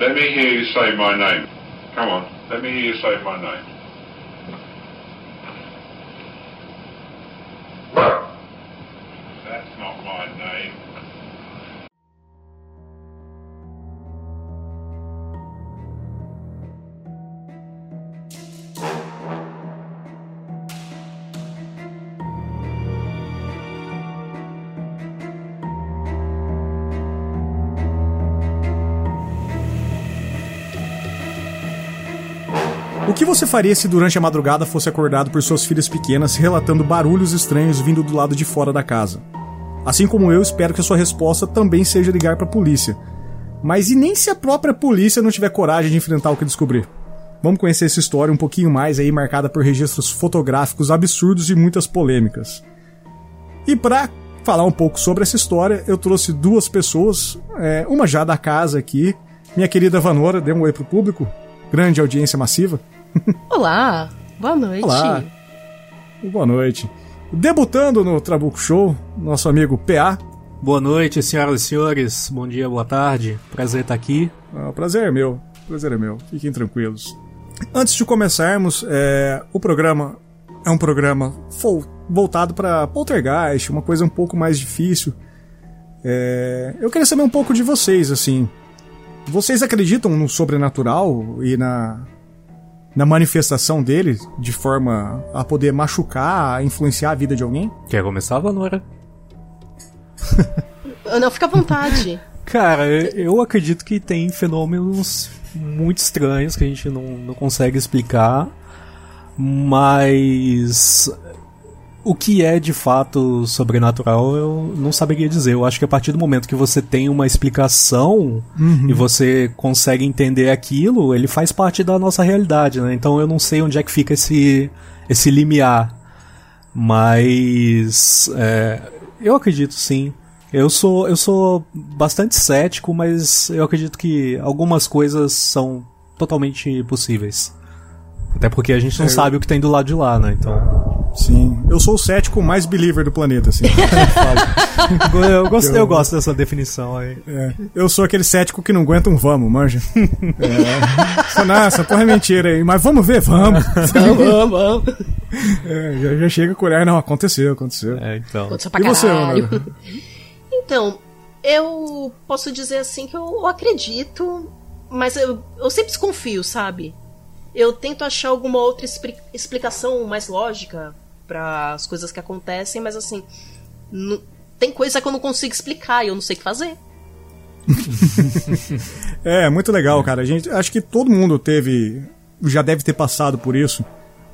Let me hear you say my name. Come on, let me hear you say my name. Que você faria se durante a madrugada fosse acordado por suas filhas pequenas relatando barulhos estranhos vindo do lado de fora da casa? Assim como eu, espero que a sua resposta também seja ligar para a polícia. Mas e nem se a própria polícia não tiver coragem de enfrentar o que descobrir? Vamos conhecer essa história um pouquinho mais aí, marcada por registros fotográficos absurdos e muitas polêmicas. E para falar um pouco sobre essa história, eu trouxe duas pessoas, é, uma já da casa aqui, minha querida Vanora, dê um oi pro público, grande audiência massiva. Olá, boa noite. Olá. Boa noite. Debutando no Trabuco Show, nosso amigo PA. Boa noite, senhoras e senhores. Bom dia, boa tarde. Prazer estar aqui. Ah, prazer é meu. Prazer é meu. Fiquem tranquilos. Antes de começarmos, é, o programa é um programa fo- voltado para poltergeist, uma coisa um pouco mais difícil. É, eu queria saber um pouco de vocês, assim. Vocês acreditam no sobrenatural e na, na manifestação dele de forma a poder machucar, influenciar a vida de alguém? Quer começar, Vanora? Não, fica à vontade. Cara, eu eu acredito que tem fenômenos muito estranhos que a gente não, não consegue explicar, mas o que é de fato sobrenatural eu não saberia dizer. Eu acho que a partir do momento que você tem uma explicação e você consegue entender aquilo, ele faz parte da nossa realidade, né? Então eu não sei onde é que fica esse, esse limiar. Mas é, eu acredito sim. Eu sou, eu sou bastante cético, mas eu acredito que algumas coisas são totalmente possíveis. Até porque a gente não É, sabe o que tem do lado de lá, né? Então. Sim. Eu sou o cético mais believer do planeta, assim. eu, gosto, Eu- gosto dessa definição aí. É, eu sou aquele cético que não aguenta um vamos, manja. É. Nossa, porra é mentira aí, mas vamos ver, vamos. Vamos, vamos, vamos. É, já, já chega com olhar, não, aconteceu, aconteceu. É, então. Aconteceu pra E você. Ana? Então, eu posso dizer assim que eu acredito, mas eu, eu sempre desconfio, sabe? Eu tento achar alguma outra expli- explicação mais lógica para as coisas que acontecem, mas assim, nu- tem coisa que eu não consigo explicar e eu não sei o que fazer. É, muito legal, cara. A gente, acho que todo mundo teve, já deve ter passado por isso,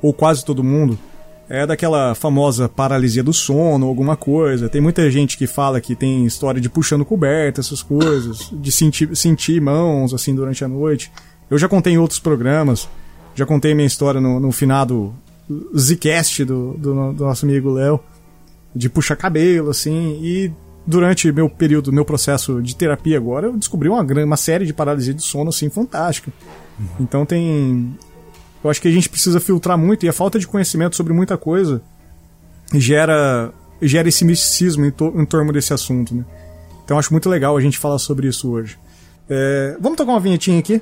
ou quase todo mundo. É daquela famosa paralisia do sono, alguma coisa. Tem muita gente que fala que tem história de puxando coberta, essas coisas, de sentir, sentir mãos assim durante a noite. Eu já contei em outros programas, já contei minha história no, no finado Zcast do, do, do nosso amigo Léo, de puxar cabelo, assim, e durante meu período, meu processo de terapia agora, eu descobri uma, uma série de paralisia do sono, assim, fantástica. Então tem. Eu acho que a gente precisa filtrar muito, e a falta de conhecimento sobre muita coisa gera, gera esse misticismo em, to- em torno desse assunto, né? Então eu acho muito legal a gente falar sobre isso hoje. É, vamos tocar uma vinhetinha aqui?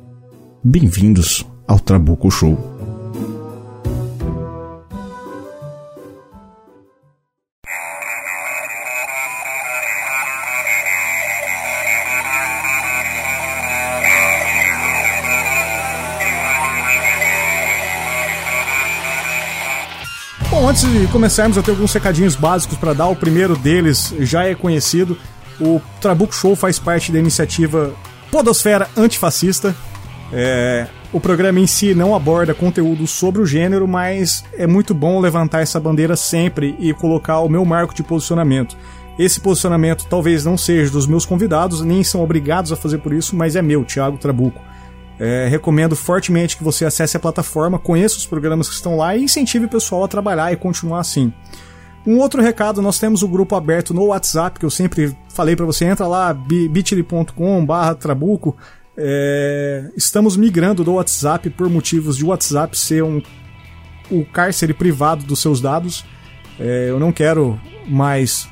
Bem-vindos ao Trabuco Show. Bom, antes de começarmos, eu tenho alguns recadinhos básicos para dar. O primeiro deles já é conhecido. O Trabuco Show faz parte da iniciativa Podosfera Antifascista. É, o programa em si não aborda conteúdo sobre o gênero, mas é muito bom levantar essa bandeira sempre e colocar o meu marco de posicionamento. Esse posicionamento talvez não seja dos meus convidados, nem são obrigados a fazer por isso, mas é meu, Thiago Trabuco. É, recomendo fortemente que você acesse a plataforma, conheça os programas que estão lá e incentive o pessoal a trabalhar e continuar assim. Um outro recado, nós temos o grupo aberto no WhatsApp, que eu sempre falei para você, entra lá, bit.ly.com barra trabuco. É, estamos migrando do WhatsApp por motivos de WhatsApp ser um, o cárcere privado dos seus dados. É, eu não quero mais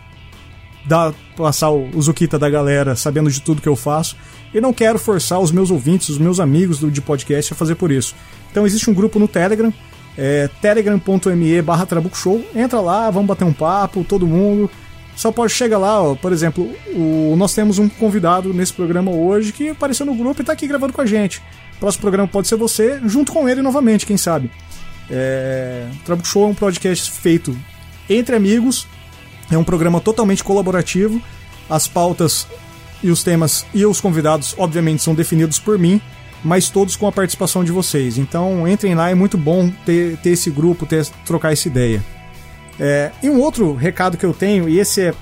dar, passar o Zuquita da galera sabendo de tudo que eu faço. E não quero forçar os meus ouvintes, os meus amigos do, de podcast a fazer por isso. Então existe um grupo no Telegram, é, telegram.me barra Trabuco Show. Entra lá, vamos bater um papo, todo mundo. Só pode chegar lá, ó, por exemplo, o, nós temos um convidado nesse programa hoje que apareceu no grupo e está aqui gravando com a gente. O próximo programa pode ser você, junto com ele novamente, quem sabe. É, Trabuco Show é um podcast feito entre amigos, é um programa totalmente colaborativo. As pautas e os temas e os convidados, obviamente, são definidos por mim, mas todos com a participação de vocês. Então entrem lá, é muito bom ter, ter esse grupo, ter, trocar essa ideia. É, e um outro recado que eu tenho, e esse é.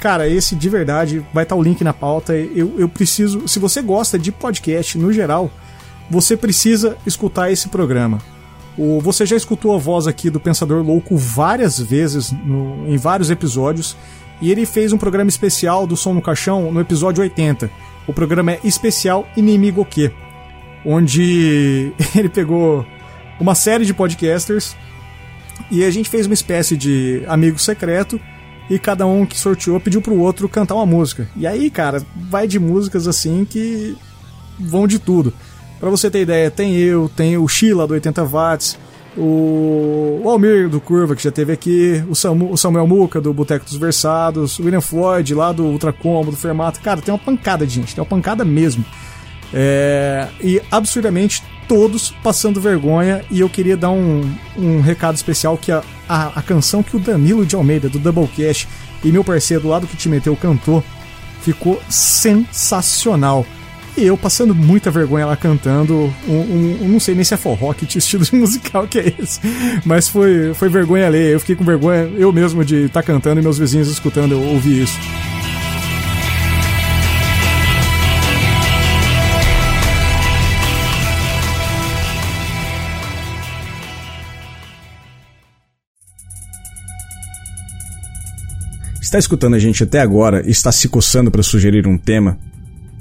Cara, esse de verdade, vai estar o link na pauta. Eu, eu preciso. Se você gosta de podcast no geral, você precisa escutar esse programa. O, você já escutou a voz aqui do Pensador Louco várias vezes, no, em vários episódios, e ele fez um programa especial do Som no Caixão no episódio 80. O programa é Especial Inimigo Que, onde ele pegou uma série de podcasters e a gente fez uma espécie de amigo secreto e cada um que sorteou pediu pro outro cantar uma música. E aí, cara, vai de músicas assim que vão de tudo. Para você ter ideia, tem eu, tem o Sheila do 80 watts, o, Almir do Curva que já teve aqui, o, Samu, o Samuel Muca do Boteco dos Versados, o William Floyd lá do Ultracombo, do Fermato. Cara, tem uma pancada de gente, tem uma pancada mesmo. É, e absurdamente todos passando vergonha. E eu queria dar um, um recado especial que a, a, a, canção que o Danilo de Almeida, do Doublecast, e meu parceiro do que te meteu cantou, ficou sensacional. E eu passando muita vergonha lá cantando, um, um, um não sei nem se é forró, que estilo de musical que é esse, mas foi, foi vergonha alheia. Eu fiquei com vergonha eu mesmo de estar tá cantando e meus vizinhos escutando eu ouvir isso. Está escutando a gente até agora e está se coçando para sugerir um tema?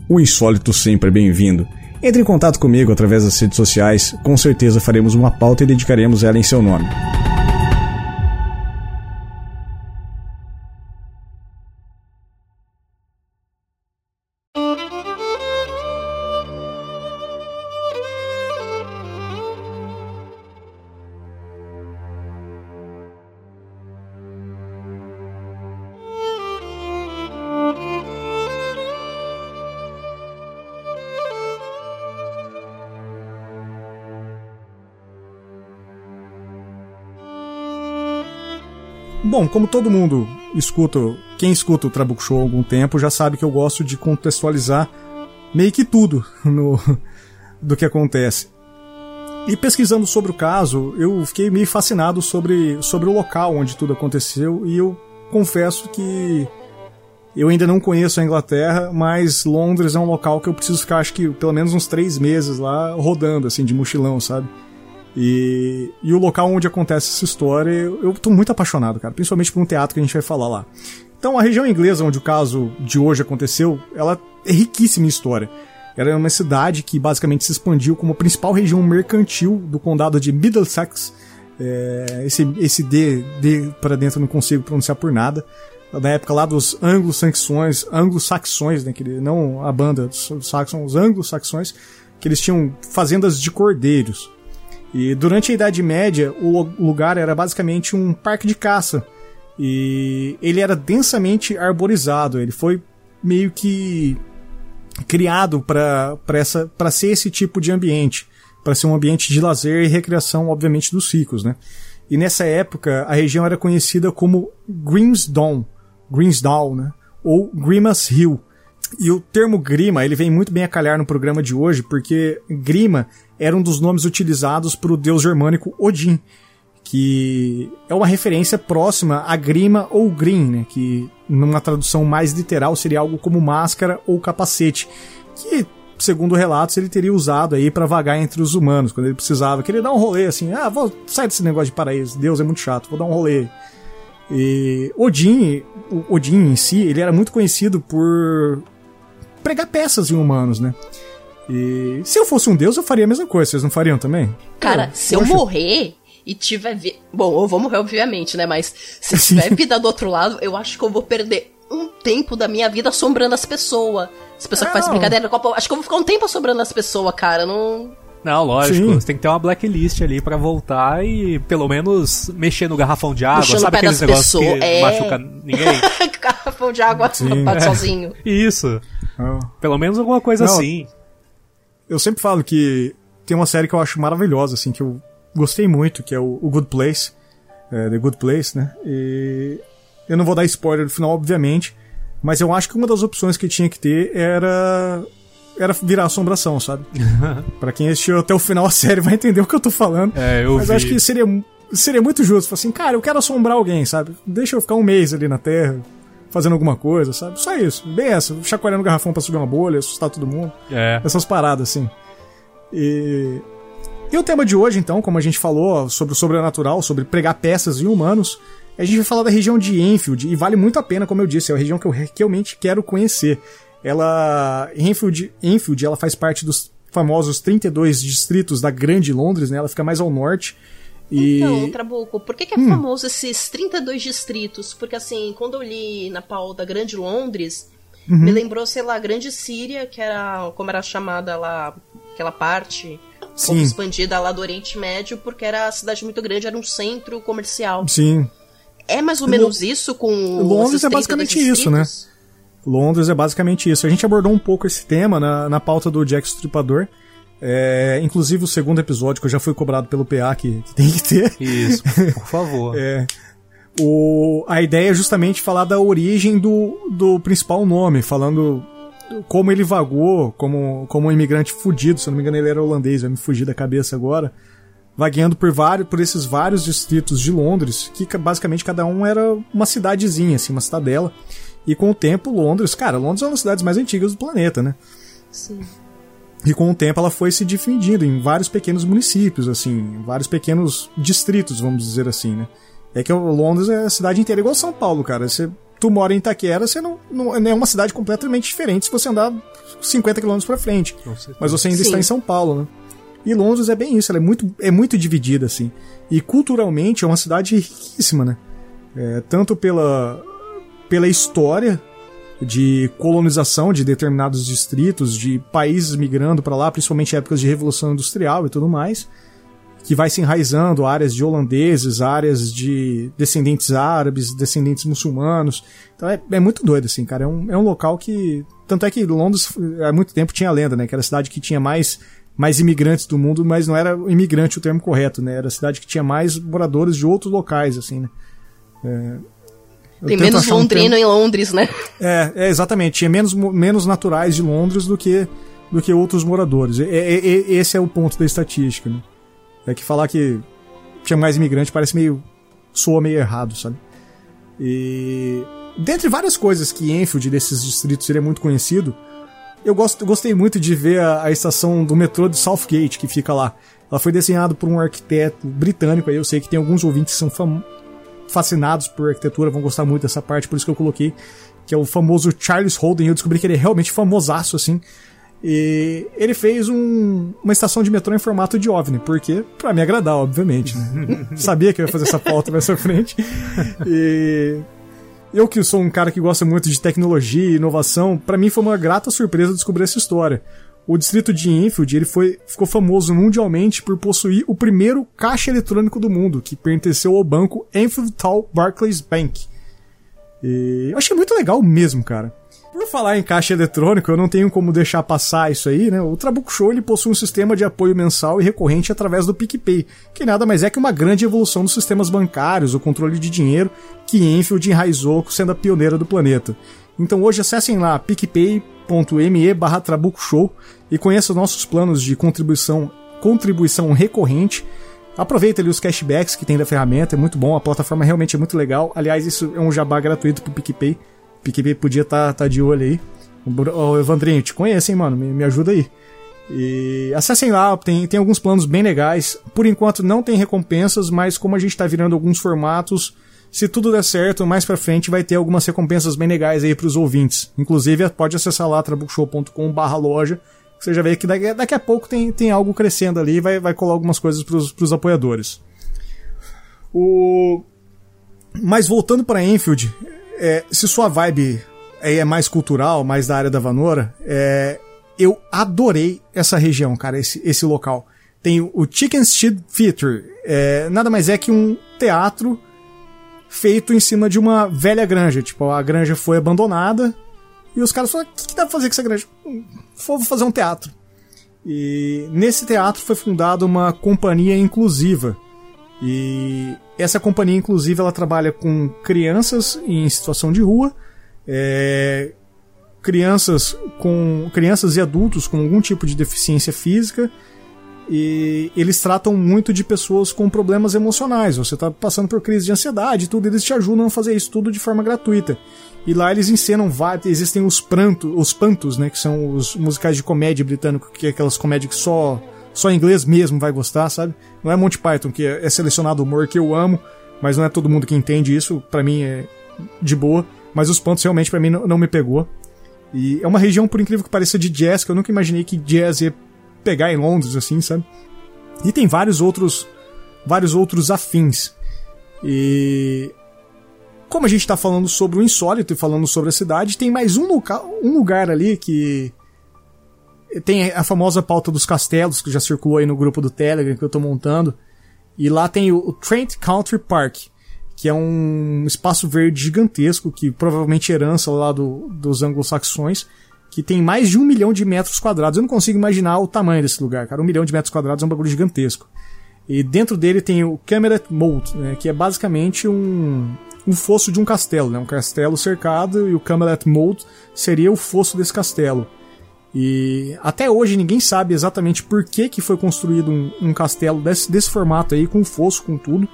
O insólito sempre é bem-vindo. Entre em contato comigo através das redes sociais, com certeza faremos uma pauta e dedicaremos ela em seu nome. Bom, como todo mundo escuta, quem escuta o Trabuco Show há algum tempo já sabe que eu gosto de contextualizar meio que tudo no, do que acontece. E pesquisando sobre o caso, eu fiquei meio fascinado sobre, sobre o local onde tudo aconteceu e eu confesso que eu ainda não conheço a Inglaterra, mas Londres é um local que eu preciso ficar, acho que pelo menos uns três meses lá rodando, assim, de mochilão, sabe? E, e o local onde acontece essa história, eu, eu tô muito apaixonado, cara, principalmente por um teatro que a gente vai falar lá. Então, a região inglesa onde o caso de hoje aconteceu, ela é riquíssima em história. Ela é uma cidade que basicamente se expandiu como a principal região mercantil do condado de Middlesex. É, esse, esse D, D para dentro eu não consigo pronunciar por nada. Na época lá dos anglo-saxões, anglo-saxões, né, que não a banda dos saxons, os anglo-saxões, que eles tinham fazendas de cordeiros. E durante a Idade Média, o lugar era basicamente um parque de caça. E ele era densamente arborizado. Ele foi meio que criado para ser esse tipo de ambiente, para ser um ambiente de lazer e recreação, obviamente, dos ricos, né? E nessa época a região era conhecida como Grimsdown, Grimsdown, né? Ou Grimas Hill, E o termo grima, ele vem muito bem a calhar no programa de hoje, porque grima era um dos nomes utilizados para o deus germânico Odin, que é uma referência próxima a grima ou green, né, que numa tradução mais literal seria algo como máscara ou capacete, que segundo relatos ele teria usado aí para vagar entre os humanos quando ele precisava, queria dar um rolê assim, ah, vou sair desse negócio de paraíso, Deus é muito chato, vou dar um rolê. E Odin, Odin em si, ele era muito conhecido por pregar peças em humanos, né? E se eu fosse um deus, eu faria a mesma coisa. Vocês não fariam também? Cara, se eu morrer e tiver vida. Bom, eu vou morrer, obviamente, né? Mas se tiver vida do outro lado, eu acho que eu vou perder um tempo da minha vida assombrando as pessoas. As pessoas que fazem brincadeira Copa. Acho que eu vou ficar um tempo assombrando as pessoas, cara. Não. Não, lógico. Sim. Você tem que ter uma blacklist ali para voltar e pelo menos mexer no garrafão de água. Mexer sabe aqueles negócios que é... machuca ninguém? garrafão de água é. sozinho. Isso. Oh. Pelo menos alguma coisa Não, assim. Eu sempre falo que tem uma série que eu acho maravilhosa, assim, que eu gostei muito, que é o, o Good Place. É, The Good Place, né? E eu não vou dar spoiler do final, obviamente, mas eu acho que uma das opções que tinha que ter era era virar assombração, sabe? para quem assistiu até o final a série vai entender o que eu tô falando. É, eu Mas vi. eu acho que seria, seria muito justo. Assim, cara, eu quero assombrar alguém, sabe? Deixa eu ficar um mês ali na Terra, fazendo alguma coisa, sabe? Só isso. Bem essa, chacoalhando o garrafão pra subir uma bolha, assustar todo mundo. É. Essas paradas, assim. E... E o tema de hoje, então, como a gente falou sobre o sobrenatural, sobre pregar peças em humanos, a gente vai falar da região de Enfield, e vale muito a pena, como eu disse, é a região que eu realmente quero conhecer. Ela. Enfield, Enfield ela faz parte dos famosos 32 distritos da Grande Londres, né? Ela fica mais ao norte. E... Então, Trabuco, por que, que é hum. famoso esses 32 distritos? Porque assim, quando eu li na pauta Grande Londres, uhum. me lembrou, sei lá, Grande Síria, que era como era chamada lá, aquela parte um pouco expandida lá do Oriente Médio, porque era a cidade muito grande, era um centro comercial. Sim. É mais ou menos isso com Londres é basicamente isso, né? Londres é basicamente isso. A gente abordou um pouco esse tema na, na pauta do Jack Stripador. É, inclusive o segundo episódio, que eu já fui cobrado pelo PA, que, que tem que ter. Isso, por favor. é, o, a ideia é justamente falar da origem do, do principal nome, falando como ele vagou como, como um imigrante fudido, se eu não me engano ele era holandês, vai me fugir da cabeça agora, vagueando por, vários, por esses vários distritos de Londres, que basicamente cada um era uma cidadezinha, assim, uma cidadela. E com o tempo, Londres, cara, Londres é uma das cidades mais antigas do planeta, né? Sim. E com o tempo ela foi se dividindo em vários pequenos municípios, assim, vários pequenos distritos, vamos dizer assim, né? É que Londres é a cidade inteira igual São Paulo, cara. Você, tu mora em Itaquera, você não, não é uma cidade completamente diferente se você andar 50 km para frente. Mas você ainda Sim. está em São Paulo, né? E Londres é bem isso, ela é muito, é muito dividida, assim. E culturalmente é uma cidade riquíssima, né? É, tanto pela, pela história de colonização de determinados distritos, de países migrando para lá, principalmente épocas de revolução industrial e tudo mais, que vai se enraizando áreas de holandeses, áreas de descendentes árabes, descendentes muçulmanos. Então é, é muito doido, assim, cara. É um, é um local que. Tanto é que Londres, há muito tempo, tinha a lenda, né? Que era a cidade que tinha mais mais imigrantes do mundo, mas não era imigrante o termo correto, né? Era a cidade que tinha mais moradores de outros locais, assim, né? É, tem menos londrino um em Londres, né? É, é, exatamente. Tinha menos, menos naturais de Londres do que, do que outros moradores. esse é o ponto da estatística, né? É que falar que tinha mais imigrante parece meio. soa meio errado, sabe? E. Dentre várias coisas que Enfield, desses distritos, seria muito conhecido, eu gosto, gostei muito de ver a, a, estação do metrô de Southgate, que fica lá. Ela foi desenhada por um arquiteto britânico, aí eu sei que tem alguns ouvintes que são fam fascinados por arquitetura, vão gostar muito dessa parte, por isso que eu coloquei, que é o famoso Charles Holden. Eu descobri que ele é realmente famosaço, assim. E ele fez um, uma estação de metrô em formato de OVNI, porque para me agradar, obviamente. Né? Sabia que eu ia fazer essa pauta mais pra frente. E eu que sou um cara que gosta muito de tecnologia e inovação, para mim foi uma grata surpresa descobrir essa história. O distrito de Enfield ele foi, ficou famoso mundialmente por possuir o primeiro caixa eletrônico do mundo, que pertenceu ao banco Enfield Town Barclays Bank. E eu achei muito legal mesmo, cara. Por falar em caixa eletrônico, eu não tenho como deixar passar isso aí, né? O Trabuco Show ele possui um sistema de apoio mensal e recorrente através do PicPay, que nada mais é que uma grande evolução dos sistemas bancários, o controle de dinheiro, que Enfield enraizou sendo a pioneira do planeta. Então hoje acessem lá picpay.me picpay.me barra Trabuco Show e conheça nossos planos de contribuição, contribuição recorrente. Aproveita ali os cashbacks que tem da ferramenta, é muito bom, a plataforma realmente é muito legal. Aliás, isso é um jabá gratuito pro PicPay. PicPay podia estar tá, tá de olho aí. O Evandrinho, te conhece, hein, mano? Me, me ajuda aí. E acessem lá, tem, tem alguns planos bem legais. Por enquanto não tem recompensas, mas como a gente está virando alguns formatos, se tudo der certo, mais pra frente vai ter algumas recompensas bem legais aí pros ouvintes. Inclusive, pode acessar lá trabucshow.com barra loja, você já vê que daqui, daqui, a pouco tem, tem algo crescendo ali e vai, vai colar algumas coisas pros, pros apoiadores. O... Mas voltando para Enfield, é, se sua vibe é mais cultural, mais da área da Vanora, é, eu adorei essa região, cara, esse, esse local. Tem o Chicken Steed Theater, é, nada mais é que um teatro feito em cima de uma velha granja. Tipo, a granja foi abandonada e os caras falaram: o que, que dá pra fazer com essa granja? Vou fazer um teatro. E nesse teatro foi fundada uma companhia inclusiva. E essa companhia inclusiva ela trabalha com crianças em situação de rua, é, crianças com crianças e adultos com algum tipo de deficiência física e eles tratam muito de pessoas com problemas emocionais. Você está passando por crise de ansiedade, tudo eles te ajudam a fazer isso tudo de forma gratuita. E lá eles encenam vários, existem os prantos, os pantos, né, que são os musicais de comédia britânico, que é aquelas comédias que só só inglês mesmo vai gostar, sabe? Não é Monty Python que é, é selecionado humor que eu amo, mas não é todo mundo que entende isso, para mim é de boa, mas os pantos realmente para mim não, não me pegou. E é uma região, por incrível que pareça, de jazz, que eu nunca imaginei que jazz ia pegar em Londres, assim, sabe? E tem vários outros, vários outros afins. E como a gente está falando sobre o insólito e falando sobre a cidade, tem mais um, local, um lugar ali que tem a famosa pauta dos castelos que já circulou aí no grupo do Telegram que eu estou montando. E lá tem o Trent Country Park, que é um espaço verde gigantesco, que provavelmente é herança lá do, dos anglo-saxões, que tem mais de um milhão de metros quadrados. Eu não consigo imaginar o tamanho desse lugar, cara. Um milhão de metros quadrados é um bagulho gigantesco. E dentro dele tem o Cameron Moat, né, que é basicamente um, um fosso de um castelo, né, um castelo cercado, e o Cameron Moat seria o fosso desse castelo. E até hoje ninguém sabe exatamente por que, que foi construído um, um castelo desse, desse formato aí, com fosso, com tudo.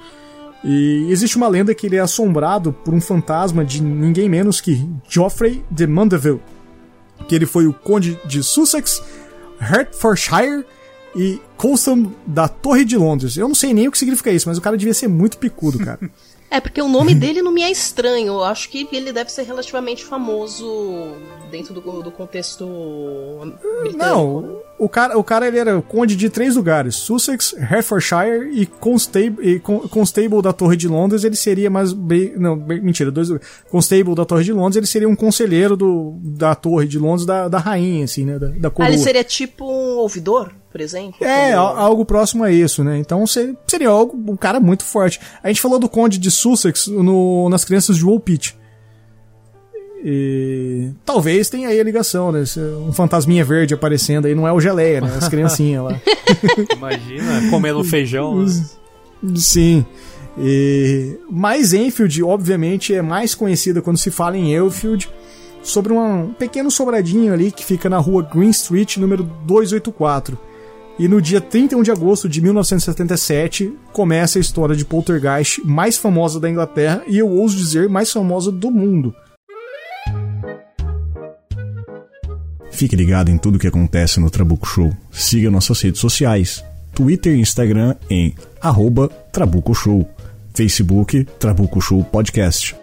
E existe uma lenda que ele é assombrado por um fantasma de ninguém menos que Geoffrey de Mandeville, que ele foi o conde de Sussex, Hertfordshire e Colston da Torre de Londres. Eu não sei nem o que significa isso, mas o cara devia ser muito picudo, cara. É, porque o nome dele não me é estranho. Eu acho que ele deve ser relativamente famoso dentro do, do contexto britânico. Não, o cara, o cara ele era conde de três lugares: Sussex, Hertfordshire e Constable, e Constable da Torre de Londres. Ele seria mais. Bem, não, bem, mentira, dois Constable da Torre de Londres. Ele seria um conselheiro do, da Torre de Londres, da, da rainha, assim, né? Da, da coroa. Ah, ele seria tipo um ouvidor? Por exemplo? É, como... algo próximo a isso, né? Então seria algo, um cara muito forte. A gente falou do Conde de Sussex no, nas crianças de Woolpit. E talvez tenha aí a ligação, né? Um fantasminha verde aparecendo aí, não é o geleia, né? As criancinhas lá. Imagina, comendo feijão. Né? Sim. E... Mas Enfield, obviamente, é mais conhecida quando se fala em Enfield sobre um pequeno sobradinho ali que fica na rua Green Street, número 284. E no dia 31 de agosto de 1977 começa a história de poltergeist mais famosa da Inglaterra e eu ouso dizer mais famosa do mundo. Fique ligado em tudo que acontece no Trabuco Show. Siga nossas redes sociais: Twitter e Instagram em arroba Trabuco Show, Facebook Trabuco Show Podcast.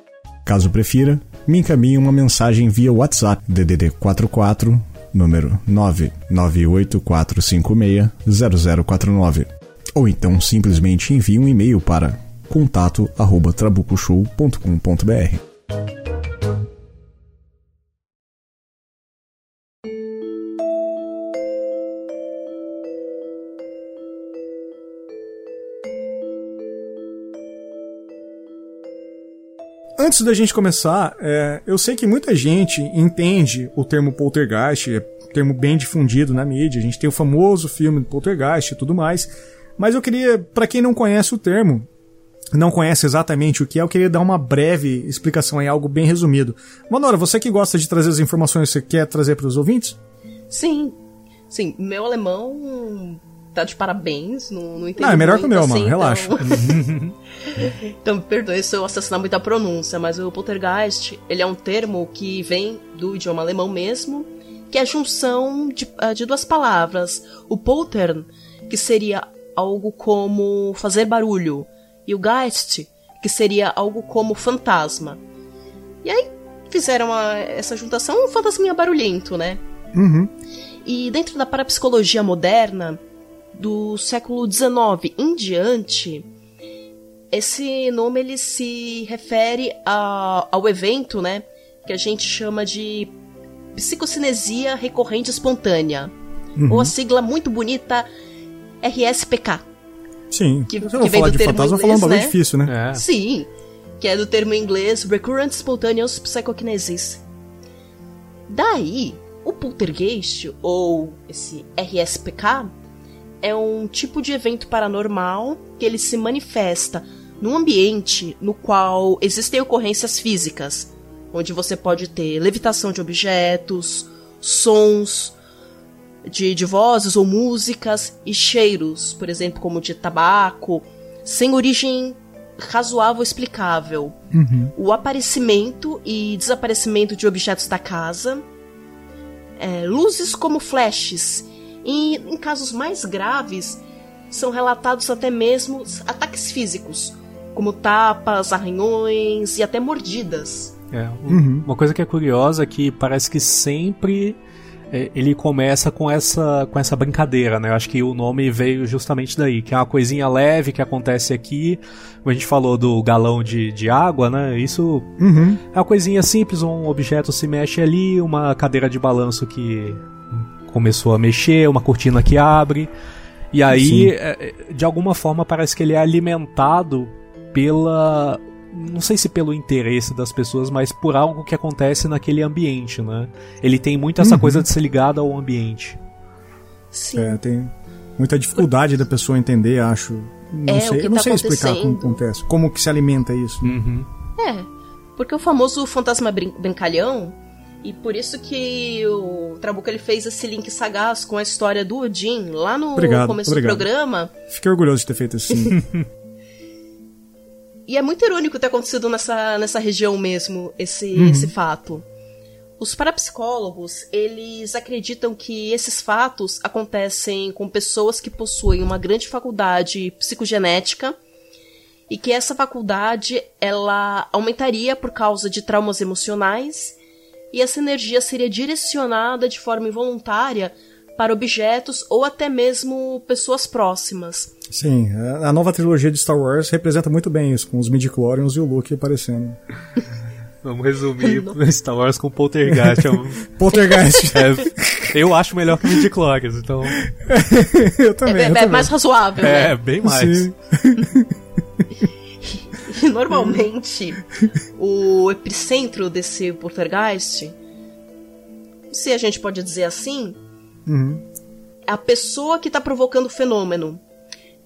Caso prefira, me encaminhe uma mensagem via WhatsApp DDD 44 número 99845600049 ou então simplesmente envie um e-mail para contato@trabucoshow.com.br. Antes da gente começar, é, eu sei que muita gente entende o termo poltergeist, é um termo bem difundido na mídia. A gente tem o famoso filme Poltergeist e tudo mais. Mas eu queria, para quem não conhece o termo, não conhece exatamente o que é, eu queria dar uma breve explicação em algo bem resumido. Manora, você que gosta de trazer as informações, você quer trazer para os ouvintes? Sim, sim. Meu alemão tá de parabéns, não, não entendo Não, é melhor que o meu, assim, mano, então- relaxa. então, me perdoe se eu assassinar muita pronúncia, mas o poltergeist, ele é um termo que vem do idioma alemão mesmo, que é a junção de, ah, de duas palavras. O poltern, que seria algo como fazer barulho, e o Geist, que seria algo como fantasma. E aí fizeram a- essa juntação, um fantasminha barulhento, né? Uhum. E dentro da parapsicologia moderna, do século XIX em diante, esse nome ele se refere a- ao evento, né, que a gente chama de psicocinesia recorrente espontânea, ou a sigla muito bonita RSPK. Sim. Que- Se eu que vem falar do de termo fantasma, eu vou falar um inglês, bagulho né? difícil, né? É. Sim, que é do termo em inglês Recurrent Spontaneous Psychokinesis. Daí, o poltergeist, ou esse RSPK, é um tipo de evento paranormal que ele se manifesta num ambiente no qual existem ocorrências físicas, onde você pode ter levitação de objetos, sons de, de vozes ou músicas e cheiros, por exemplo, como de tabaco, sem origem razoável ou explicável. O aparecimento e desaparecimento de objetos da casa, é, luzes como flashes, e em casos mais graves são relatados até mesmo ataques físicos, como tapas, arranhões e até mordidas. É, um- Uma coisa que é curiosa é que parece que sempre é, ele começa com essa, com essa brincadeira, né? Eu acho que o nome veio justamente daí, que é uma coisinha leve que acontece aqui. Como a gente falou do galão de, de água, né? Isso Uhum. é uma coisinha simples, um objeto se mexe ali, uma cadeira de balanço que começou a mexer, uma cortina que abre. E aí, Sim. é, é, de alguma forma, parece que ele é alimentado pela. Não sei se pelo interesse das pessoas, mas por algo que acontece naquele ambiente, né? Ele tem muito essa Uhum. coisa de ser ligado ao ambiente. Sim. É, tem muita dificuldade da pessoa entender, acho. Não É, o sei, que eu não tá sei explicar como acontece, como que se alimenta isso. Uhum. É, porque o famoso fantasma brin brincalhão, e por isso que o Trabuco ele fez esse link sagaz com a história do Odin lá no Obrigado, começo obrigado. do programa. Fiquei orgulhoso de ter feito assim. E é muito irônico ter acontecido nessa, nessa região mesmo, esse, Uhum. esse fato. Os parapsicólogos, eles acreditam que esses fatos acontecem com pessoas que possuem uma grande faculdade psicogenética e que essa faculdade ela aumentaria por causa de traumas emocionais e essa energia seria direcionada de forma involuntária para objetos ou até mesmo pessoas próximas. Sim, a nova trilogia de Star Wars representa muito bem isso, com os midichlorians e o Luke aparecendo. Vamos resumir Star Wars com Poltergeist. É um- Poltergeist. é, eu acho melhor que Midichlorians, então. eu também. é- eu é também. mais razoável, né? É, bem mais. Sim. E normalmente o epicentro desse poltergeist, se a gente pode dizer assim, Uhum. é a pessoa que está provocando o fenômeno.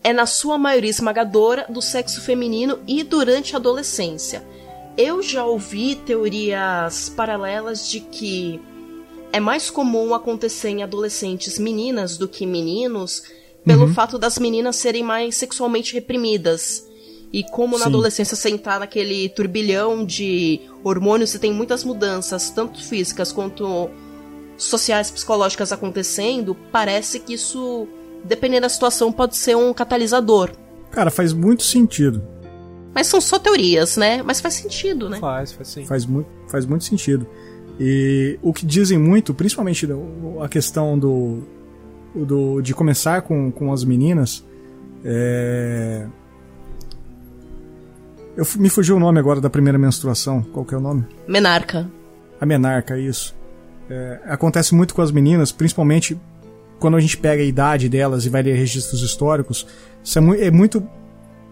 É na sua maioria esmagadora do sexo feminino e durante a adolescência. Eu já ouvi teorias paralelas de que é mais comum acontecer em adolescentes meninas do que meninos, pelo fato das meninas serem mais sexualmente reprimidas. E como na Sim. adolescência você entrar naquele turbilhão de hormônios e tem muitas mudanças, tanto físicas quanto sociais, psicológicas acontecendo, parece que isso, dependendo da situação, pode ser um catalisador. Cara, faz muito sentido. Mas são só teorias, né? Mas faz sentido, né? Faz, faz sim. Faz muito, faz muito sentido. E o que dizem muito, principalmente a questão do, o do de começar com, com as meninas, é... Eu, me fugiu o nome agora da primeira menstruação. Qual que é o nome? Menarca. A menarca, isso. É, acontece muito com as meninas, principalmente quando a gente pega a idade delas e vai ler registros históricos. Isso é, mu- é muito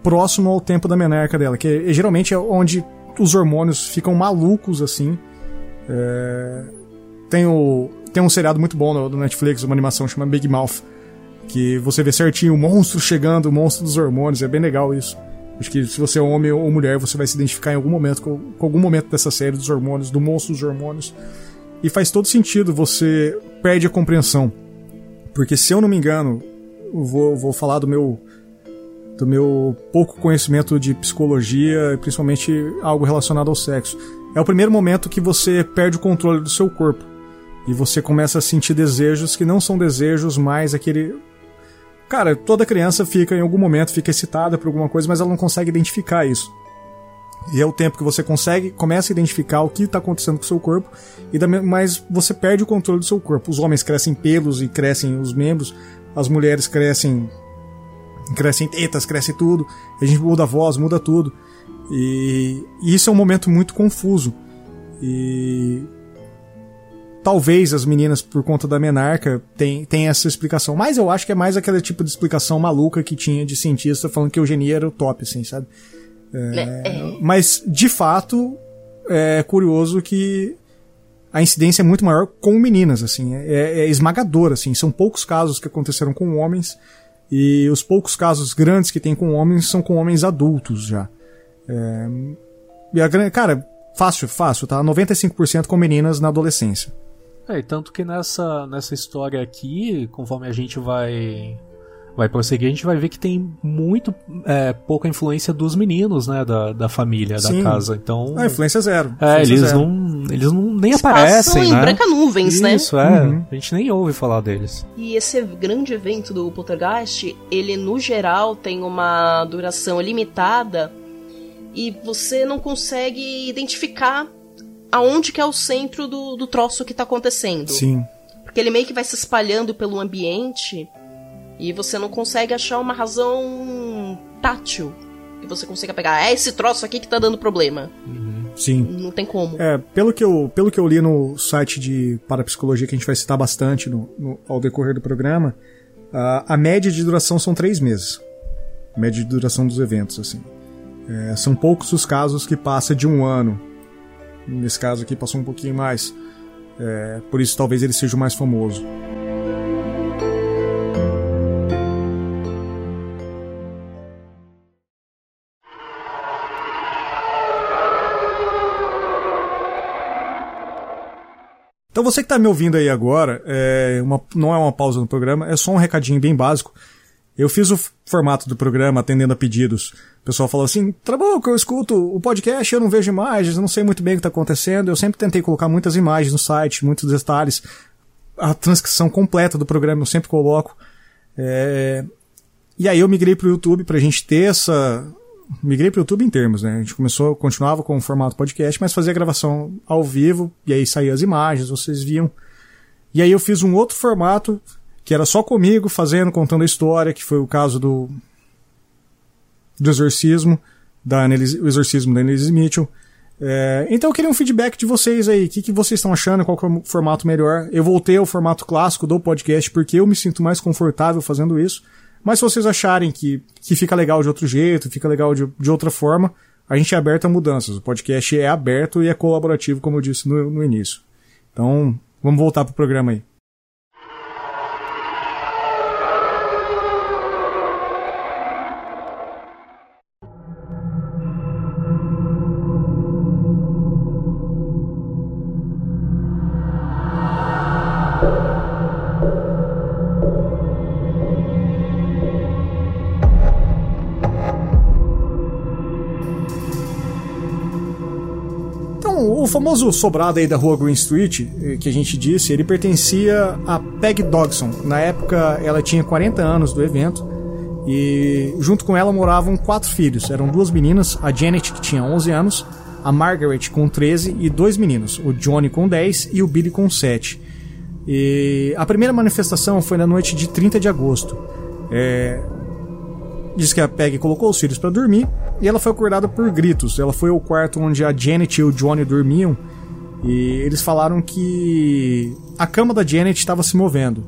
próximo ao tempo da menarca dela, que é- geralmente é onde os hormônios ficam malucos assim. É, tem, o, tem um seriado muito bom no, do Netflix, uma animação chama Big Mouth, que você vê certinho o monstro chegando, o monstro dos hormônios, é bem legal isso. Acho que se você é homem ou mulher, você vai se identificar em algum momento com, com algum momento dessa série dos hormônios, do monstro dos hormônios. E faz todo sentido, você perde a compreensão. Porque se eu não me engano, vou, vou falar do meu do meu pouco conhecimento de psicologia, principalmente algo relacionado ao sexo. É o primeiro momento que você perde o controle do seu corpo. E você começa a sentir desejos que não são desejos mais aquele. Cara, toda criança fica em algum momento fica excitada por alguma coisa, mas ela não consegue identificar isso. E é o tempo que você consegue, começa a identificar o que está acontecendo com o seu corpo, e mas você perde o controle do seu corpo. Os homens crescem pelos e crescem os membros, as mulheres crescem crescem tetas, cresce tudo, a gente muda a voz, muda tudo. E, e isso é um momento muito confuso. E talvez as meninas, por conta da menarca, tenham essa explicação. Mas eu acho que é mais aquele tipo de explicação maluca que tinha de cientista falando que eugenia era o top, assim, sabe? É, é. é. Mas, de fato, é curioso que a incidência é muito maior com meninas, assim. É, é esmagadora, assim. São poucos casos que aconteceram com homens e os poucos casos grandes que tem com homens são com homens adultos já. É, e a, cara, fácil, fácil, tá? 95% com meninas na adolescência. É, e tanto que nessa, nessa história aqui, conforme a gente vai vai prosseguir, a gente vai ver que tem muito é, pouca influência dos meninos, né, da, da família, Sim. da casa. Então, a influência zero. É, influência eles zero. não, eles não nem Eles aparecem, em né? branca nuvens, Isso, né? Isso é, uhum. a gente nem ouve falar deles. E esse grande evento do Poltergeist, ele no geral tem uma duração limitada e você não consegue identificar aonde que é o centro do, do troço que tá acontecendo. Sim. Porque ele meio que vai se espalhando pelo ambiente e você não consegue achar uma razão tátil que você consiga pegar. É esse troço aqui que tá dando problema. Uhum. Sim. Não tem como. É, pelo que, eu, pelo que eu li no site de parapsicologia, que a gente vai citar bastante no, no ao decorrer do programa, a, a média de duração são três meses. A média de duração dos eventos, assim. É, são poucos os casos que passa de um ano. Nesse caso aqui passou um pouquinho mais. É, por isso talvez ele seja o mais famoso. Então você que está me ouvindo aí agora, é uma, não é uma pausa no programa, é só um recadinho bem básico. Eu fiz o formato do programa atendendo a pedidos. O pessoal falou assim: Trabuco, eu escuto o podcast, eu não vejo imagens, não sei muito bem o que está acontecendo. Eu sempre tentei colocar muitas imagens no site, muitos detalhes. A transcrição completa do programa eu sempre coloco. É... E aí eu migrei para o YouTube para a gente ter essa, migrei para o YouTube em termos, né? A gente começou, continuava com o formato podcast, mas fazia gravação ao vivo, e aí saía as imagens, vocês viam. E aí eu fiz um outro formato, que era só comigo, fazendo, contando a história, que foi o caso do, do exorcismo, da Annelise, o exorcismo da Annelise Mitchell. É, então eu queria um feedback de vocês aí, o que, que vocês estão achando, qual é o formato melhor. Eu voltei ao formato clássico do podcast porque eu me sinto mais confortável fazendo isso. Mas se vocês acharem que, que fica legal de outro jeito, fica legal de, de outra forma, a gente é aberto a mudanças. O podcast é aberto e é colaborativo, como eu disse no, no início. Então, vamos voltar pro programa aí. Famoso sobrado aí da rua Green Street, eh, que a gente disse, ele pertencia a Peg Dodson. Na época, ela tinha 40 anos do evento. E junto com ela moravam quatro filhos. Eram duas meninas, a Janet, que tinha 11 anos, a Margaret, com 13, e dois meninos, o Johnny, com 10 e o Billy, com 7. E a primeira manifestação foi na noite de 30 de agosto. É... Diz que a Peg colocou os filhos para dormir e ela foi acordada por gritos. Ela foi ao quarto onde a Janet e o Johnny dormiam e eles falaram que a cama da Janet estava se movendo.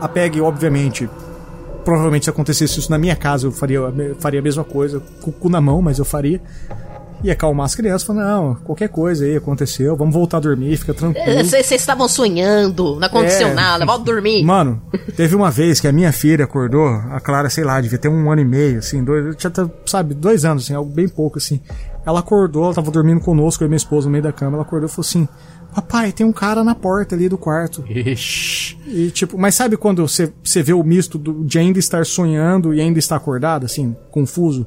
A Peg, obviamente, provavelmente se acontecesse isso na minha casa, eu faria, faria a mesma coisa, com o cu na mão, mas eu faria. Ia acalmar as crianças, falando, não, qualquer coisa aí aconteceu, vamos voltar a dormir, fica tranquilo. Vocês estavam sonhando, não aconteceu É. nada, volta a dormir. Mano, teve uma vez que a minha filha acordou, a Clara, sei lá, devia ter um ano e meio, assim, dois, tinha, até, sabe, dois anos, assim, algo bem pouco, assim. Ela acordou, ela tava dormindo conosco, eu e minha esposa no meio da cama, ela acordou e falou assim, papai, tem um cara na porta ali do quarto. Ixi. E tipo, mas sabe quando você, você vê o misto do, de ainda estar sonhando e ainda estar acordada, assim, confuso?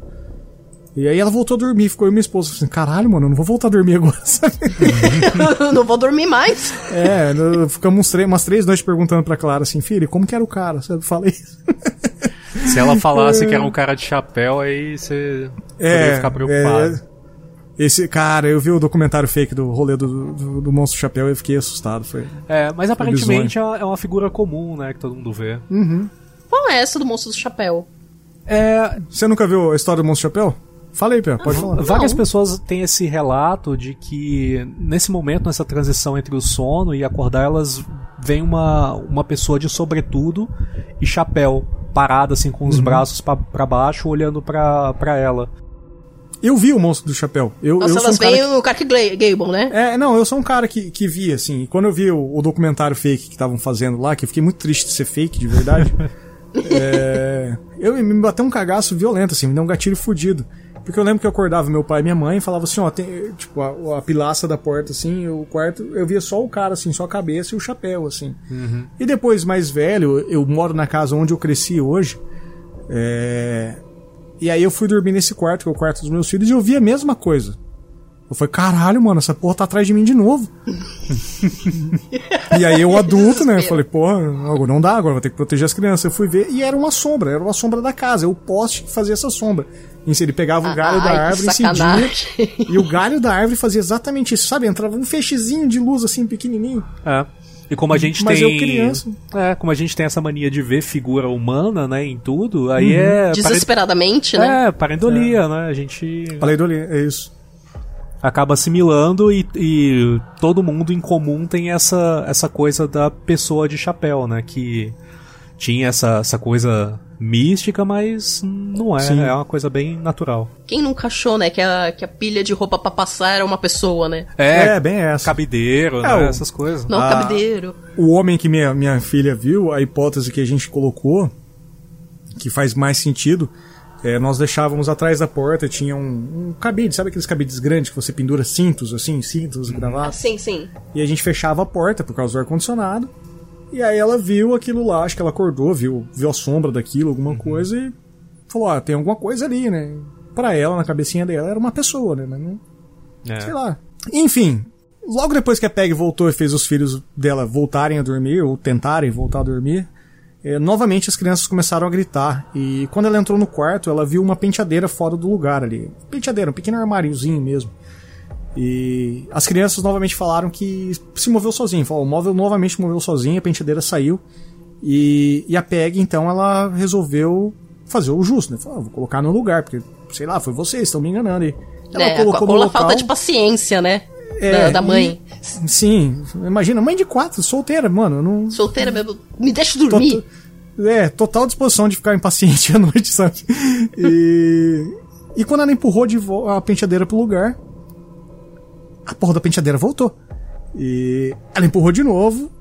E aí ela voltou a dormir, ficou eu e minha esposa assim, caralho, mano, eu não vou voltar a dormir agora, sabe? não vou dormir mais. É, ficamos umas três noites perguntando pra Clara assim, filha, como que era o cara? Sabe? Falei isso. Se ela falasse que era um cara de chapéu, aí você poderia ficar preocupado. é, esse, cara, eu vi o documentário fake do rolê do, do, do Monstro Chapéu e eu fiquei assustado. Foi. É, mas aparentemente é é uma figura comum, né, que todo mundo vê. Qual é essa do monstro do chapéu? É, Você nunca viu a história do Monstro Chapéu? Fala aí, Pé, pode falar. Várias Não. pessoas têm esse relato de que nesse momento, nessa transição entre o sono e acordar, elas veem uma, uma pessoa de sobretudo e chapéu, parada assim com os Uhum. braços pra pra baixo, olhando pra pra ela. Eu vi o Monstro do Chapéu. Eu, Nossa, eu sou elas um cara veem o Clark Gla- Gable, né? É, não, eu sou um cara que, que via, assim. e Quando eu vi o, o documentário fake que estavam fazendo lá, que eu fiquei muito triste de ser fake, de verdade. é, eu me bateu um cagaço violento, assim, me deu um gatilho fudido. Porque eu lembro que eu acordava meu pai e minha mãe e falava assim, ó, tem, tipo, a, a pilaça da porta, assim, o quarto, eu via só o cara, assim, só a cabeça e o chapéu, assim. E depois, mais velho, eu moro na casa onde eu cresci hoje. É, e aí eu fui dormir nesse quarto, que é o quarto dos meus filhos, e eu vi a mesma coisa. Eu falei, caralho, mano, essa porra tá atrás de mim de novo. e aí eu adulto, né? Eu falei, porra, agora não dá, agora vou ter que proteger as crianças. Eu fui ver e era uma sombra, era uma sombra da casa. O poste que fazia essa sombra. Ele pegava o galho Ai, da árvore, incidia. sacanagem. E o galho da árvore fazia exatamente isso, sabe? Entrava um feixezinho de luz assim, pequenininho. É. E como a gente Mas tem. eu criança. É, como a gente tem essa mania de ver figura humana, né, em tudo, aí Uhum. é. Desesperadamente, né? É, parendolia, né? A gente do é isso. acaba assimilando e, e todo mundo em comum tem essa, essa coisa da pessoa de chapéu, né? Que tinha essa, essa coisa mística, mas não é. Sim. É uma coisa bem natural. Quem nunca achou, né, que a, que a pilha de roupa pra passar era uma pessoa, né? É, bem essa. Cabideiro, É, né? o- Essas coisas. Não, Ah. cabideiro. o homem que minha, minha filha viu, a hipótese que a gente colocou, que faz mais sentido, é, nós deixávamos atrás da porta, tinha um, um cabide, sabe aqueles cabides grandes que você pendura cintos, assim, cintos, Ah, gravatas? sim, sim. E a gente fechava a porta por causa do ar-condicionado. E aí ela viu aquilo lá, acho que ela acordou, viu, viu a sombra daquilo, alguma coisa, e falou, ah, tem alguma coisa ali, né? Pra ela, na cabecinha dela, era uma pessoa, né? Mas não, É. sei lá. Enfim, logo depois que a Peg voltou e fez os filhos dela voltarem a dormir, ou tentarem voltar a dormir, eh, novamente as crianças começaram a gritar. E quando ela entrou no quarto, ela viu uma penteadeira fora do lugar ali. Penteadeira, um pequeno armáriozinho mesmo. E as crianças novamente falaram que se moveu sozinho. Falou, o móvel novamente moveu sozinho, a penteadeira saiu. E, e a Peg, então, ela resolveu fazer o justo, né? Falou, ah, vou colocar no lugar, porque, sei lá, foi vocês, estão me enganando aí. Ela é, colocou a local. falta de paciência, né? É, da, da mãe. e- sim, imagina, mãe de quatro, solteira, mano. Não, Solteira mesmo. Me deixa dormir. é, total disposição de ficar impaciente à noite, sabe? E, e quando ela empurrou de a penteadeira pro lugar, a porra da penteadeira voltou. E ela empurrou de novo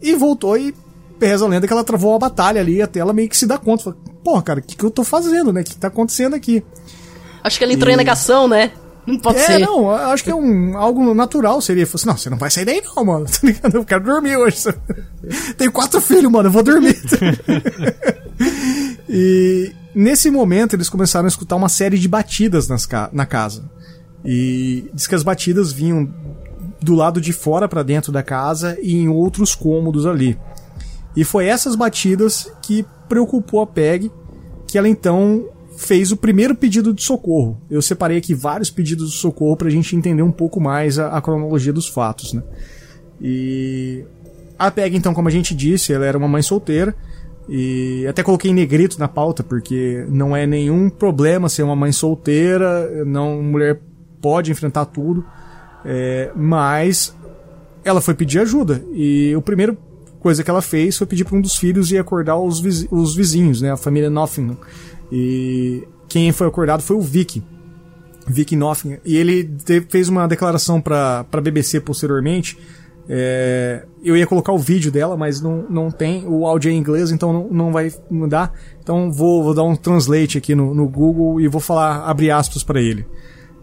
e voltou e reza a lenda que ela travou uma batalha ali até ela meio que se dá conta. Fala, Porra, cara, o que, que eu tô fazendo, né? O que, tá acontecendo aqui? Acho que ela entrou em negação, né? Não pode é, ser. não, acho que é um, algo natural seria. Fosse, não, você não vai sair daí não, mano. Tá ligado? Eu quero dormir hoje. Tenho quatro filhos, mano, eu vou dormir. e nesse momento eles começaram a escutar uma série de batidas nas na casa. E diz que as batidas vinham do lado de fora pra dentro da casa e em outros cômodos ali. E foi essas batidas que preocupou a Peg, que ela então fez o primeiro pedido de socorro. Eu separei aqui vários pedidos de socorro pra gente entender um pouco mais a, a cronologia dos fatos, né? E a Peg, então, como a gente disse, ela era uma mãe solteira. E até coloquei negrito na pauta, porque não é nenhum problema ser uma mãe solteira, não mulher pode enfrentar tudo. É, mas ela foi pedir ajuda. E a primeira coisa que ela fez foi pedir para um dos filhos ir acordar os, vizi- os vizinhos, né? A família Nottingham. E quem foi acordado foi o Vicky. Vic Nothing. E ele fez uma declaração pra, pra BBC posteriormente. É, eu ia colocar o vídeo dela, mas não, não tem. O áudio é em inglês, então não, não vai mudar. Então vou, vou dar um translate aqui no, no Google e vou falar, abre aspas para ele.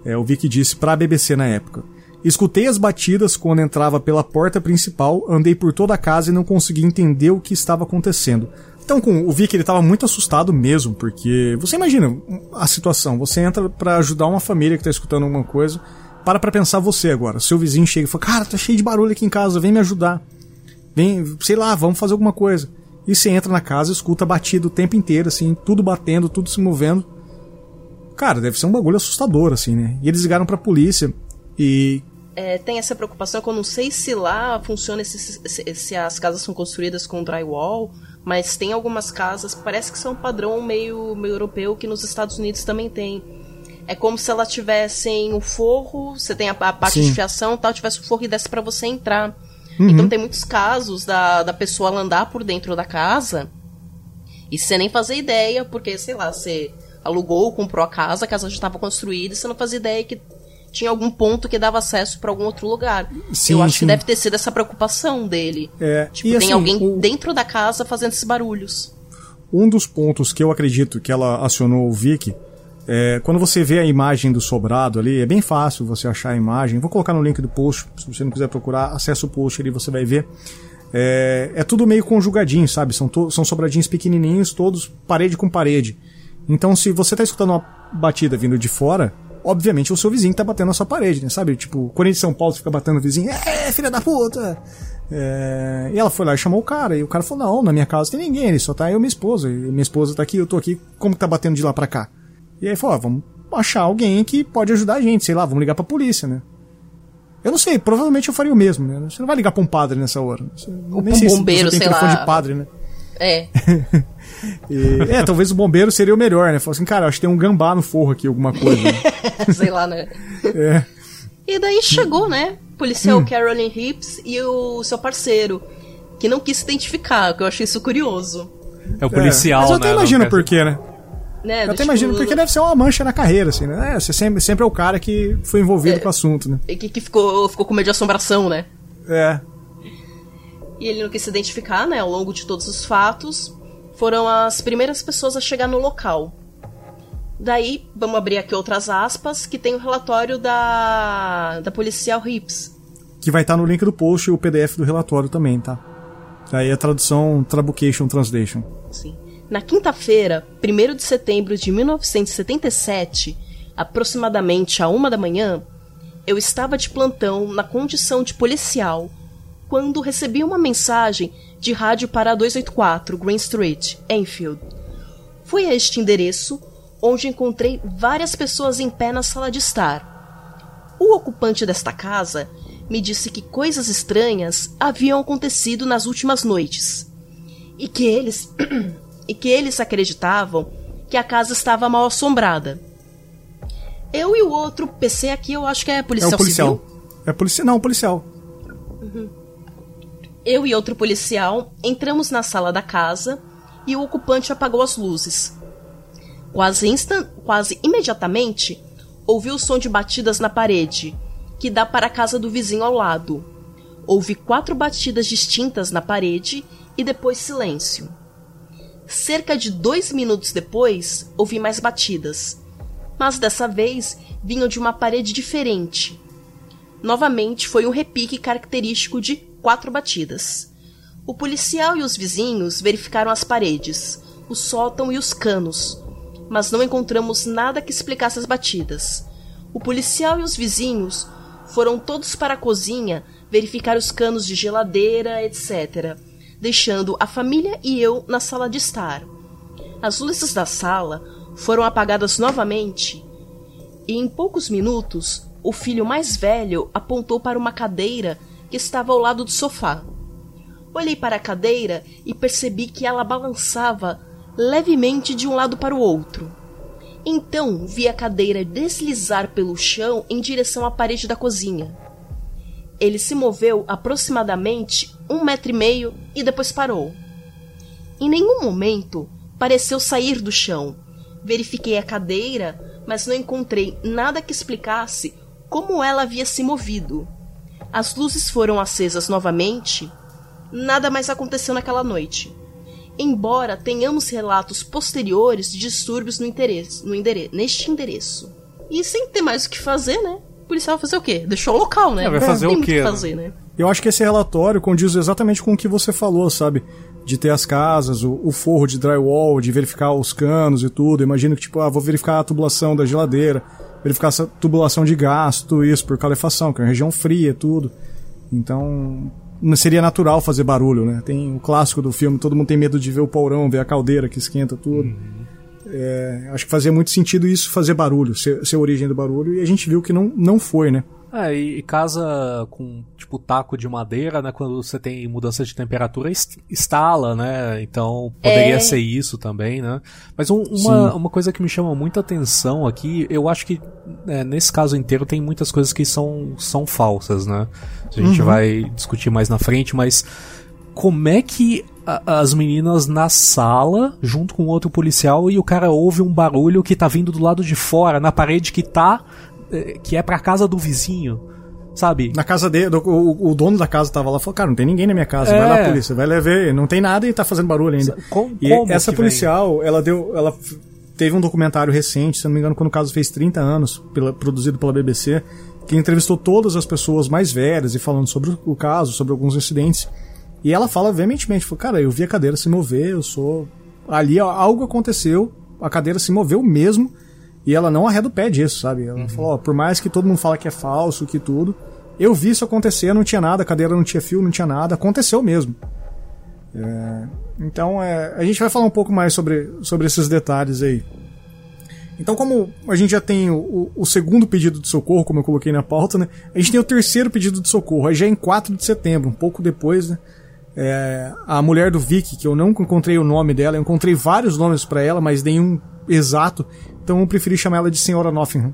É, o Vic disse pra BBC na época. Escutei as batidas quando entrava pela porta principal, andei por toda a casa e não consegui entender o que estava acontecendo. Então, com o Vic, ele tava muito assustado mesmo, porque você imagina a situação, você entra para ajudar uma família que tá escutando alguma coisa, para pra pensar você agora. Seu vizinho chega e fala: "Cara, tá cheio de barulho aqui em casa, vem me ajudar. Vem, sei lá, vamos fazer alguma coisa". E você entra na casa, escuta batido o tempo inteiro assim, tudo batendo, tudo se movendo. Cara, deve ser um bagulho assustador assim, né? E eles ligaram pra polícia e é, tem essa preocupação que eu não sei se lá funciona se, se, se, as casas são construídas com drywall, mas tem algumas casas, parece que são um padrão meio, meio europeu que nos Estados Unidos também tem. É como se elas tivessem o forro, você tem a, a parte Sim. de fiação tal, tivesse o forro e desse para você entrar. Uhum. Então tem muitos casos da, da pessoa andar por dentro da casa e você nem fazer ideia, porque, sei lá, você alugou, comprou a casa, a casa já estava construída e você não fazia ideia que tinha algum ponto que dava acesso para algum outro lugar. Sim, Eu acho sim. que deve ter sido essa preocupação dele. É, tipo, tem assim, alguém o... dentro da casa fazendo esses barulhos. Um dos pontos que eu acredito que ela acionou o Vic é, quando você vê a imagem do sobrado ali, é bem fácil você achar a imagem. Vou colocar no link do post, se você não quiser procurar, acessa o post ali, você vai ver. É, é tudo meio conjugadinho, sabe? São, são sobradinhos pequenininhos, todos parede com parede. Então, se você está escutando uma batida vindo de fora, obviamente o seu vizinho tá batendo na sua parede, né? Sabe? Tipo, quando em São Paulo fica batendo no vizinho, é, filha da puta! É... E ela foi lá e chamou o cara, e o cara falou, não, na minha casa tem ninguém, ele só tá eu e minha esposa, e minha esposa tá aqui, eu tô aqui, como que tá batendo de lá pra cá? E aí falou, ah, vamos achar alguém que pode ajudar a gente, sei lá, vamos ligar pra polícia, né? Eu não sei, provavelmente eu faria o mesmo, né? Você não vai ligar pra um padre nessa hora. Você, Ou nem um bombeiro, se você tem telefone lá. de padre, né? É. E, é, talvez o bombeiro seria o melhor, né? Falou assim, cara, acho que tem um gambá no forro aqui, alguma coisa. Né? Sei lá, né? É. E daí chegou, né? Policial hum. Carolyn Hips e o seu parceiro, que não quis se identificar, que eu achei isso curioso. É o policial, é, Mas eu até né? imagino por quê, né? né? Eu até imagino, porque deve ser uma mancha na carreira, assim, né? É, você sempre, sempre é o cara que foi envolvido é, com o assunto, né? Que, que ficou, ficou com medo de assombração, né? É. E ele não quis se identificar, né? Ao longo de todos os fatos foram as primeiras pessoas a chegar no local. Daí, vamos abrir aqui outras aspas, que tem o relatório da, da policial Rips. Que vai estar tá no link do post e o PDF do relatório também, tá? Daí a tradução Trabucation Translation. Sim. Na quinta-feira, 1 de setembro de 1977, aproximadamente a uma da manhã, eu estava de plantão na condição de policial quando recebi uma mensagem de rádio para 284 Green Street, Enfield. Fui a este endereço, onde encontrei várias pessoas em pé na sala de estar. O ocupante desta casa me disse que coisas estranhas haviam acontecido nas últimas noites e que eles e que eles acreditavam que a casa estava mal assombrada. Eu e o outro PC aqui, eu acho que é policial, é o policial. civil. É policial, não, policial. Uhum. Eu e outro policial entramos na sala da casa e o ocupante apagou as luzes. Quase. Quase imediatamente, ouvi o som de batidas na parede, que dá para a casa do vizinho ao lado. Ouvi quatro batidas distintas na parede e depois silêncio. Cerca de dois minutos depois, ouvi mais batidas, mas dessa vez vinham de uma parede diferente. Novamente foi um repique característico de quatro batidas. O policial e os vizinhos verificaram as paredes, o sótão e os canos, mas não encontramos nada que explicasse as batidas. O policial e os vizinhos foram todos para a cozinha verificar os canos de geladeira, etc., deixando a família e eu na sala de estar. As luzes da sala foram apagadas novamente e, em poucos minutos, o filho mais velho apontou para uma cadeira que estava ao lado do sofá. Olhei para a cadeira e percebi que ela balançava levemente de um lado para o outro. Então vi a cadeira deslizar pelo chão em direção à parede da cozinha. Ele se moveu aproximadamente um metro e meio e depois parou. Em nenhum momento pareceu sair do chão. Verifiquei a cadeira, mas não encontrei nada que explicasse como ela havia se movido. As luzes foram acesas novamente. Nada mais aconteceu naquela noite. Embora tenhamos relatos posteriores de distúrbios no endereço, no endereço, neste endereço. E sem ter mais o que fazer, né? O policial vai fazer o quê? Deixou o local, né? É, vai fazer Não tem o quê, muito né? fazer, né? Eu acho que esse relatório condiz exatamente com o que você falou, sabe? De ter as casas, o, o forro de drywall, de verificar os canos e tudo. Imagino que, tipo, ah, vou verificar a tubulação da geladeira, verificar essa tubulação de gás, tudo isso, por calefação, que é uma região fria e tudo. Então, seria natural fazer barulho, né? Tem o clássico do filme, todo mundo tem medo de ver o paurão, ver a caldeira que esquenta tudo. É, acho que fazia muito sentido isso fazer barulho, ser, ser a origem do barulho, e a gente viu que não, não foi, né? É, e casa com, tipo, taco de madeira, né? Quando você tem mudança de temperatura, est- estala, né? Então, poderia É. ser isso também, né? Mas um- Sim. uma, uma coisa que me chama muita atenção aqui, eu acho que é, nesse caso inteiro tem muitas coisas que são, são falsas, né? A gente vai discutir mais na frente, mas como é que a- as meninas na sala, junto com outro policial, e o cara ouve um barulho que tá vindo do lado de fora, na parede que tá. Que é pra casa do vizinho, sabe? Na casa dele, o, o dono da casa tava lá e falou: Cara, não tem ninguém na minha casa, É. vai lá, polícia, vai lá ver, não tem nada e tá fazendo barulho ainda. Como- e como essa policial, ela deu. Ela teve um documentário recente, se não me engano, quando o caso fez 30 anos, pela- produzido pela BBC, que entrevistou todas as pessoas mais velhas e falando sobre o, caso, sobre alguns incidentes. E ela fala veementemente, falou, cara, eu vi a cadeira se mover, eu sou. Ali algo aconteceu, a cadeira se moveu mesmo, e ela não arreda o pé disso, sabe? Ela falou, ó, por mais que todo mundo fala que é falso, que tudo, eu vi isso acontecer, não tinha nada, a cadeira não tinha fio, não tinha nada, aconteceu mesmo. É, então, é, a gente vai falar um pouco mais sobre, sobre esses detalhes aí. Então, como a gente já tem o, o- o segundo pedido de socorro, como eu coloquei na pauta, né? A gente tem o terceiro pedido de socorro, aí já é em 4 de setembro, um pouco depois, né? É, a mulher do Vicky, que eu não encontrei o nome dela, eu encontrei vários nomes pra ela, mas nenhum exato, então eu preferi chamar ela de Senhora Nottingham.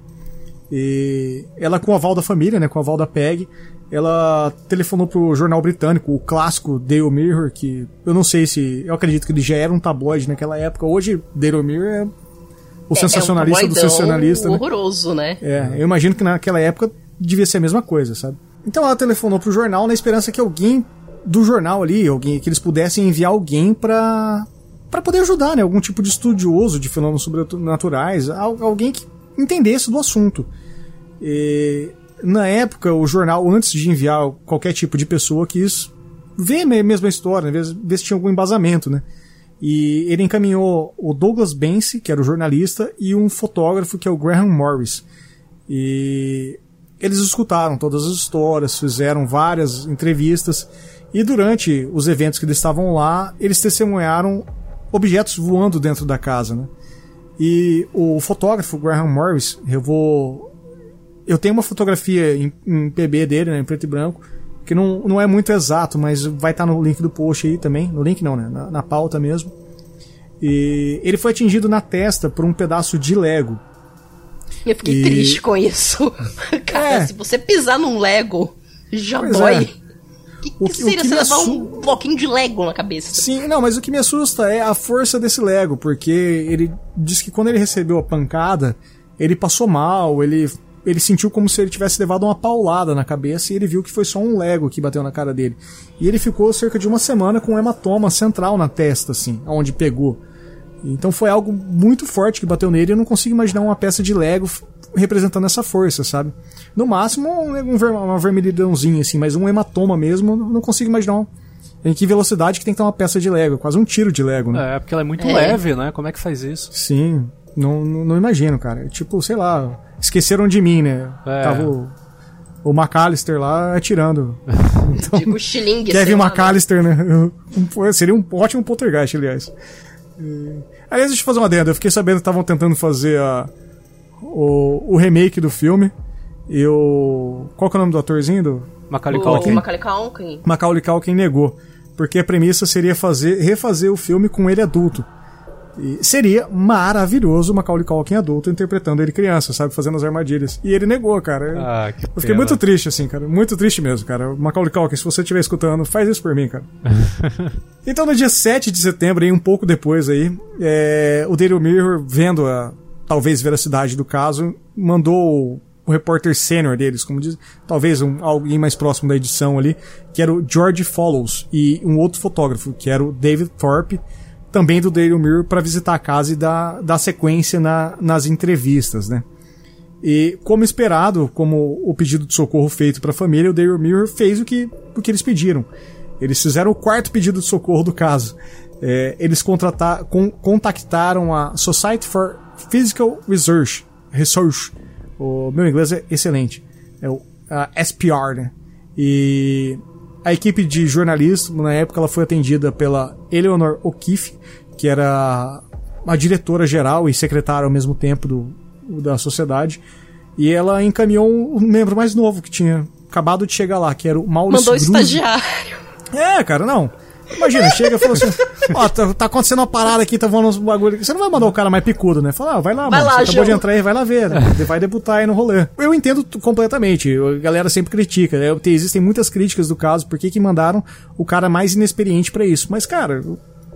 E ela com o aval da família, né, com o aval da PEG, ela telefonou pro jornal britânico, o clássico Daily Mirror, que eu não sei se, eu acredito que ele já era um tabloide naquela época. Hoje Daily Mirror é o sensacionalista é um do sensacionalista, né? horroroso, né? É, eu imagino que naquela época devia ser a mesma coisa, sabe? Então ela telefonou pro jornal na esperança que alguém do jornal ali, alguém que eles pudessem enviar alguém pra para poder ajudar, né? Algum tipo de estudioso de fenômenos sobrenaturais, al- alguém que entendesse do assunto. E, na época, o jornal, antes de enviar qualquer tipo de pessoa, quis ver me- mesmo a história, né? ver se tinha algum embasamento, né? E ele encaminhou o Douglas Bense, que era o jornalista, e um fotógrafo, que é o Graham Morris. E eles escutaram todas as histórias, fizeram várias entrevistas, e durante os eventos que eles estavam lá, eles testemunharam objetos voando dentro da casa, né? E o fotógrafo Graham Morris, eu vou. Eu tenho uma fotografia em, em PB dele, né, em preto e branco, que não, não é muito exato, mas vai estar no link do post aí também. No link não, né? Na, na pauta mesmo. E ele foi atingido na testa por um pedaço de Lego. Eu fiquei E- triste com isso. Cara, É. se você pisar num Lego, já Pois dói. é. Que, O que que- o seria que você levar assu- um bloquinho de Lego na cabeça? Sim, não, mas o que me assusta é a força desse Lego, porque ele diz que quando ele recebeu a pancada, ele passou mal, ele, ele sentiu como se ele tivesse levado uma paulada na cabeça e ele viu que foi só um Lego que bateu na cara dele. E ele ficou cerca de uma semana com um hematoma central na testa, assim, onde pegou. Então foi algo muito forte que bateu nele e eu não consigo imaginar uma peça de Lego representando essa força, sabe? No máximo um, um ver- uma vermelhidãozinha, assim, mas um hematoma mesmo, eu não consigo imaginar em que velocidade que tem que ter uma peça de Lego, quase um tiro de Lego, né? É, porque ela é muito É. leve, né? Como é que faz isso? Sim, não, não, não imagino, cara. Tipo, sei lá, esqueceram de mim, né? É. Tava o, o McAllister lá atirando. Digo xilingue. sei Kevin lá, né? McAllister, né? Um- Seria um ótimo poltergeist, aliás. E- Aliás, deixa eu fazer uma adenda. Eu fiquei sabendo que estavam tentando fazer a, o, o remake do filme. E o. Qual que é o nome do atorzinho? Do Macaulay Culkin. Macaulay Culkin. Macaulay Culkin negou. Porque a premissa seria fazer, refazer o filme com ele adulto. E seria maravilhoso o Macaulay Culkin adulto interpretando ele criança, sabe? Fazendo as armadilhas. E ele negou, cara. Ah, que Eu fiquei pena. muito triste, assim, cara. Muito triste mesmo, cara. Macaulay Culkin, se você estiver escutando, faz isso por mim, cara. então, no dia 7 de setembro, aí, um pouco depois aí, é, o Daily Mirror, vendo a- talvez veracidade do caso, mandou o repórter sênior deles, como diz, talvez um, alguém mais próximo da edição ali, que era o George Follows, e um outro fotógrafo, que era o David Thorpe, também do Daily Mirror, para visitar a casa e dar, dar sequência na, nas entrevistas, né? E, como esperado, como o pedido de socorro feito para a família, o Daily Mirror fez o que, o que eles pediram. Eles fizeram o quarto pedido de socorro do caso. É, eles contratar, con, contactaram a Society for Physical Research, Research o meu inglês é excelente. É o SPR, né? E a equipe de jornalistas, na época, ela foi atendida pela Eleanor O'Keefe, que era a diretora geral e secretária ao mesmo tempo do, da sociedade. E ela encaminhou um membro mais novo que tinha acabado de chegar lá, que era o Maurício Mandou estagiário. É, cara, não. Imagina, chega e fala assim: Ó, tá, tá, acontecendo uma parada aqui, tá voando uns bagulho aqui. Você não vai mandar o cara mais picudo, né? Fala, ah, vai lá, vai mano. Lá, você acabou de entrar aí, vai lá ver. Né? Vai debutar aí no rolê. Eu entendo completamente. A galera sempre critica. Né? Existem muitas críticas do caso, por que, que mandaram o cara mais inexperiente para isso. Mas, cara,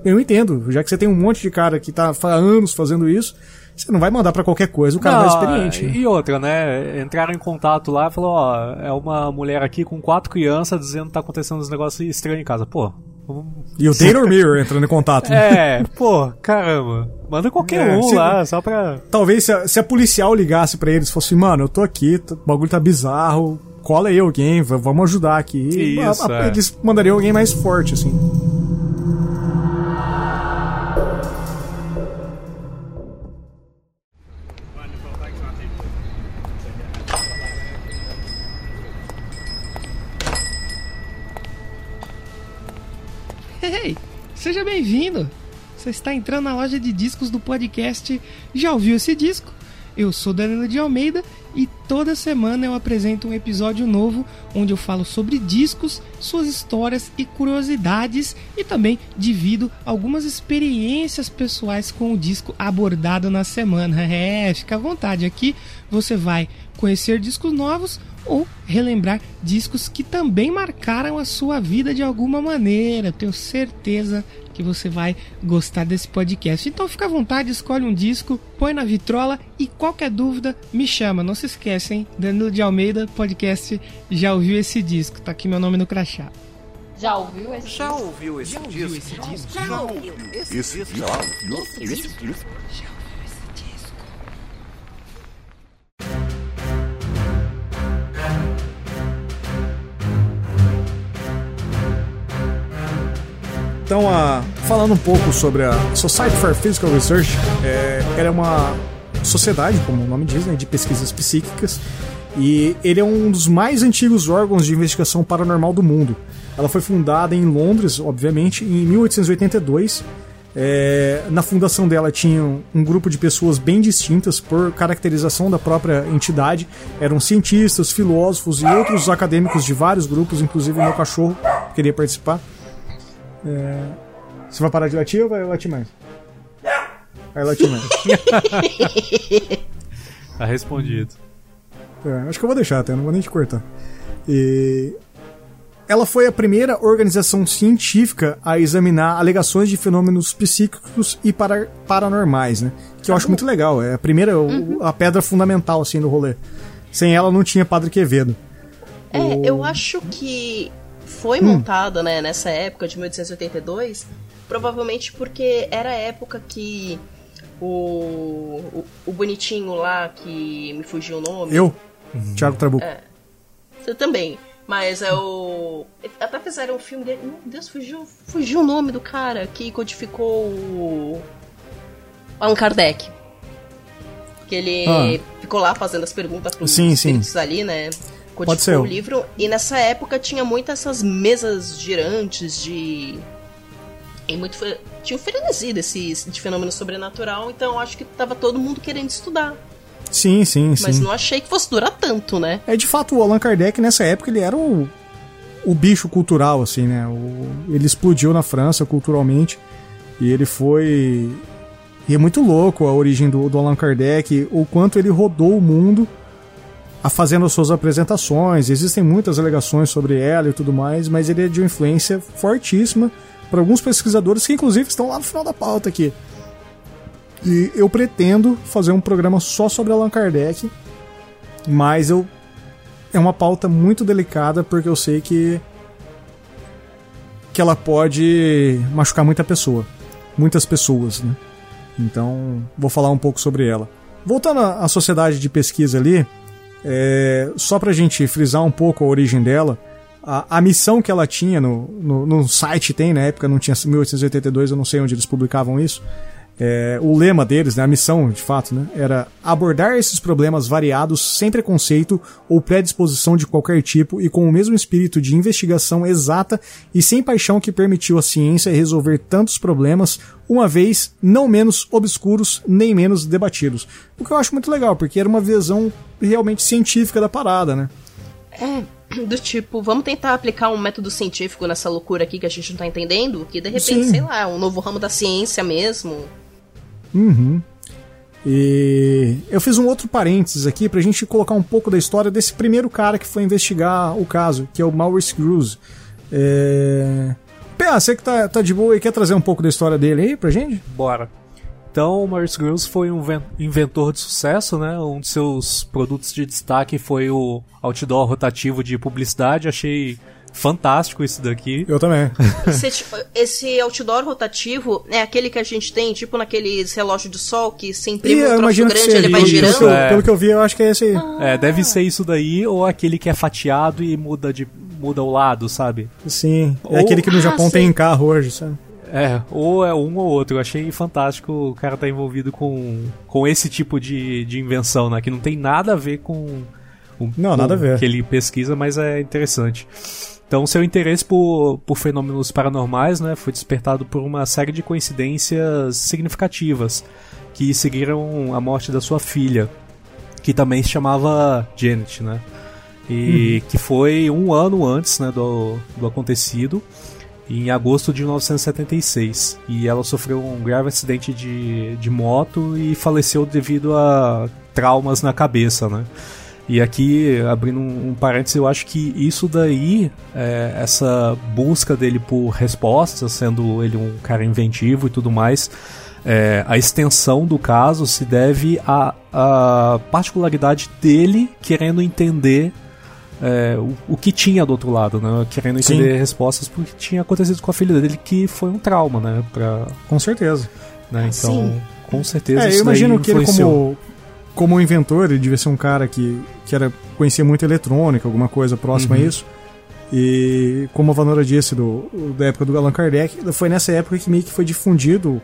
eu entendo. Já que você tem um monte de cara que tá há anos fazendo isso. Você não vai mandar para qualquer coisa o cara não, mais experiente. Né? E outra, né? Entraram em contato lá e falou, ó, é uma mulher aqui com quatro crianças dizendo que tá acontecendo uns negócios estranhos em casa. Pô, e o Taylor Mirror entrando em contato. Né? É, pô, caramba. Manda qualquer é, um se, lá, só pra. Talvez se a, se a policial ligasse para eles, fosse, mano, eu tô aqui, o bagulho tá bizarro, cola aí alguém, vamos ajudar aqui. Isso, a, a, é. Eles mandariam alguém mais forte, assim. Você está entrando na loja de discos do podcast Já ouviu esse disco? Eu sou Danilo de Almeida e toda semana eu apresento um episódio novo onde eu falo sobre discos, suas histórias e curiosidades e também divido algumas experiências pessoais com o disco abordado na semana. É, fica à vontade, aqui você vai conhecer discos novos ou relembrar discos que também marcaram a sua vida de alguma maneira. Tenho certeza que você vai gostar desse podcast. Então fica à vontade, escolhe um disco, põe na vitrola e qualquer dúvida me chama. Não se esquecem, Danilo de Almeida, podcast Já ouviu esse disco? Tá aqui meu nome no crachá. Já ouviu esse Já ouviu esse disco? Já ouviu esse disco? Já ouviu esse disco? Já ouviu esse disco? Então, a, falando um pouco sobre a Society for Physical Research, é, ela é uma sociedade, como o nome diz, né, de pesquisas psíquicas, e ele é um dos mais antigos órgãos de investigação paranormal do mundo. Ela foi fundada em Londres, obviamente, em 1882. É, na fundação dela tinha um grupo de pessoas bem distintas por caracterização da própria entidade. Eram cientistas, filósofos e outros acadêmicos de vários grupos, inclusive meu cachorro queria participar. É... Você vai parar de latir ou vai latir mais? Vai latir mais. tá respondido. É, acho que eu vou deixar até, não vou nem te cortar. E... Ela foi a primeira organização científica a examinar alegações de fenômenos psíquicos e para... paranormais, né? Que eu acho muito legal. É a primeira, uhum. a pedra fundamental assim do rolê. Sem ela não tinha Padre Quevedo. É, o... eu acho que foi hum. montada né, nessa época de 1882, provavelmente porque era a época que o, o, o bonitinho lá, que me fugiu o nome. Eu? Uhum. Thiago Trabuco. É. Você também. Mas é o. Até fizeram um filme dele. Meu Deus, fugiu, fugiu o nome do cara que codificou o. Allan Kardec. Que ele ah. ficou lá fazendo as perguntas pros sim, sim. ali, né? codificou o livro. E nessa época tinha muitas essas mesas girantes de. E muito. Tinha um frenesi desse, de fenômeno sobrenatural, então acho que tava todo mundo querendo estudar. Sim, sim, sim. Mas não achei que fosse durar tanto, né? É de fato, o Allan Kardec nessa época ele era o, o bicho cultural, assim, né? O, ele explodiu na França culturalmente e ele foi. E é muito louco a origem do, do Allan Kardec, o quanto ele rodou o mundo a fazendo suas apresentações. Existem muitas alegações sobre ela e tudo mais, mas ele é de uma influência fortíssima para alguns pesquisadores que inclusive estão lá no final da pauta aqui. E eu pretendo fazer um programa só sobre Allan Kardec, mas eu é uma pauta muito delicada porque eu sei que que ela pode machucar muita pessoa, muitas pessoas, né? Então, vou falar um pouco sobre ela. Voltando à sociedade de pesquisa ali, é, só pra gente frisar um pouco a origem dela, a, a missão que ela tinha no, no, no, site tem, na época não tinha 1882, eu não sei onde eles publicavam isso, é, o lema deles, né, a missão de fato, né, era abordar esses problemas variados sem preconceito ou predisposição de qualquer tipo e com o mesmo espírito de investigação exata e sem paixão que permitiu à ciência resolver tantos problemas, uma vez não menos obscuros nem menos debatidos. O que eu acho muito legal, porque era uma visão realmente científica da parada, né? É, do tipo, vamos tentar aplicar um método científico nessa loucura aqui que a gente não tá entendendo, que de repente, Sim. sei lá, um novo ramo da ciência mesmo. Uhum. E eu fiz um outro parênteses aqui pra gente colocar um pouco da história desse primeiro cara que foi investigar o caso, que é o Maurice Cruz. É... Pé, você que tá, tá de boa e quer trazer um pouco da história dele aí pra gente? Bora. Então, o Maurice Groves foi um inventor de sucesso, né? Um de seus produtos de destaque foi o outdoor rotativo de publicidade. Achei fantástico isso daqui. Eu também. Esse, esse, outdoor rotativo é aquele que a gente tem, tipo naqueles relógios de sol que se imprime um troço grande ele vai girando? Isso, é. Pelo que eu vi, eu acho que é esse aí. Ah. É, deve ser isso daí, ou aquele que é fatiado e muda de muda o lado, sabe? Sim, é ou... aquele que no Japão ah, tem em carro hoje, sabe? É, ou é um ou outro. Eu achei fantástico o cara estar tá envolvido com, com esse tipo de, de invenção, né? Que não tem nada a ver com o não, nada a ver. que ele pesquisa, mas é interessante. Então, seu interesse por, por fenômenos paranormais né, foi despertado por uma série de coincidências significativas que seguiram a morte da sua filha, que também se chamava Janet, né? E uhum. que foi um ano antes né, do, do acontecido, em agosto de 1976. E ela sofreu um grave acidente de, de moto e faleceu devido a traumas na cabeça, né? E aqui, abrindo um, um parênteses, eu acho que isso daí, é, essa busca dele por respostas, sendo ele um cara inventivo e tudo mais, é, a extensão do caso se deve à, à particularidade dele querendo entender é, o, o, que tinha do outro lado, né? Querendo entender Sim. respostas porque tinha acontecido com a filha dele, que foi um trauma, né? Pra, com certeza. Né? Então, Sim. com certeza. É, eu imagino que ele, como, como inventor, ele devia ser um cara que, que era, conhecia muito eletrônica, alguma coisa próxima uhum. a isso. E como a Vanora disse, do, da época do Allan Kardec, foi nessa época que meio que foi difundido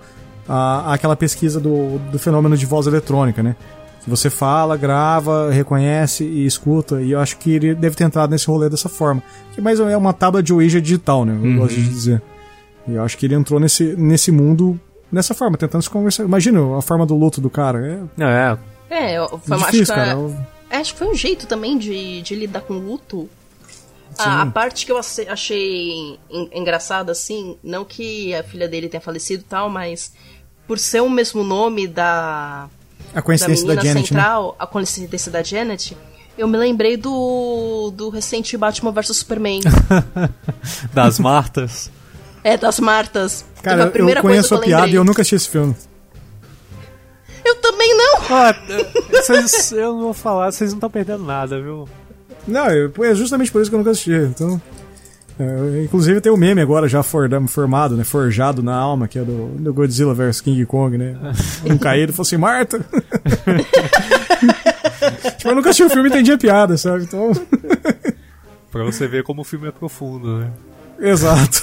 a, aquela pesquisa do, do fenômeno de voz eletrônica, né? Que você fala, grava, reconhece e escuta. E eu acho que ele deve ter entrado nesse rolê dessa forma. Que mais é uma tábua de Ouija digital, né? Eu uhum. gosto de dizer. E eu acho que ele entrou nesse, nesse mundo dessa forma, tentando se conversar. Imagina a forma do luto do cara. É, é é, foi, é difícil, acho, cara. Que, é, acho que foi um jeito também de, de lidar com o luto. A, a, parte que eu achei engraçada, assim, não que a filha dele tenha falecido e tal, mas por ser o mesmo nome da, a coincidência da, da Janet, né? central, né? a coincidência da Janet, eu me lembrei do, do recente Batman vs Superman. das Martas. É, das Martas. Cara, eu conheço a piada e eu nunca assisti esse filme. Eu também não! Ah, cês, eu não vou falar, vocês não estão perdendo nada, viu? Não, é justamente por isso que eu nunca assisti. Então, é, inclusive tem o um meme agora já formado, né? Forjado na alma, que é do, do Godzilla vs King Kong, né? Um caído falou assim, Marta! tipo, eu nunca assisti o filme e entendi a piada, sabe? Então. pra você ver como o filme é profundo, né? Exato.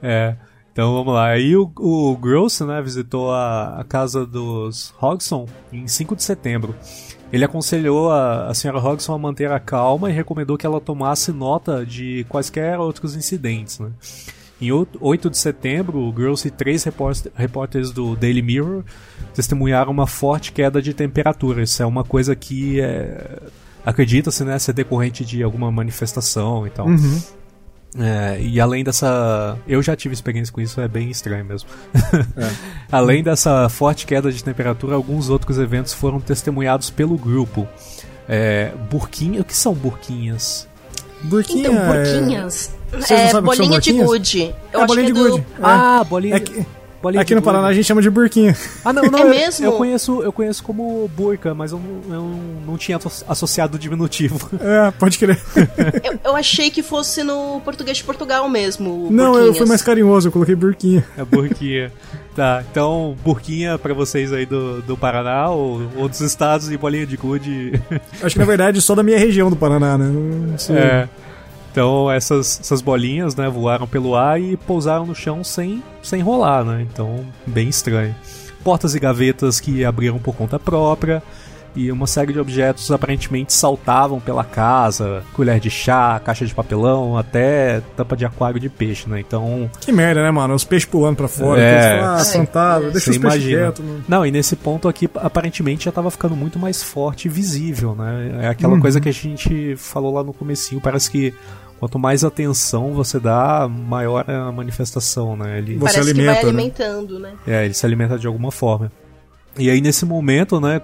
é. Então vamos lá. Aí o, o Gross né, visitou a, a casa dos Hodgson em 5 de setembro. Ele aconselhou a, a senhora Hodgson a manter a calma e recomendou que ela tomasse nota de quaisquer outros incidentes. Né? Em 8 de setembro, o Gross e três repórteres do Daily Mirror testemunharam uma forte queda de temperatura. Isso é uma coisa que é, acredita-se né, ser decorrente de alguma manifestação e tal. Uhum. É, e além dessa. Eu já tive experiência com isso, é bem estranho mesmo. É. além dessa forte queda de temperatura, alguns outros eventos foram testemunhados pelo grupo. É, burquinha. O que são burquinhas? Burquinha então, burquinhas. É, é bolinha de gude. Eu é, bolinha de é gude. Ah, bolinha. É que, Bolinha Aqui no gude. Paraná a gente chama de burquinha. Ah, não, não. É eu, mesmo? Eu conheço, eu conheço como burca, mas eu não, eu não tinha asso- associado o diminutivo. É, pode crer. Eu, eu achei que fosse no português de Portugal mesmo. Não, eu fui mais carinhoso, eu coloquei burquinha. É burquinha. tá, então burquinha pra vocês aí do, do Paraná ou outros estados e bolinha de gude. Acho que na verdade só da minha região do Paraná, né? Não sei. É. Então essas, essas bolinhas, né, voaram pelo ar e pousaram no chão sem, sem rolar, né? Então, bem estranho. Portas e gavetas que abriram por conta própria e uma série de objetos aparentemente saltavam pela casa, colher de chá, caixa de papelão, até tampa de aquário de peixe, né? Então, Que merda, né, mano? Os peixes pulando pra fora. É. Ah, fantasma, deixa Você os peixes quietos. mano. Não, e nesse ponto aqui, aparentemente já tava ficando muito mais forte e visível, né? É aquela coisa que a gente falou lá no comecinho, parece que quanto mais atenção você dá, maior é a manifestação, né? Ele, Você Parece que vai alimenta, né? alimentando, né? é, ele se alimenta de alguma forma. E aí nesse momento, né,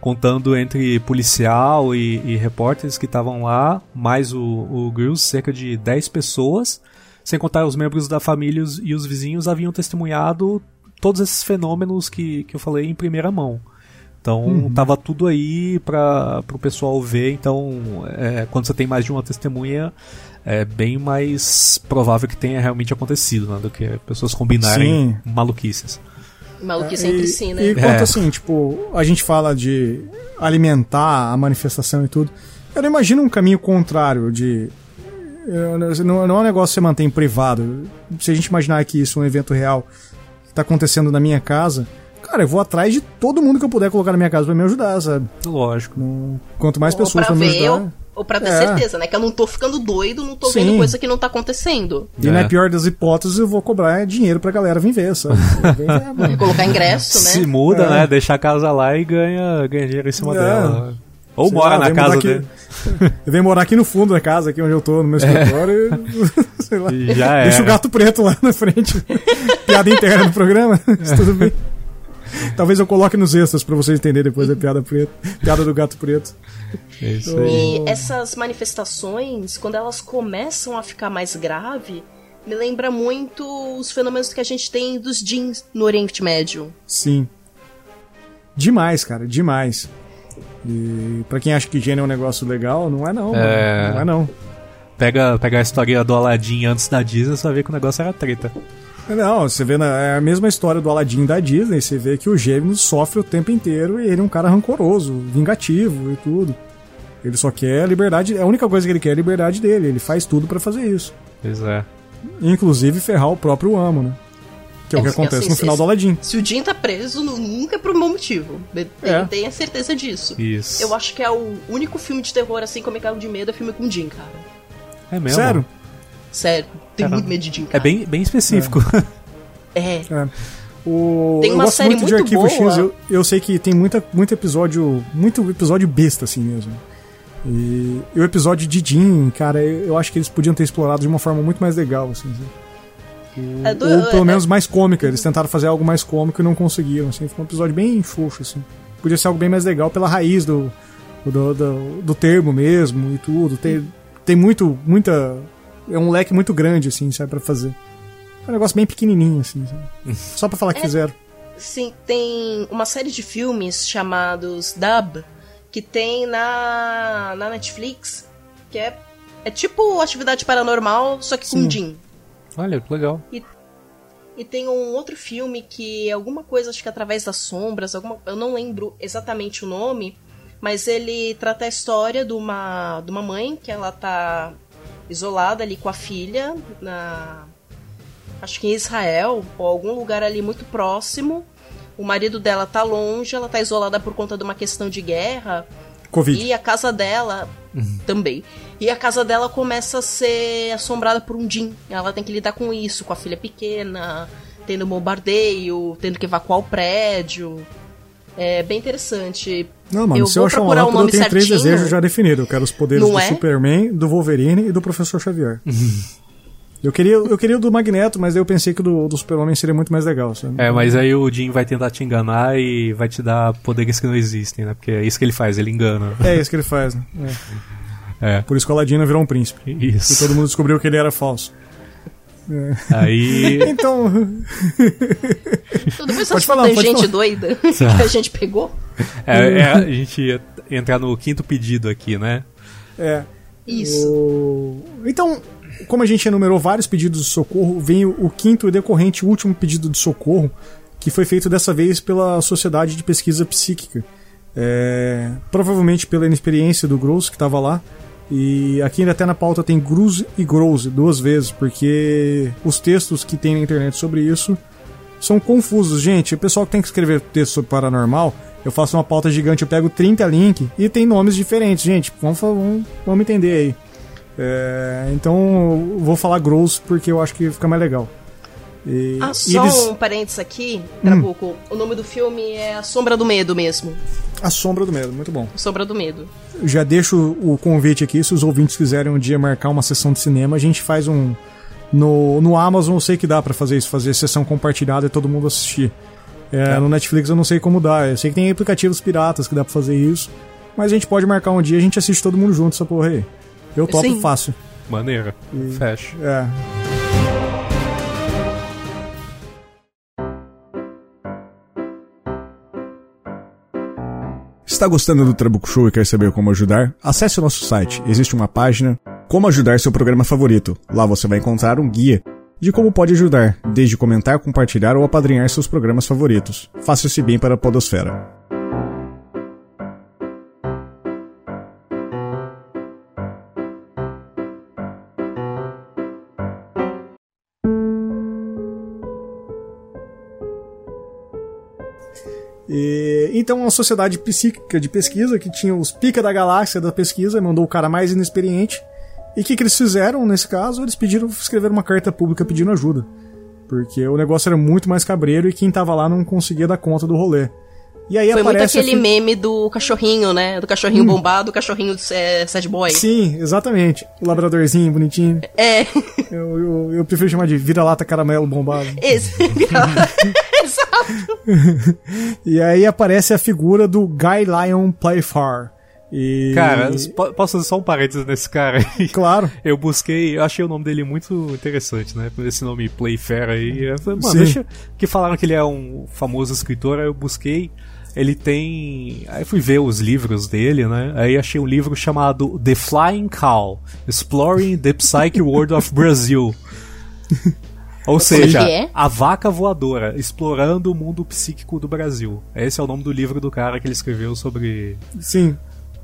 contando entre policial e, e repórteres que estavam lá, mais o, o Grills, cerca de 10 pessoas, sem contar os membros da família e os- os vizinhos, haviam testemunhado todos esses fenômenos que, que eu falei em primeira mão. Então tava tudo aí para o pessoal ver. Então, é, quando você tem mais de uma testemunha, é bem mais provável que tenha realmente acontecido, né, do que pessoas combinarem Sim. maluquices. Maluquice entre si, né? E quanto É. assim, tipo, a gente fala de alimentar a manifestação e tudo. Eu não imagino um caminho contrário de. eu Não, não é um negócio que você mantém privado. Se a gente imaginar que isso é um evento real que tá acontecendo na minha casa, cara, eu vou atrás de todo mundo que eu puder colocar na minha casa pra me ajudar, sabe? Lógico. Quanto mais ou pessoas pra me ajudar. ou, ou pra ter É. certeza, né? Que eu não tô ficando doido, não tô Sim. vendo coisa que não tá acontecendo. E na É. pior das hipóteses, eu vou cobrar dinheiro pra galera vir ver, sabe? Vem ver, mano. Colocar ingresso, né? Se muda, É. né? Deixa a casa lá e ganha, ganha dinheiro em cima É. dela. Ou Sei mora lá, na casa aqui- dele. Eu venho morar aqui no fundo da casa, aqui onde eu tô, no meu escritório. e- sei lá. Já Deixa era. o gato preto lá na frente. Piada interna do programa. Mas tudo bem. Talvez eu coloque nos extras pra vocês entenderem depois da piada preta. Piada do gato preto. É isso aí. E essas manifestações, quando elas começam a ficar mais grave, me lembra muito os fenômenos que a gente tem dos jeans no Oriente Médio. Sim. Demais, cara, demais. E pra quem acha que gênio é um negócio legal, não é não. É. Não é não. Pega, pega a história do Aladdin antes da Disney, você vai ver que o negócio era treta. Não, você vê na, é a mesma história do Aladdin da Disney, você vê que o gêmeo sofre o tempo inteiro e ele é um cara rancoroso, vingativo e tudo. Ele só quer a liberdade, a única coisa que ele quer é a liberdade dele, ele faz tudo pra fazer isso. Pois é. Inclusive ferrar o próprio amo, né? Que é, o que É, acontece assim, no se- final do Aladdin. Se o Jim tá preso, nu- nunca é por um bom motivo. Ele É. tem a certeza disso. Isso. Eu acho que é o único filme de terror assim que eu me cago de medo é filme com Jim, cara. É mesmo? Sério? Sério, tenho Caramba. muito medo de Jim, É cara. bem, bem específico. É. É. O... Tem uma eu gosto série muito de muito Arquivo boa. X, eu, eu sei que tem muita, muito episódio, muito episódio besta assim mesmo. E, e o episódio de Jim, cara, eu, eu acho que eles podiam ter explorado de uma forma muito mais legal, assim. sabe? É do- Ou pelo é- menos mais cômica. Eles tentaram fazer algo mais cômico e não conseguiram. Assim. Foi um episódio bem xoxo, assim. Podia ser algo bem mais legal pela raiz do, do, do, do termo mesmo e tudo. Tem, tem muito, muita. É um leque muito grande, assim, sabe, pra fazer. É um negócio bem pequenininho, assim. sabe? Só pra falar que É. fizeram. Sim, tem uma série de filmes chamados Dub que tem na, na Netflix, que é, é tipo atividade paranormal, só que com Sim. Jim. Olha, que legal. E tem um outro filme que é alguma coisa, acho que através das sombras, alguma, eu não lembro exatamente o nome, mas ele trata a história de uma, de uma mãe que ela tá isolada ali com a filha na acho que em Israel ou algum lugar ali muito próximo. O marido dela tá longe, ela tá isolada por conta de uma questão de guerra. Covid. E a casa dela também. E a casa dela começa a ser assombrada por um Jin. Ela tem que lidar com isso, com a filha pequena, tendo bombardeio, tendo que evacuar o prédio. É bem interessante. Não, mano, eu se eu achar o lâmpada, eu nome tenho três certinho. desejos já definidos. Eu quero os poderes Não do é? Superman, do Wolverine e do Professor Xavier. eu, queria, eu queria o do Magneto, mas eu pensei que o do, do Super-Homem seria muito mais legal. Sabe? É, mas aí o Jim vai tentar te enganar e vai te dar poderes que não existem, né? Porque é isso que ele faz, ele engana. É isso que ele faz, né? É. É. Por isso que o Aladino virou um príncipe. E Isso. todo mundo descobriu que ele era falso. Aí. Então, Tudo bem, Pode falar, pode tangente falar. doida que a gente pegou. é, é, a gente ia entrar no quinto pedido aqui, né? é. Isso. O- Então, como a gente enumerou vários pedidos de socorro, vem o, o quinto e decorrente último pedido de socorro, que foi feito dessa vez pela Sociedade de Pesquisa Psíquica. É, provavelmente pela inexperiência do Gross, que estava lá. E aqui ainda até na pauta tem Gruz e Gross duas vezes, porque os textos que tem na internet sobre isso são confusos. Gente, o pessoal que tem que escrever texto sobre paranormal, eu faço uma pauta gigante, eu pego 30 links e tem nomes diferentes. Gente, vamos, vamos, vamos entender aí. É, então, vou falar gross porque eu acho que fica mais legal. E, Ah, só eles- Hum. um parênteses aqui, Trabuco. O nome do filme é A Sombra do Medo mesmo. A Sombra do Medo, muito bom. A Sombra do Medo. Já deixo o convite aqui, se os ouvintes quiserem um dia marcar uma sessão de cinema, a gente faz um. No, no Amazon eu sei que dá pra fazer isso, fazer sessão compartilhada e todo mundo assistir. É, No Netflix eu não sei como dá. Eu sei que tem aplicativos piratas que dá pra fazer isso. Mas a gente pode marcar um dia e a gente assiste todo mundo junto essa porra aí. Eu topo Sim. fácil. Maneira. Fecha. É. Está gostando do Trabuco Show e quer saber como ajudar? Acesse o nosso site. Existe uma página Como ajudar seu programa favorito. Lá você vai encontrar um guia de como pode ajudar, desde comentar, compartilhar ou apadrinhar seus programas favoritos. Faça esse bem para a podosfera. Então, uma sociedade psíquica de pesquisa que tinha os pica da galáxia da pesquisa, mandou o cara mais inexperiente. E o que, que eles fizeram nesse caso? Eles pediram escrever uma carta pública pedindo ajuda. Porque o negócio era muito mais cabreiro e quem tava lá não conseguia dar conta do rolê. E aí Foi muito aparece a aquele meme do cachorrinho, né? Do cachorrinho bombado, o cachorrinho é, sad boy. Sim, exatamente. O labradorzinho bonitinho. É, Eu, eu, eu prefiro chamar de vira-lata caramelo bombado. esse. Exato. E aí aparece a figura do Guy Lion Playfar. E... Cara, po- posso fazer só um parênteses nesse cara aí? Claro. Eu busquei, eu achei o nome dele muito interessante, né? Esse nome Playfair aí. Falei, Mano, Sim. deixa. Que falaram que ele é um famoso escritor, aí eu busquei. Ele tem. Aí fui ver os livros dele, né? Aí achei um livro chamado The Flying Cow Exploring the Psyche World of Brazil. Ou seja, é? A Vaca Voadora, explorando o mundo psíquico do Brasil. Esse é o nome do livro do cara que ele escreveu sobre Sim.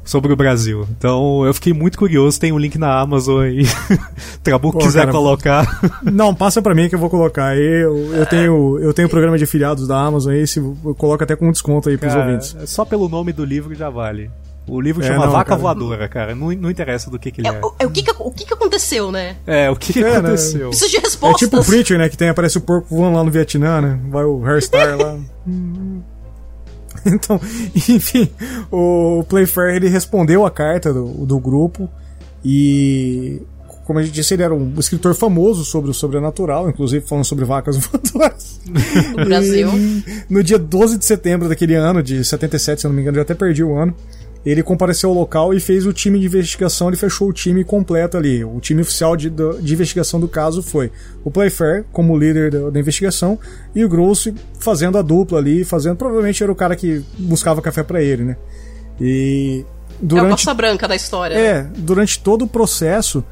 sobre o Brasil. Então eu fiquei muito curioso, tem um link na Amazon aí. Trabuco Pô, quiser cara, colocar. Não, passa pra mim que eu vou colocar. Eu, eu tenho eu tenho programa de afiliados da Amazon aí, se eu coloco até com desconto aí pros Cara, ouvintes. só pelo nome do livro já vale. O livro É, chama não, Vaca cara. Voadora, cara. Não, não interessa do que, que ele É, é. o, é o que, que, o que, que aconteceu, né? É, o que, que É, né? aconteceu? Preciso de É respostas. tipo o Preacher, né? Que tem, aparece o porco voando lá no Vietnã, né? Vai o Hairstar lá. Então, enfim, o Playfair ele respondeu a carta do, do grupo e, como a gente disse, ele era um escritor famoso sobre o sobrenatural, inclusive falando sobre vacas voadoras. No Brasil. E no dia 12 de setembro daquele ano, de 77, se eu não me engano, eu já até perdi o ano. Ele compareceu ao local e fez o time de investigação, ele fechou o time completo ali. O time oficial de, de investigação do caso foi o Playfair como líder da, da investigação e o Gross fazendo a dupla ali, fazendo. Provavelmente era o cara que buscava café pra ele, né? E É durante Costa Branca da história. né? é, durante todo o processo,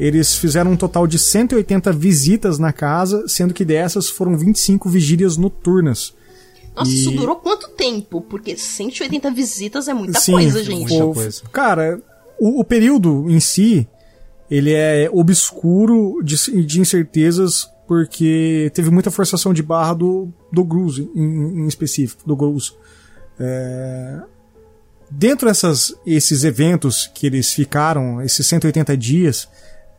eles fizeram um total de 180 visitas na casa, sendo que dessas foram 25 vigílias noturnas. Nossa, isso E- durou quanto tempo? Porque 180 visitas é muita Sim, coisa, gente. muita o- coisa. Cara, o, o período em si, ele é obscuro de, de incertezas porque teve muita forçação de barra do, do Gruz, em, em específico, do Gruz. É, dentro dessas, esses eventos que eles ficaram, esses 180 dias,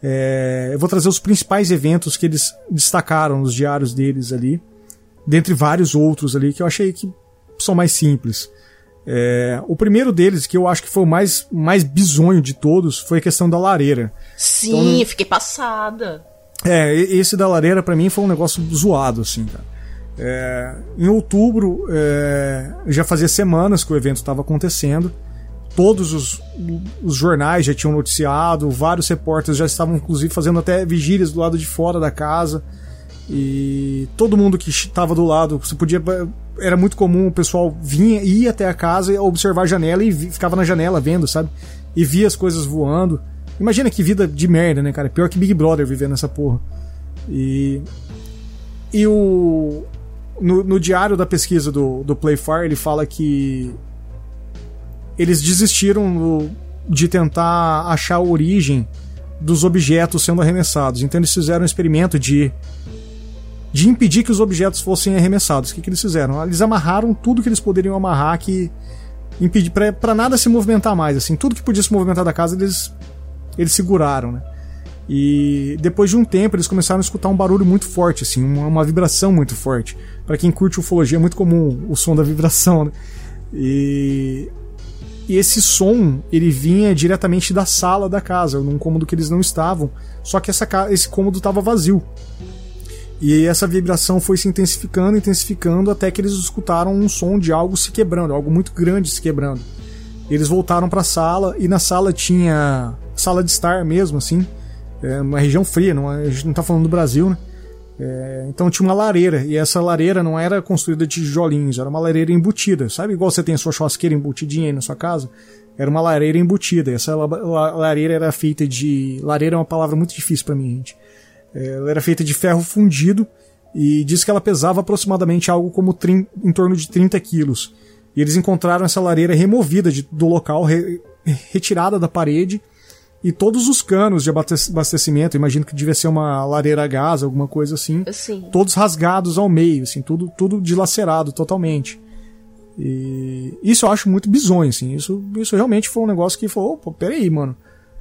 é, eu vou trazer os principais eventos que eles destacaram nos diários deles ali, dentre vários outros ali que eu achei que são mais simples. É, o primeiro deles, que eu acho que foi o mais, mais bizonho de todos, foi a questão da lareira. Sim, fiquei passada. É, esse da lareira pra mim foi um negócio zoado, assim, cara. É, em outubro, é, já fazia semanas que o evento estava acontecendo todos os, os jornais já tinham noticiado, vários repórteres já estavam inclusive fazendo até vigílias do lado de fora da casa. E todo mundo que estava do lado, você podia era muito comum o pessoal vinha ia até a casa e observar a janela e ficava na janela vendo, sabe? E via as coisas voando. Imagina que vida de merda, né, cara? Pior que Big Brother vivendo nessa porra. E e o no, no diário da pesquisa do, do Playfire ele fala que eles desistiram de tentar achar a origem dos objetos sendo arremessados. Então eles fizeram um experimento de de impedir que os objetos fossem arremessados. O que, que eles fizeram? Eles amarraram tudo que eles poderiam amarrar que impedir para nada se movimentar mais. Assim, tudo que podia se movimentar da casa eles eles seguraram, né? E depois de um tempo eles começaram a escutar um barulho muito forte, assim, uma, uma vibração muito forte. Para quem curte ufologia é muito comum o som da vibração, né? E e esse som, ele vinha diretamente da sala da casa, num cômodo que eles não estavam, só que essa, esse cômodo estava vazio. E essa vibração foi se intensificando, intensificando, até que eles escutaram um som de algo se quebrando, algo muito grande se quebrando. Eles voltaram para a sala e na sala tinha sala de estar mesmo, assim, é uma região fria, não, a gente não está falando do Brasil, né? É, então tinha uma lareira, e essa lareira não era construída de tijolinhos, era uma lareira embutida. Sabe igual você tem a sua churrasqueira embutidinha aí na sua casa? Era uma lareira embutida. Essa lareira era feita de. Lareira é uma palavra muito difícil para mim, gente. Ela era feita de ferro fundido e diz que ela pesava aproximadamente algo como em torno de 30 quilos. E eles encontraram essa lareira removida de, do local, re, retirada da parede e todos os canos de abastecimento, imagino que devia ser uma lareira a gás, alguma coisa assim, Sim. todos rasgados ao meio, assim, tudo, tudo dilacerado totalmente. E isso eu acho muito bizonho, assim, isso, isso realmente foi um negócio que falou, opa, peraí, mano.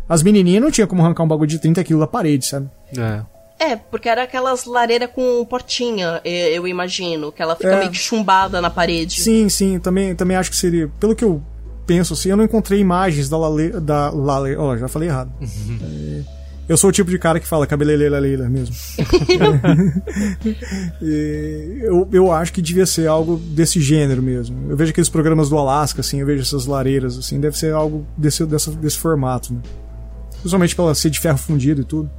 As menininhas não tinha como arrancar um bagulho de 30 quilos da parede, sabe? É. É, porque era aquelas lareiras com portinha, eu imagino, que ela fica É. meio que chumbada na parede. Sim, sim, também, também acho que seria. Pelo que eu penso assim, eu não encontrei imagens da Lale. Da Lale ó, já falei errado. É, eu sou o tipo de cara que fala cabeleleira leila mesmo. E eu, eu acho que devia ser algo desse gênero mesmo. Eu vejo aqueles programas do Alasca, assim, eu vejo essas lareiras, assim, deve ser algo desse, dessa, desse formato, né? Principalmente pela ser de ferro fundido e tudo.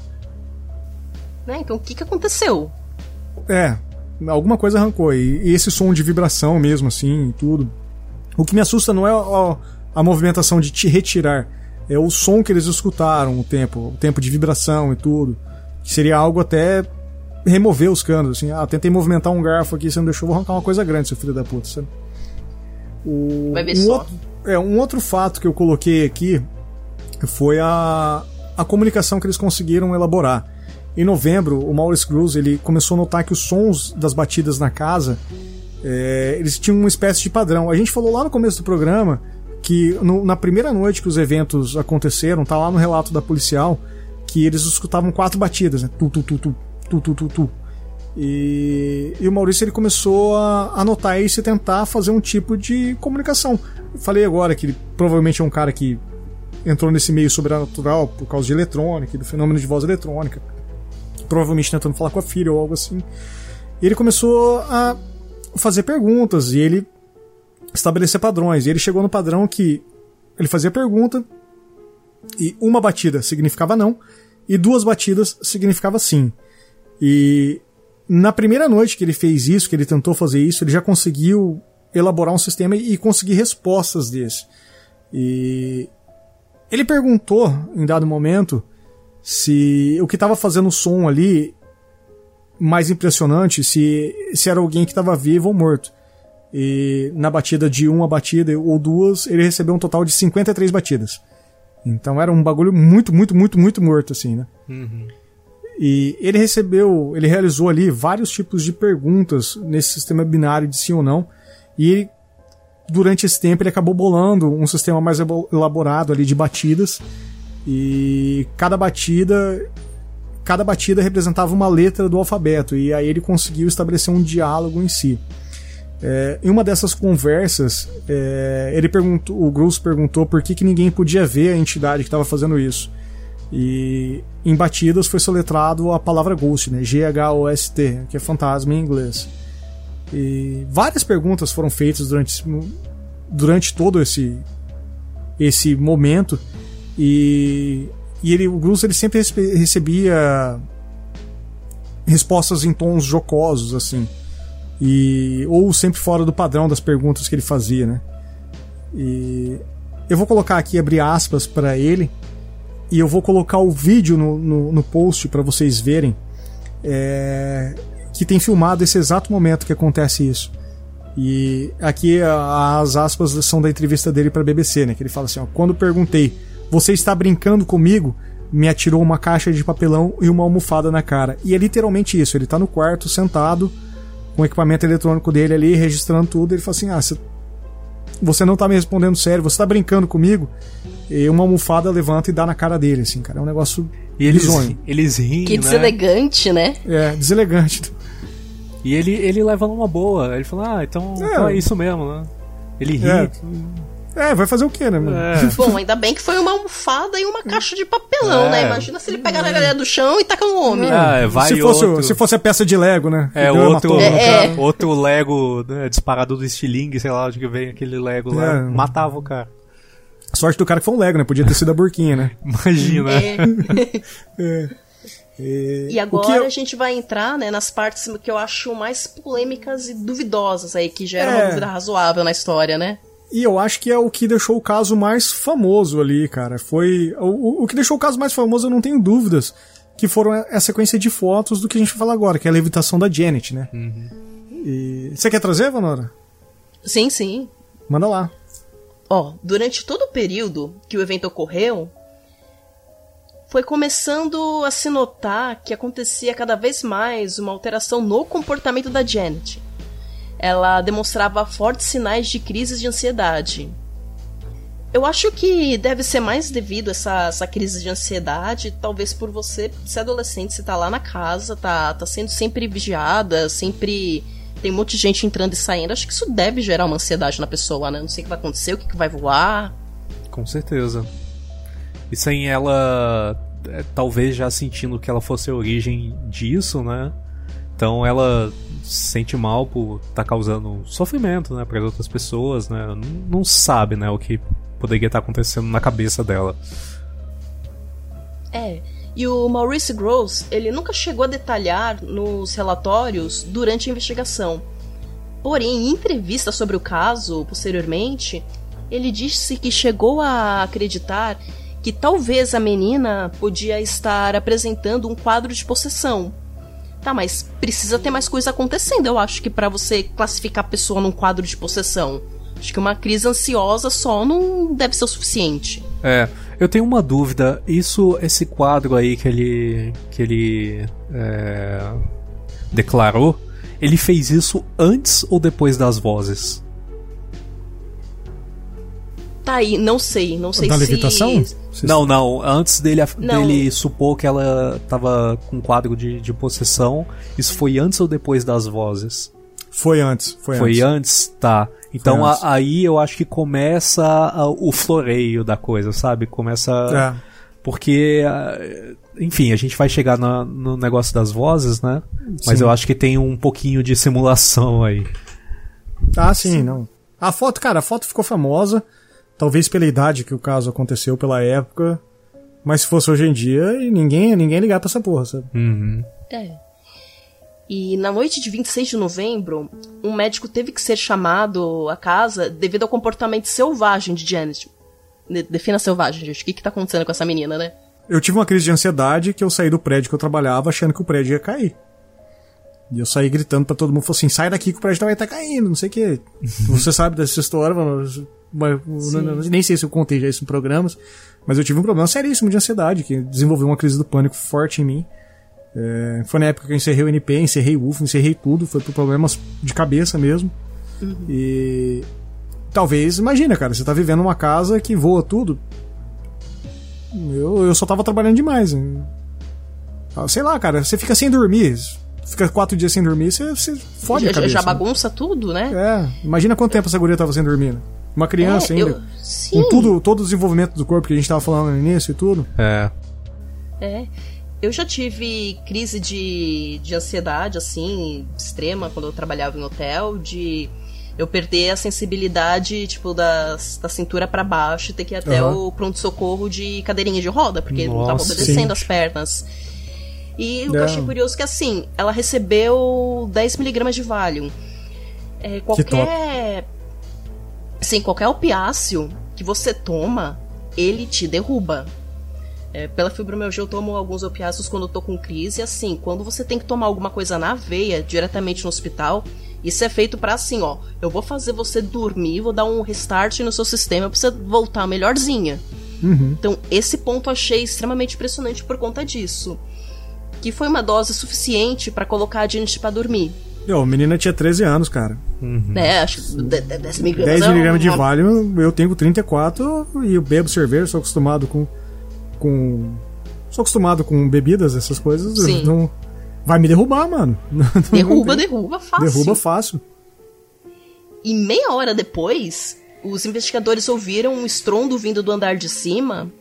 Né? Então o que, que aconteceu? É, alguma coisa arrancou. E, e esse som de vibração mesmo, assim, e tudo. O que me assusta não é a, a movimentação de te retirar, é o som que eles escutaram, o tempo, o tempo de vibração e tudo. Que seria algo até remover os canos, assim. Ah, tentei movimentar um garfo aqui, você não deixou, vou arrancar uma coisa grande, seu filho da puta, sabe? O, Vai ver um só. Outro, é, um outro fato que eu coloquei aqui foi a, a comunicação que eles conseguiram elaborar. Em novembro, o Maurice Cruz ele começou a notar que os sons das batidas na casa é, eles tinham uma espécie de padrão. A gente falou lá no começo do programa que no- na primeira noite que os eventos aconteceram, tá lá no relato da policial, que eles escutavam quatro batidas, né? Tu, tu, tu, tu, tu, tu, tu, tu. E, e o Maurício ele começou a, a notar isso e tentar fazer um tipo de comunicação. Eu falei agora que ele provavelmente é um cara que entrou nesse meio sobrenatural por causa de eletrônica, do fenômeno de voz eletrônica. Provavelmente tentando falar com a filha ou algo assim. E ele começou a fazer perguntas e ele estabelecer padrões. E ele chegou no padrão que ele fazia pergunta e uma batida significava não e duas batidas significava sim. E na primeira noite que ele fez isso, que ele tentou fazer isso, ele já conseguiu elaborar um sistema e conseguir respostas desse. E ele perguntou em dado momento se o que estava fazendo o som ali mais impressionante se, se era alguém que estava vivo ou morto. E na batida de uma batida ou duas, ele recebeu um total de 53 batidas. Então era um bagulho muito, muito, muito, muito morto, assim, né? E ele recebeu, ele realizou ali vários tipos de perguntas nesse sistema binário de sim ou não. E ele, durante esse tempo ele acabou bolando um sistema mais elaborado ali de batidas. E cada batida cada batida representava uma letra do alfabeto e aí ele conseguiu estabelecer um diálogo em si. É, em uma dessas conversas, é, ele perguntou, o Gross perguntou por que, que ninguém podia ver a entidade que estava fazendo isso. E em batidas foi soletrado a palavra ghost, né? G-H-O-S-T, que é fantasma em inglês. E várias perguntas foram feitas durante, durante todo esse esse momento e, e ele, o Grus ele sempre recebia respostas em tons jocosos assim e ou sempre fora do padrão das perguntas que ele fazia, né? E eu vou colocar aqui abrir aspas para ele e eu vou colocar o vídeo no, no, no post para vocês verem é, que tem filmado esse exato momento que acontece isso. E aqui as aspas são da entrevista dele para a BBC, né? Que ele fala assim: ó, quando perguntei, você está brincando comigo? Me atirou uma caixa de papelão e uma almofada na cara. E é literalmente isso. Ele está no quarto, sentado, com o equipamento eletrônico dele ali, registrando tudo. Ele fala assim: ah, você não está me respondendo sério, você está brincando comigo? E uma almofada levanta e dá na cara dele, assim, cara. É um negócio e eles, eles riem, Que né? deselegante, né? É, deselegante. E ele, ele leva numa boa. Ele fala, ah, então é, então é isso mesmo, né? Ele ri. É. É, vai fazer o quê, né? É. Bom, ainda bem que foi uma almofada e uma caixa de papelão, é. né? Imagina se ele pegar na galera do chão e taca no homem. É, vai se, fosse, outro... se fosse a peça de Lego, né? É, outro, é, outro Lego né, disparado do estilingue, sei lá, onde que vem aquele Lego lá. Matava o cara. Sorte do cara que foi um Lego, né? Podia ter sido a burquinha, né? Imagina. É. é. E, e agora eu... a gente vai entrar né, nas partes que eu acho mais polêmicas e duvidosas aí, que geram é... uma dúvida razoável na história, né? E eu acho que é o que deixou o caso mais famoso ali, cara. Foi. O, o que deixou o caso mais famoso, eu não tenho dúvidas. Que foram a sequência de fotos do que a gente vai falar agora, que é a levitação da Janet, né? Uhum. E... Você quer trazer, Vanora? Sim, sim. Manda lá. Ó, durante todo o período que o evento ocorreu, foi começando a se notar que acontecia cada vez mais uma alteração no comportamento da Janet. Ela demonstrava fortes sinais de crises de ansiedade. Eu acho que deve ser mais devido a essa, essa crise de ansiedade, talvez por você ser adolescente, você tá lá na casa, tá, tá sendo sempre vigiada, sempre tem um monte de gente entrando e saindo. Acho que isso deve gerar uma ansiedade na pessoa, né? Não sei o que vai acontecer, o que, que vai voar. Com certeza. E sem ela, é, talvez já sentindo que ela fosse a origem disso, né? Então ela se sente mal por estar tá causando sofrimento, né, para outras pessoas, né? Não, não sabe, né, o que poderia estar tá acontecendo na cabeça dela. É. E o Maurice Gross, ele nunca chegou a detalhar nos relatórios durante a investigação. Porém, em entrevista sobre o caso, posteriormente, ele disse que chegou a acreditar que talvez a menina podia estar apresentando um quadro de possessão. Tá, mas precisa ter mais coisa acontecendo, eu acho que para você classificar a pessoa num quadro de possessão. Acho que uma crise ansiosa só não deve ser o suficiente. É, eu tenho uma dúvida. Isso, esse quadro aí que ele que ele é, declarou, ele fez isso antes ou depois das vozes? Tá aí, não sei, não sei da se... levitação? Não, não, antes dele, não. dele supor que ela tava com quadro de, de possessão, isso foi antes ou depois das vozes? Foi antes, foi, foi antes. antes. tá. Então a, aí eu acho que começa a, o floreio da coisa, sabe? Começa. É. Porque, enfim, a gente vai chegar no, no negócio das vozes, né? Mas eu acho que tem um pouquinho de simulação aí. Ah, sim, sim, não. A foto, cara, a foto ficou famosa. Talvez pela idade que o caso aconteceu, pela época. Mas se fosse hoje em dia, ninguém, ninguém ligar pra essa porra, sabe? Uhum. É. E na noite de 26 de novembro, um médico teve que ser chamado à casa devido ao comportamento selvagem de Janet. Defina selvagem, gente. O que, que tá acontecendo com essa menina, né? Eu tive uma crise de ansiedade que eu saí do prédio que eu trabalhava achando que o prédio ia cair. E eu saí gritando para todo mundo, falou assim, sai daqui que o prédio vai estar tá caindo, não sei o que. Você sabe dessa história, mano, nem sei se eu contei já isso em programas, mas eu tive um problema seríssimo de ansiedade, que desenvolveu uma crise do pânico forte em mim. É, foi na época que eu encerrei o NP, encerrei o UF, encerrei tudo, foi por problemas de cabeça mesmo. Uhum. E talvez, imagina, cara, você tá vivendo uma casa que voa tudo. Eu, eu só tava trabalhando demais. Ah, sei lá, cara, você fica sem dormir fica quatro dias sem dormir, você, você fode já, a cabeça. Já bagunça tudo, né? É. Imagina quanto tempo essa guria tava sem dormir. Uma criança é, ainda. Eu, sim. Com tudo, todo o desenvolvimento do corpo que a gente tava falando no início e tudo. É. É. Eu já tive crise de, de ansiedade, assim, extrema, quando eu trabalhava em hotel, de Eu perder a sensibilidade, tipo, das, da cintura para baixo e ter que ir até Aham. o pronto-socorro de cadeirinha de roda, porque não tava Nossa, obedecendo gente. as pernas. E o que eu achei curioso é que, assim, ela recebeu 10mg de Valium. É, qualquer. Sim, qualquer opiáceo que você toma, ele te derruba. É, pela fibromialgia eu tomo alguns opiáceos quando eu tô com crise, assim, quando você tem que tomar alguma coisa na veia, diretamente no hospital, isso é feito pra assim, ó, eu vou fazer você dormir, vou dar um restart no seu sistema pra você voltar melhorzinha. Então, esse ponto eu achei extremamente impressionante por conta disso. Que foi uma dose suficiente pra colocar a Janet pra dormir. Ô, a menina tinha 13 anos, cara. Né? Acho que de- de- 10 miligramas 10 é uma- miligramas de Valium, eu tenho com 34 e eu bebo cerveja, sou acostumado com. com. Sou acostumado com bebidas, essas coisas. Sim. Não, vai me derrubar, mano. Não Derruba, derruba fácil. Derruba fácil. E meia hora depois, os investigadores ouviram um estrondo vindo do andar de cima.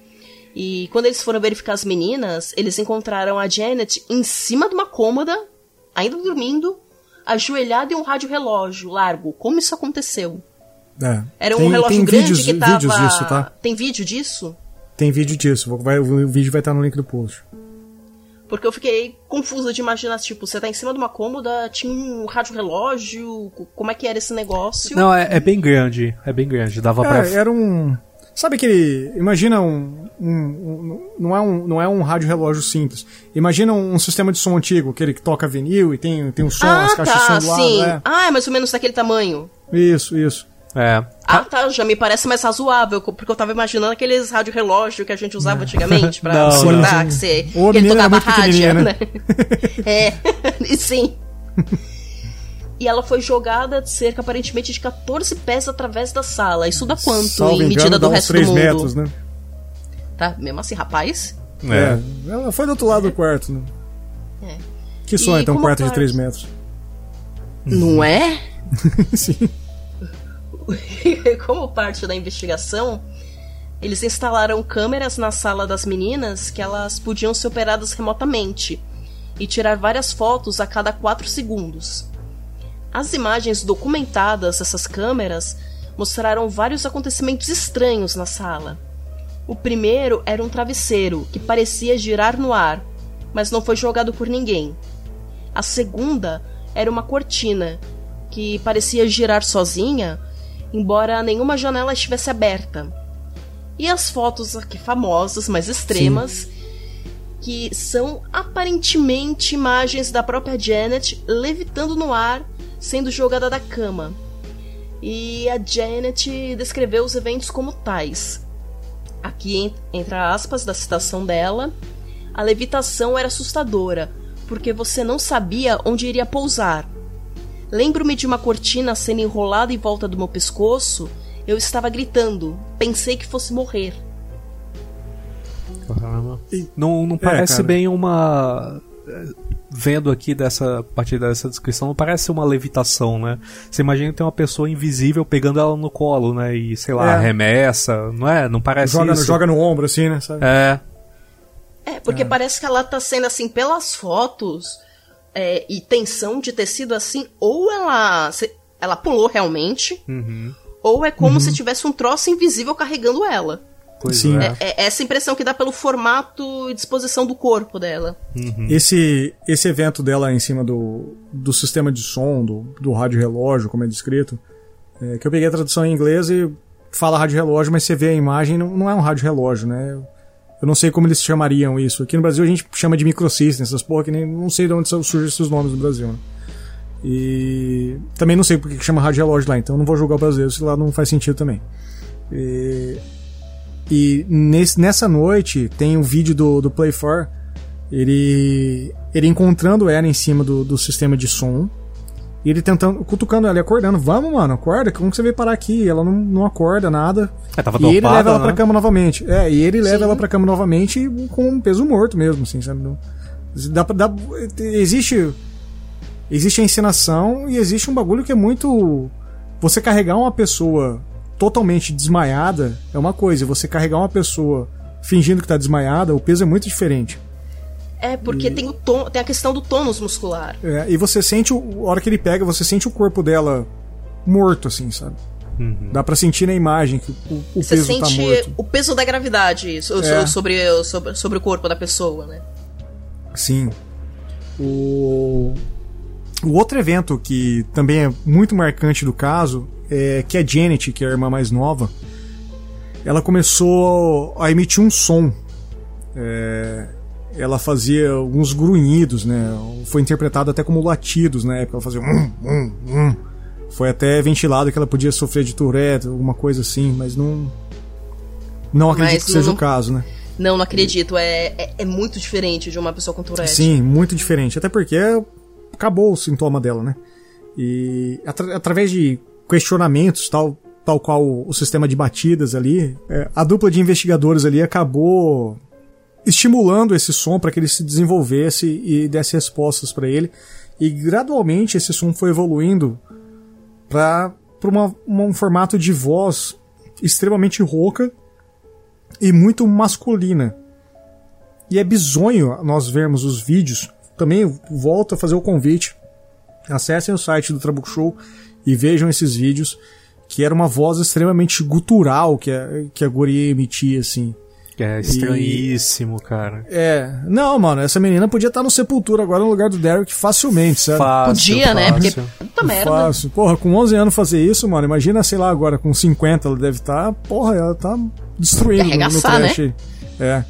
E quando eles foram verificar as meninas, eles encontraram a Janet em cima de uma cômoda, ainda dormindo, ajoelhada em um rádio relógio largo. Como isso aconteceu? É. Era um Tem- relógio tem grande vídeos, que tava. vídeos disso, tá? Tem vídeo disso? Tem vídeo disso. vai- o vídeo vai estar no link do post. Porque eu fiquei confusa de imaginar, tipo, você tá em cima de uma cômoda, tinha um rádio relógio, co- como é que era esse negócio? Não, é, é bem grande. É bem grande. Dava pra. É, era um. Sabe aquele. Imagina um. um- um- não, é um não é um rádio relógio simples. Imagina um, sistema de som antigo, aquele que toca vinil e tem, tem um som, ah, as caixas tá, de som do lado. sim. é. Ah, é mais ou menos daquele tamanho. Isso, isso. É. Ah, tá, já me parece mais razoável, porque eu tava imaginando aqueles rádio relógio que a gente usava antigamente pra não. que você que ele tocava rádio, pequenininha, né? é, e sim. E ela foi jogada de cerca aparentemente de 14 pés através da sala. Isso dá quanto Salvo em engano, medida dá do uns resto 3 do mundo? metros, né? Tá, mesmo assim, rapaz. É. Ela foi do outro lado do quarto. Né? É. Que só E então um quarto de parte- 3 metros. Não é? Sim. Como parte da investigação, eles instalaram câmeras na sala das meninas que elas podiam ser operadas remotamente e tirar várias fotos a cada 4 segundos. As imagens documentadas dessas câmeras mostraram vários acontecimentos estranhos na sala. O primeiro era um travesseiro que parecia girar no ar, mas não foi jogado por ninguém. A segunda era uma cortina que parecia girar sozinha, embora nenhuma janela estivesse aberta. E as fotos aqui famosas, mais extremas, que são aparentemente imagens da própria Janet levitando no ar, sendo jogada da cama. E a Janet descreveu os eventos como tais. Aqui, en- entre aspas, da citação dela, a levitação era assustadora, porque você não sabia onde iria pousar. Lembro-me de uma cortina sendo enrolada em volta do meu pescoço. Eu estava gritando. Pensei que fosse morrer. Caramba. E- Não, não É, parece cara. bem uma. Vendo aqui dessa a partir dessa descrição, não parece uma levitação, né? Você imagina que tem uma pessoa invisível pegando ela no colo, né? E sei lá, É. arremessa, não é? Não parece Joga, no- isso. joga no ombro, assim, né? Sabe? É, É, porque parece que ela tá sendo assim, pelas fotos é, e tensão de ter sido assim, ou ela. se- ela pulou realmente, ou é como se tivesse um troço invisível carregando ela. Pois Sim. é. É, é essa impressão que dá pelo formato e disposição do corpo dela. Esse, esse evento dela em cima do, do sistema de som, do, do rádio relógio, como é descrito, é, que eu peguei a tradução em inglês e fala rádio relógio, mas você vê a imagem, não, não é um rádio relógio, né? Eu não sei como eles chamariam isso. Aqui no Brasil a gente chama de microsystem, essas porra que nem não sei de onde são- surgem esses nomes no Brasil. Né? E também não sei porque que chama rádio relógio lá, então não vou julgar o brasileiro se lá não faz sentido também. E, e nesse, nessa noite tem um vídeo do, do Play 4 ele, ele encontrando ela em cima do, do sistema de som e ele tentando, cutucando ela e acordando. Vamos, mano, acorda, como que você veio parar aqui? E Ela não, não acorda nada. É, tava e ele leva ela né? pra cama novamente. É, e ele leva Sim. ela pra cama novamente com um peso morto mesmo, assim, sabe? Não- Dá, pra- dá, existe. Existe a encenação e existe um bagulho que é muito. Você carregar uma pessoa totalmente desmaiada é uma coisa, você carregar uma pessoa fingindo que tá desmaiada, o peso é muito diferente. É, porque tem, o tom, tem a questão do tônus muscular. É, e você sente, o, a hora que ele pega, você sente o corpo dela morto, assim, sabe? Uhum. Dá pra sentir na imagem que o, o Você peso tá sente morto. o peso da gravidade É. sobre, sobre, sobre o corpo da pessoa, né? Sim. O... o outro evento que também é muito marcante do caso é que a Janet, que é a irmã mais nova, ela começou a emitir um som. É, Ela fazia alguns grunhidos, né? Foi interpretado até como latidos na época. Ela fazia um, um, um. Foi até ventilado que ela podia sofrer de Tourette, alguma coisa assim, mas não. Não acredito Mas que seja não- o caso, né? Não, não acredito. É, é, é muito diferente de uma pessoa com Tourette. Sim, muito diferente. Até porque acabou o sintoma dela, né? E atra- através de questionamentos, tal, tal qual o sistema de batidas ali, é, a dupla de investigadores ali acabou estimulando esse som para que ele se desenvolvesse e desse respostas para ele. E gradualmente esse som foi evoluindo para um formato de voz extremamente rouca e muito masculina. E é bizonho nós vermos os vídeos. Também volto a fazer o convite. Acessem o site do Trabuco Show e vejam esses vídeos. Que era uma voz extremamente gutural que a, que a guria emitia, assim. É estranhíssimo, cara. É. Não, mano, essa menina podia estar no Sepultura agora no lugar do Derek facilmente, sabe? Fácil, Podia, né? Porque fácil. puta merda. Fácil. Porra, com 11 anos fazer isso, mano. Imagina, sei lá, agora com 50 ela deve estar. porra, ela tá destruindo no, no Arregaçar, trash. aí. É.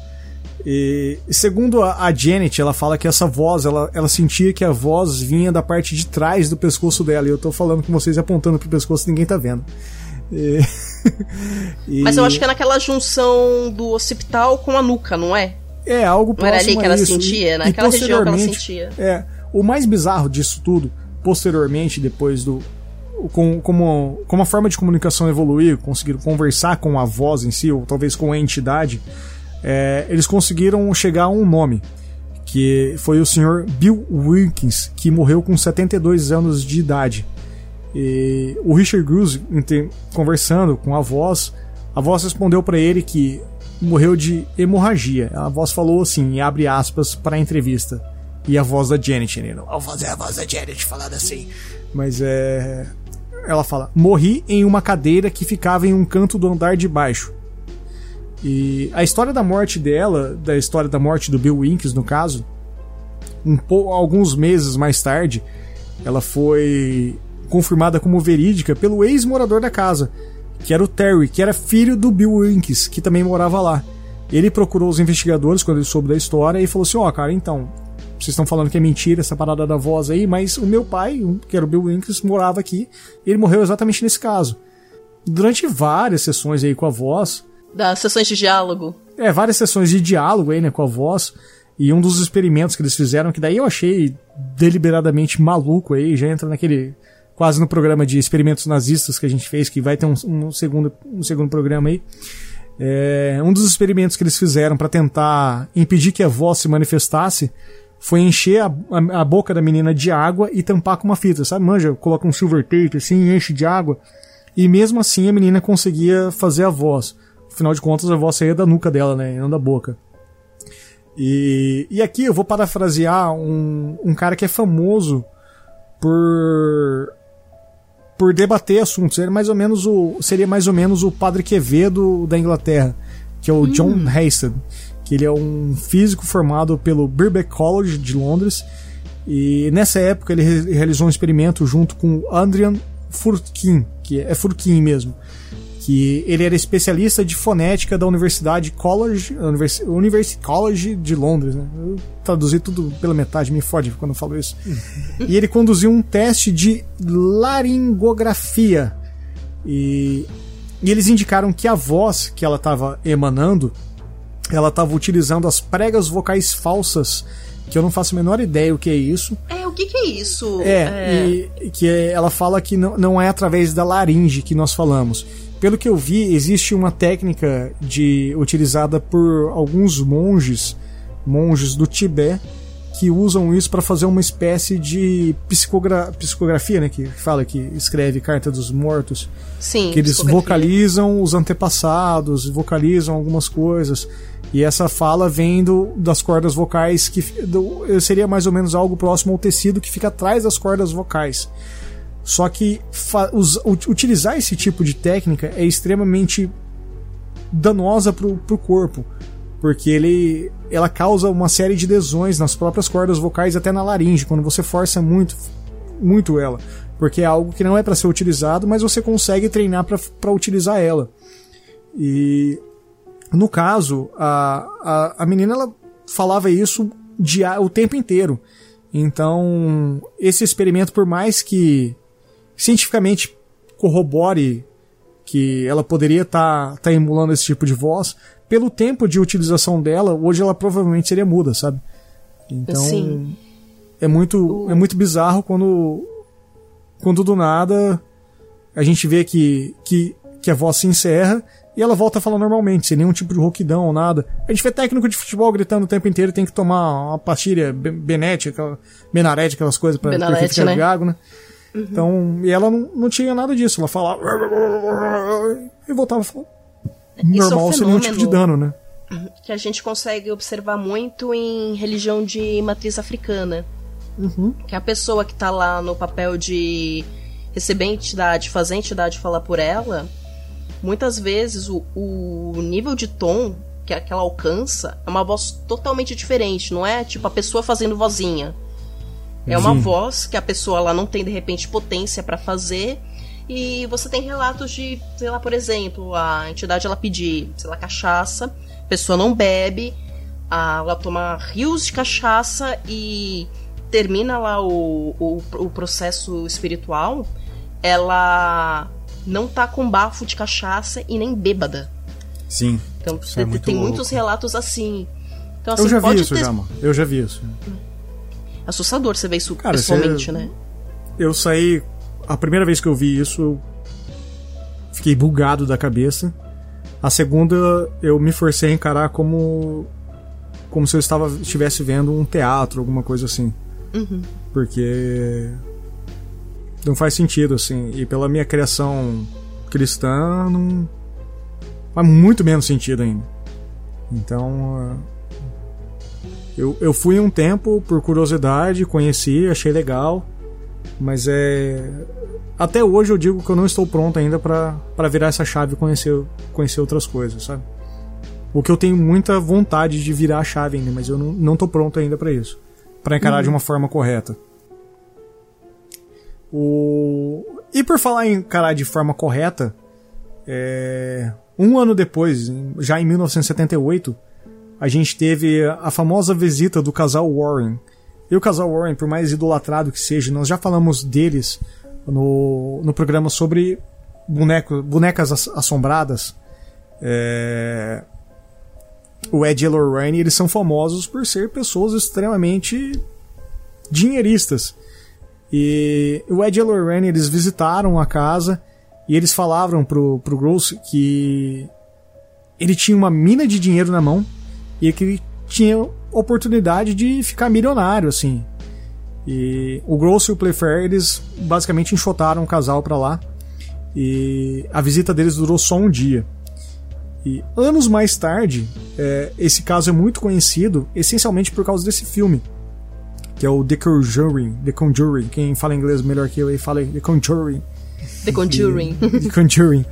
E, segundo a, Janet, ela fala que essa voz, ela, ela sentia que a voz vinha da parte de trás do pescoço dela. E eu tô falando com vocês apontando pro pescoço, ninguém tá vendo. E- e- Mas eu acho que é naquela junção do occipital com a nuca, não é? É algo Não era ali próximo que ela isso. sentia? Naquela e região que ela sentia. É, o mais bizarro disso tudo, posteriormente, depois do. Com, como, como a forma de comunicação evoluiu, conseguiram conversar com a voz em si, ou talvez com a entidade, é, eles conseguiram chegar a um nome, que foi o senhor Bill Wilkins, que morreu com 72 anos de idade. E o Richard inte- conversando com a voz, a voz respondeu para ele que morreu de hemorragia. A voz falou assim, e abre aspas para a entrevista. E a voz da Janet, né? Não vou fazer a voz da Janet falando assim. Mas é. Ela fala: Morri em uma cadeira que ficava em um canto do andar de baixo. E a história da morte dela, da história da morte do Bill Winks, no caso, um pou- alguns meses mais tarde, ela foi confirmada como verídica pelo ex-morador da casa, que era o Terry, que era filho do Bill Winks, que também morava lá. Ele procurou os investigadores quando ele soube da história e falou assim: Ó, cara, então, vocês estão falando que é mentira essa parada da voz aí, mas o meu pai, que era o Bill Winks, morava aqui e ele morreu exatamente nesse caso. Durante várias sessões aí com a voz, Das sessões de diálogo. é, várias sessões de diálogo aí, né, com a voz. E um dos experimentos que eles fizeram, que daí eu achei deliberadamente maluco aí, já entra naquele. quase no programa de experimentos nazistas que a gente fez, que vai ter um, um segundo, um segundo programa aí. É, um dos experimentos que eles fizeram para tentar impedir que a voz se manifestasse foi encher a, a- a boca da menina de água e tampar com uma fita, sabe? Manja, coloca um silver tape assim, enche de água. E mesmo assim a menina conseguia fazer a voz. Afinal de contas, a voz saía da nuca dela, né? e Não da boca. E, e aqui eu vou parafrasear um, um cara que é famoso por por debater assuntos. Seria mais ou menos o seria mais ou menos o Padre Quevedo da Inglaterra, que é o John Hasted, que ele é um físico formado pelo Birkbeck College de Londres. E nessa época ele re- realizou um experimento junto com o Adrian Furkin, que é Furkin mesmo, que ele era especialista de fonética da Universidade College, Universi University College de Londres, né? Eu traduzi tudo pela metade, me fode quando eu falo isso. e ele conduziu um teste de laringografia. E, e eles indicaram que a voz que ela estava emanando, ela estava utilizando as pregas vocais falsas, que eu não faço a menor ideia o que é isso. É, o que que é isso? É, e que é- ela fala que não, não é através da laringe que nós falamos. Pelo que eu vi, existe uma técnica de utilizada por alguns monges, monges do Tibete, que usam isso para fazer uma espécie de psicogra psicografia, né, que fala que escreve carta dos mortos, Sim. que eles vocalizam os antepassados, vocalizam algumas coisas. E essa fala vem do, das cordas vocais, que do- seria mais ou menos algo próximo ao tecido que fica atrás das cordas vocais. Só que utilizar esse tipo de técnica é extremamente danosa pro, pro corpo. Porque ele, ela causa uma série de lesões nas próprias cordas vocais, até na laringe, quando você força muito, muito ela. Porque é algo que não é para ser utilizado, mas você consegue treinar para utilizar ela. E no caso, a, a, a menina ela falava isso dia, o tempo inteiro. Então, esse experimento, por mais que cientificamente corrobore que ela poderia estar tá, tá emulando esse tipo de voz, pelo tempo de utilização dela, hoje ela provavelmente seria muda, sabe? Então, Sim. é muito é muito bizarro quando quando do nada a gente vê que, que, que a voz se encerra e ela volta a falar normalmente, sem nenhum tipo de rouquidão ou nada. A gente vê técnico de futebol gritando o tempo inteiro, tem que tomar uma pastilha Benete, aquela, Benarete, aquelas coisas pra Benalete, ficar né? gago, né? Uhum. Então, e ela não, não tinha nada disso, ela falava e voltava a normal, é um sem nenhum tipo de dano, né? Que a gente consegue observar muito em religião de matriz africana. Uhum. Que a pessoa que tá lá no papel de receber entidade, fazer a entidade falar por ela, muitas vezes o, o nível de tom que ela alcança é uma voz totalmente diferente, não é tipo a pessoa fazendo vozinha. É uma Sim. voz que a pessoa lá não tem de repente potência para fazer e você tem relatos de, sei lá, por exemplo, a entidade ela pedir, sei lá, cachaça, a pessoa não bebe, ela toma rios de cachaça e termina lá o, o, o processo espiritual, ela não tá com bafo de cachaça e nem bêbada. Sim. Então é tem, tem muitos relatos assim. Então, assim, eu já vi isso, ter... já, mano. Eu já vi isso. Assustador você ver isso Cara, pessoalmente, né? Eu saí. A primeira vez que eu vi isso, eu fiquei bugado da cabeça. A segunda, eu me forcei a encarar como. como se eu estava, estivesse vendo um teatro, alguma coisa assim. Uhum. Porque não faz sentido, assim. E pela minha criação cristã, não faz muito menos sentido ainda. Então, eu, eu fui um tempo por curiosidade, conheci, achei legal, mas é. Até hoje eu digo que eu não estou pronto ainda para virar essa chave e conhecer, conhecer outras coisas, sabe? O que eu tenho muita vontade de virar a chave ainda, mas eu não, não tô pronto ainda para isso. para encarar uhum. de uma forma correta. O... E por falar em encarar de forma correta, é... um ano depois, já em 1978, a gente teve a famosa visita do casal Warren. E o casal Warren, por mais idolatrado que seja, nós já falamos deles no, no programa sobre boneco, bonecas assombradas. É... O Ed e Lorraine, eles são famosos por ser pessoas extremamente dinheiristas. E o Ed e Lorraine, eles visitaram a casa e eles falavam pro, pro Gross que ele tinha uma mina de dinheiro na mão e que ele tinha oportunidade de ficar milionário, assim. E o Gross e o Playfair, eles basicamente enxotaram o casal para lá. E a visita deles durou só um dia. E anos mais tarde, é, esse caso é muito conhecido, essencialmente por causa desse filme que é o The Conjuring. The Conjuring. Quem fala inglês melhor que eu aí fala The Conjuring. The Conjuring. E, The Conjuring.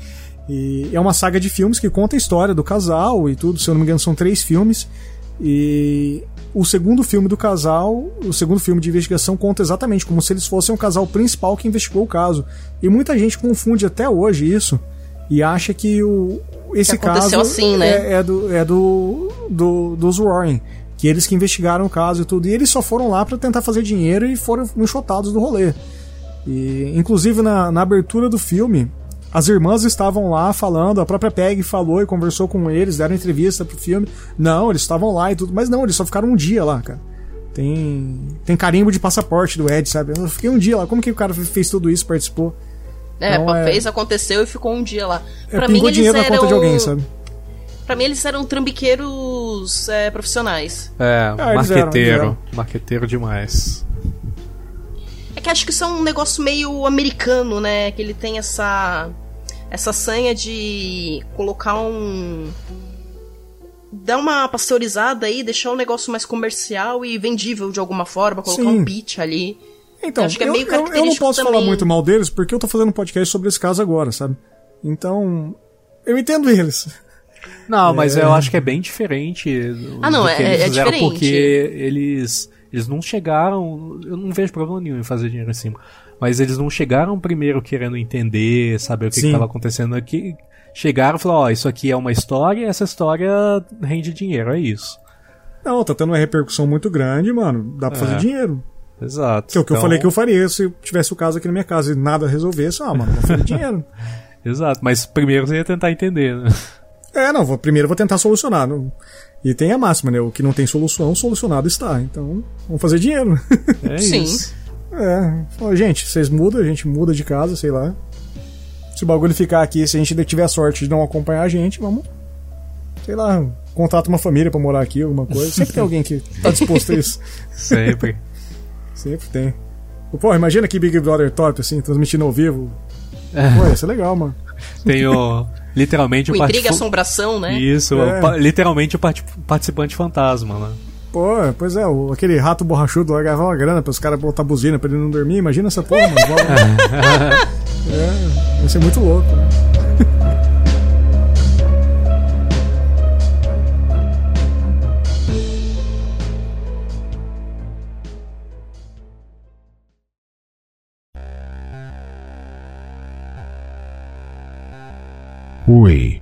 E é uma saga de filmes que conta a história do casal e tudo. Se eu não me engano, são três filmes. E o segundo filme do casal, o segundo filme de investigação, conta exatamente como se eles fossem o casal principal que investigou o caso. E muita gente confunde até hoje isso e acha que o, esse que caso assim, né? é, é, do, é do, do, dos Warren que eles que investigaram o caso e tudo, e eles só foram lá para tentar fazer dinheiro e foram enxotados do rolê. E, inclusive, na, na abertura do filme, as irmãs estavam lá falando, a própria Peg falou e conversou com eles, deram entrevista pro filme. Não, eles estavam lá e tudo, mas não, eles só ficaram um dia lá, cara. Tem, tem carimbo de passaporte do Ed, sabe? Eu fiquei um dia lá, como que o cara fez tudo isso, participou? É, então, é... fez, aconteceu e ficou um dia lá. É, pra mim, eles dinheiro eram... na conta de alguém, sabe? Pra mim, eles eram trambiqueiros é, profissionais. É, ah, marqueteiro. Eram, marqueteiro demais. É que acho que isso é um negócio meio americano, né? Que ele tem essa. Essa sanha de colocar um. Dar uma pasteurizada aí, deixar o um negócio mais comercial e vendível de alguma forma, colocar Sim. um pitch ali. Então, Acho que é eu, meio eu, eu não característico posso falar também. muito mal deles porque eu tô fazendo um podcast sobre esse caso agora, sabe? Então, eu entendo eles. Não, mas eu acho que é bem diferente. do- Ah, não, é- eles é diferente. Porque eles, eles não chegaram. Eu não vejo problema nenhum em fazer dinheiro em cima. Mas eles não chegaram primeiro querendo entender, saber o que estava acontecendo aqui. Chegaram e falaram: Ó, isso aqui é uma história e essa história rende dinheiro, é isso. Não, tá tendo uma repercussão muito grande, mano. Dá pra fazer É. dinheiro. Exato. Que é o que eu Então, falei que eu faria se tivesse o caso aqui na minha casa e nada resolvesse. Ah, mano, vou fazer dinheiro. Exato, mas primeiro você ia tentar entender, né? É, não, vou, primeiro eu vou tentar solucionar. não- E tem a máxima, né? O que não tem solução, solucionado está. Então, vamos fazer dinheiro. É Sim. isso. É, fala, gente, vocês mudam, a gente muda de casa, sei lá. Se o bagulho ficar aqui, se a gente ainda tiver a sorte de não acompanhar a gente, vamos. Sei lá, contrata uma família pra morar aqui, alguma coisa. Sempre tem alguém que tá disposto a isso. Sempre. Sempre tem. Pô, imagina que Big Brother top, assim, transmitindo ao vivo. É. Pô, ia ser legal, mano. Tem o. Literalmente Com o intriga e particip- assombração, né? Isso, É. o literalmente o parti- participante fantasma, né? Pô, pois é, o- aquele rato borrachudo lá ganhava uma grana pros caras botar buzina pra ele não dormir. Imagina essa porra, mano. É, vai ser muito louco. né? Oi,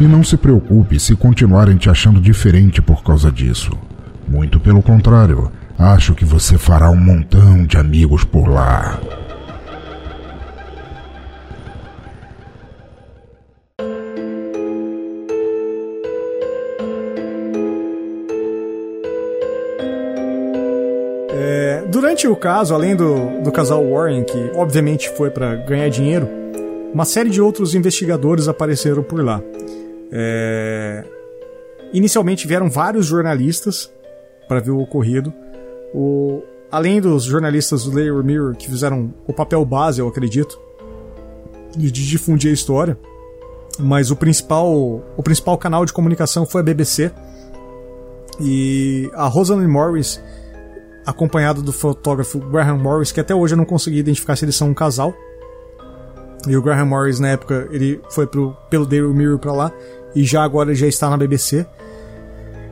E não se preocupe se continuarem te achando diferente por causa disso. Muito pelo contrário, acho que você fará um montão de amigos por lá. É, durante o caso, além do, do casal Warren, que obviamente foi pra ganhar dinheiro, uma série de outros investigadores apareceram por lá. É, inicialmente vieram vários jornalistas para ver o ocorrido. O, além dos jornalistas do Layer Mirror, que fizeram o papel base, eu acredito, de difundir a história. Mas o principal, o principal canal de comunicação foi a BBC. E a Rosalind Morris acompanhado do fotógrafo Graham Morris, que até hoje eu não consegui identificar se eles são um casal. E o Graham Morris, na época, ele foi pro, pelo Daily Mirror pra lá, e já agora já está na BBC.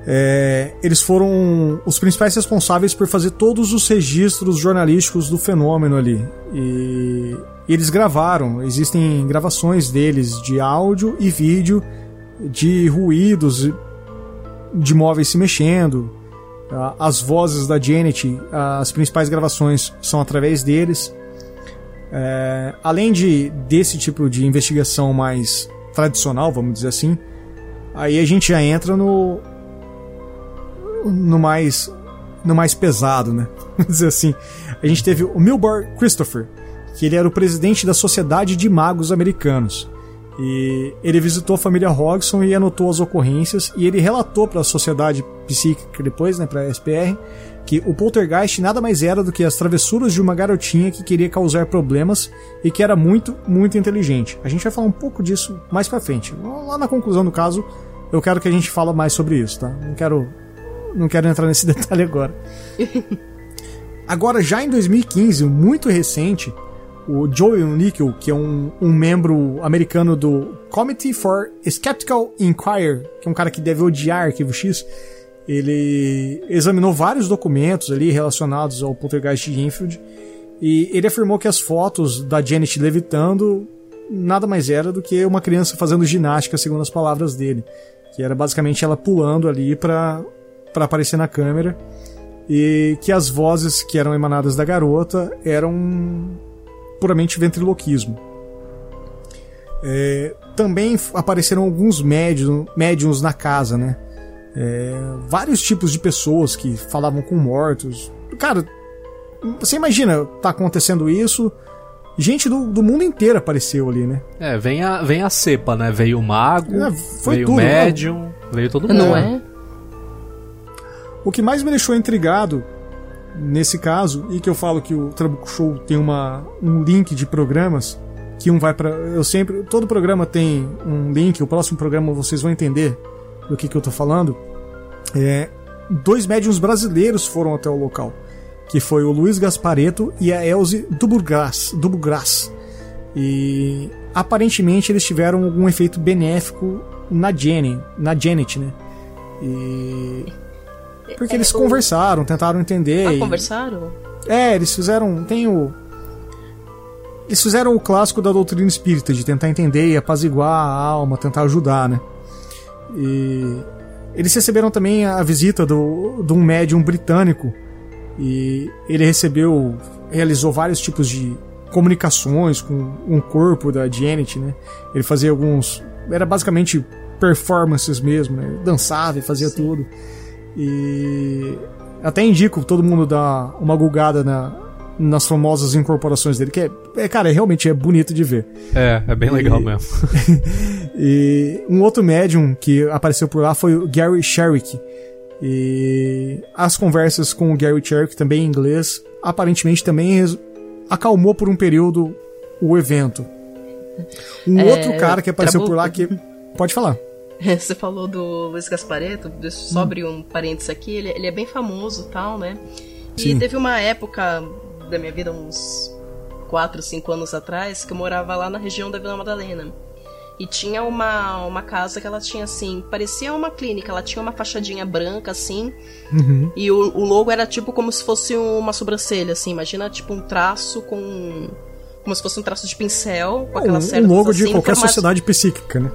É, eles foram os principais responsáveis por fazer todos os registros jornalísticos do fenômeno ali. E eles gravaram, existem gravações deles de áudio e vídeo, de ruídos, de móveis se mexendo, as vozes da Janet, as principais gravações são através deles. É, além de desse tipo de investigação mais tradicional, vamos dizer assim, aí a gente já entra no no mais no mais pesado, né? Vamos dizer assim. A gente teve o Milbar Christopher, que ele era o presidente da Sociedade de Magos Americanos. E ele visitou a família Hodgson e anotou as ocorrências e ele relatou para a sociedade psíquica depois, né, para a SPR, que o poltergeist nada mais era do que as travessuras de uma garotinha que queria causar problemas e que era muito, muito inteligente. A gente vai falar um pouco disso mais para frente. Lá na conclusão do caso, eu quero que a gente fale mais sobre isso, tá? Não quero não quero entrar nesse detalhe agora. Agora, já em 2015, muito recente, o Joel Nickel, que é um, um membro americano do Committee for Skeptical Inquiry, que é um cara que deve odiar Arquivo X, ele examinou vários documentos ali relacionados ao poltergeist de Enfield e ele afirmou que as fotos da Janet levitando nada mais era do que uma criança fazendo ginástica, segundo as palavras dele, que era basicamente ela pulando ali para para aparecer na câmera e que as vozes que eram emanadas da garota eram puramente ventriloquismo. É, também apareceram alguns médiums, médiums na casa, né? É, vários tipos de pessoas que falavam com mortos. Cara, você imagina, tá acontecendo isso, gente do, do mundo inteiro apareceu ali, né? É, vem a, vem a cepa, né? Veio o mago, É, foi veio tudo, o médium, veio todo mundo. Não é? O que mais me deixou intrigado nesse caso, e que eu falo que o Trabuco Show tem uma, um link de programas, que um vai para Eu sempre. Todo programa tem um link, o próximo programa vocês vão entender do que, que eu tô falando. É, dois médiums brasileiros foram até o local, que foi o Luiz Gaspareto e a Elze Dubugras. Dubugras. E aparentemente eles tiveram algum efeito benéfico na Jenny, na Janet, né? E porque É, eles o- conversaram, tentaram entender. Ah, e- conversaram? É, eles fizeram. Tem o. Eles fizeram o clássico da doutrina espírita, de tentar entender e apaziguar a alma, tentar ajudar, né? E. Eles receberam também a visita do, de um médium britânico. E ele recebeu. realizou vários tipos de comunicações com um corpo da Janet, né? Ele fazia alguns. Era basicamente performances mesmo, né? Dançava e fazia tudo. E até indico todo mundo dar uma gulgada na, nas famosas incorporações dele, que é, é, cara, é, realmente é bonito de ver. É, é bem legal E- mesmo. E um outro médium que apareceu por lá foi o Gary Sherrick. E as conversas com o Gary Sherrick, também em inglês, aparentemente também acalmou por um período o evento. Um É, outro cara que apareceu por lá Trabuco. que. Pode falar. Você falou do Luiz Gaspareto, deixa eu só abrir um parênteses aqui, ele, ele é bem famoso e tal, né? E Sim. teve uma época da minha vida, uns 4, 5 anos atrás, que eu morava lá na região da Vila Madalena. E tinha uma, uma casa que ela tinha assim, parecia uma clínica, ela tinha uma fachadinha branca assim, Uhum. e o, o logo era tipo como se fosse uma sobrancelha, assim, imagina tipo um traço com. Como se fosse um traço de pincel, com aquelas Um, um cerdas logo de assim, qualquer formato- sociedade psíquica, né?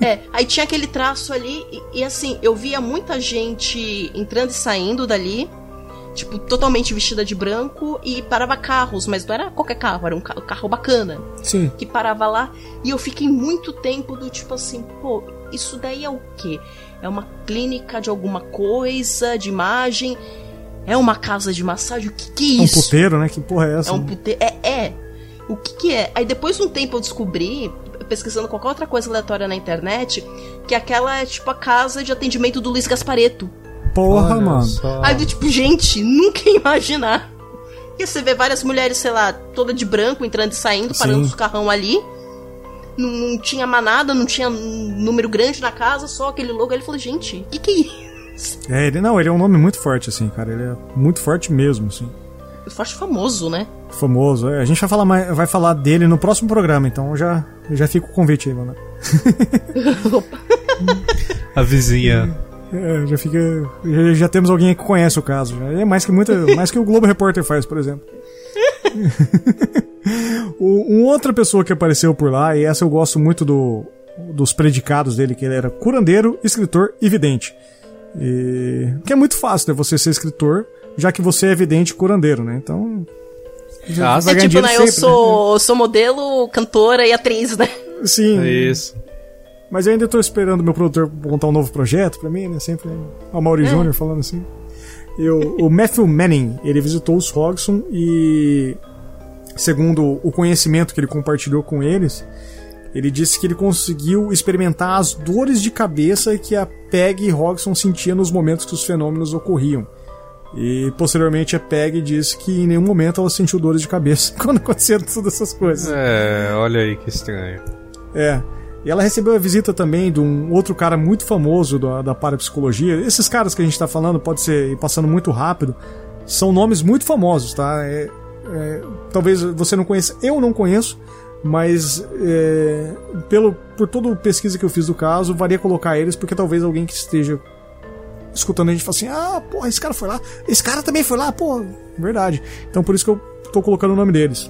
é, aí tinha aquele traço ali, e, e assim, eu via muita gente entrando e saindo dali, tipo, totalmente vestida de branco, e parava carros, mas não era qualquer carro, era um ca- carro bacana, Sim. que parava lá, e eu fiquei muito tempo do tipo assim, pô, isso daí é o quê? É uma clínica de alguma coisa, de imagem? É uma casa de massagem? O que que é É um isso? puteiro, né? Que porra é essa? É um né? puteiro. É, é. O que que é? Aí depois de um tempo eu descobri, pesquisando qualquer outra coisa aleatória na internet, que aquela é tipo a casa de atendimento do Luiz Gaspareto. Porra, Olha mano. só. Aí do tipo, gente, nunca ia imaginar. E você vê várias mulheres, sei lá, toda de branco, entrando e saindo, parando Sim. os carrão ali. Não, não tinha manada, não tinha um número grande na casa, só aquele logo. Aí ele falou, gente, o que que é isso? É, ele, não, ele é um nome muito forte, assim, cara. Ele é muito forte mesmo, assim. Forte famoso, né? Famoso. É, a gente vai falar, mais, vai falar dele no próximo programa, então já, já fica o convite aí, mano. A vizinha. É, já fica. Já, já temos alguém que conhece o caso. Já. É mais que, muita, mais que o Globo Repórter faz, por exemplo. o, uma outra pessoa que apareceu por lá, e essa eu gosto muito do, dos predicados dele, que ele era curandeiro, escritor e vidente. E, que é muito fácil, né? Você ser escritor, já que você é vidente e curandeiro, né? Então. Ah, vai É tipo, né? dinheiro Eu sempre, sou, eu sou modelo, cantora e atriz, né? Sim. É isso. Mas eu ainda tô esperando meu produtor montar um novo projeto pra mim, né? Sempre o Mauri É. Júnior falando assim. E o, o Matthew Manning, ele visitou os Hogson e, segundo o conhecimento que ele compartilhou com eles, ele disse que ele conseguiu experimentar as dores de cabeça que a Peg Hogson sentia nos momentos que os fenômenos ocorriam. E posteriormente a Peg disse que em nenhum momento ela sentiu dores de cabeça quando aconteceram todas essas coisas. É, olha aí que estranho. É. E ela recebeu a visita também de um outro cara muito famoso da, da parapsicologia. Esses caras que a gente tá falando, pode ser passando muito rápido, são nomes muito famosos, tá? É- é, talvez você não conheça, eu não conheço, mas é, pelo, por toda a pesquisa que eu fiz do caso, varia colocar eles, porque talvez alguém que esteja escutando a gente fale assim: ah, porra, esse cara foi lá, esse cara também foi lá, pô, verdade. Então por isso que eu tô colocando o nome deles.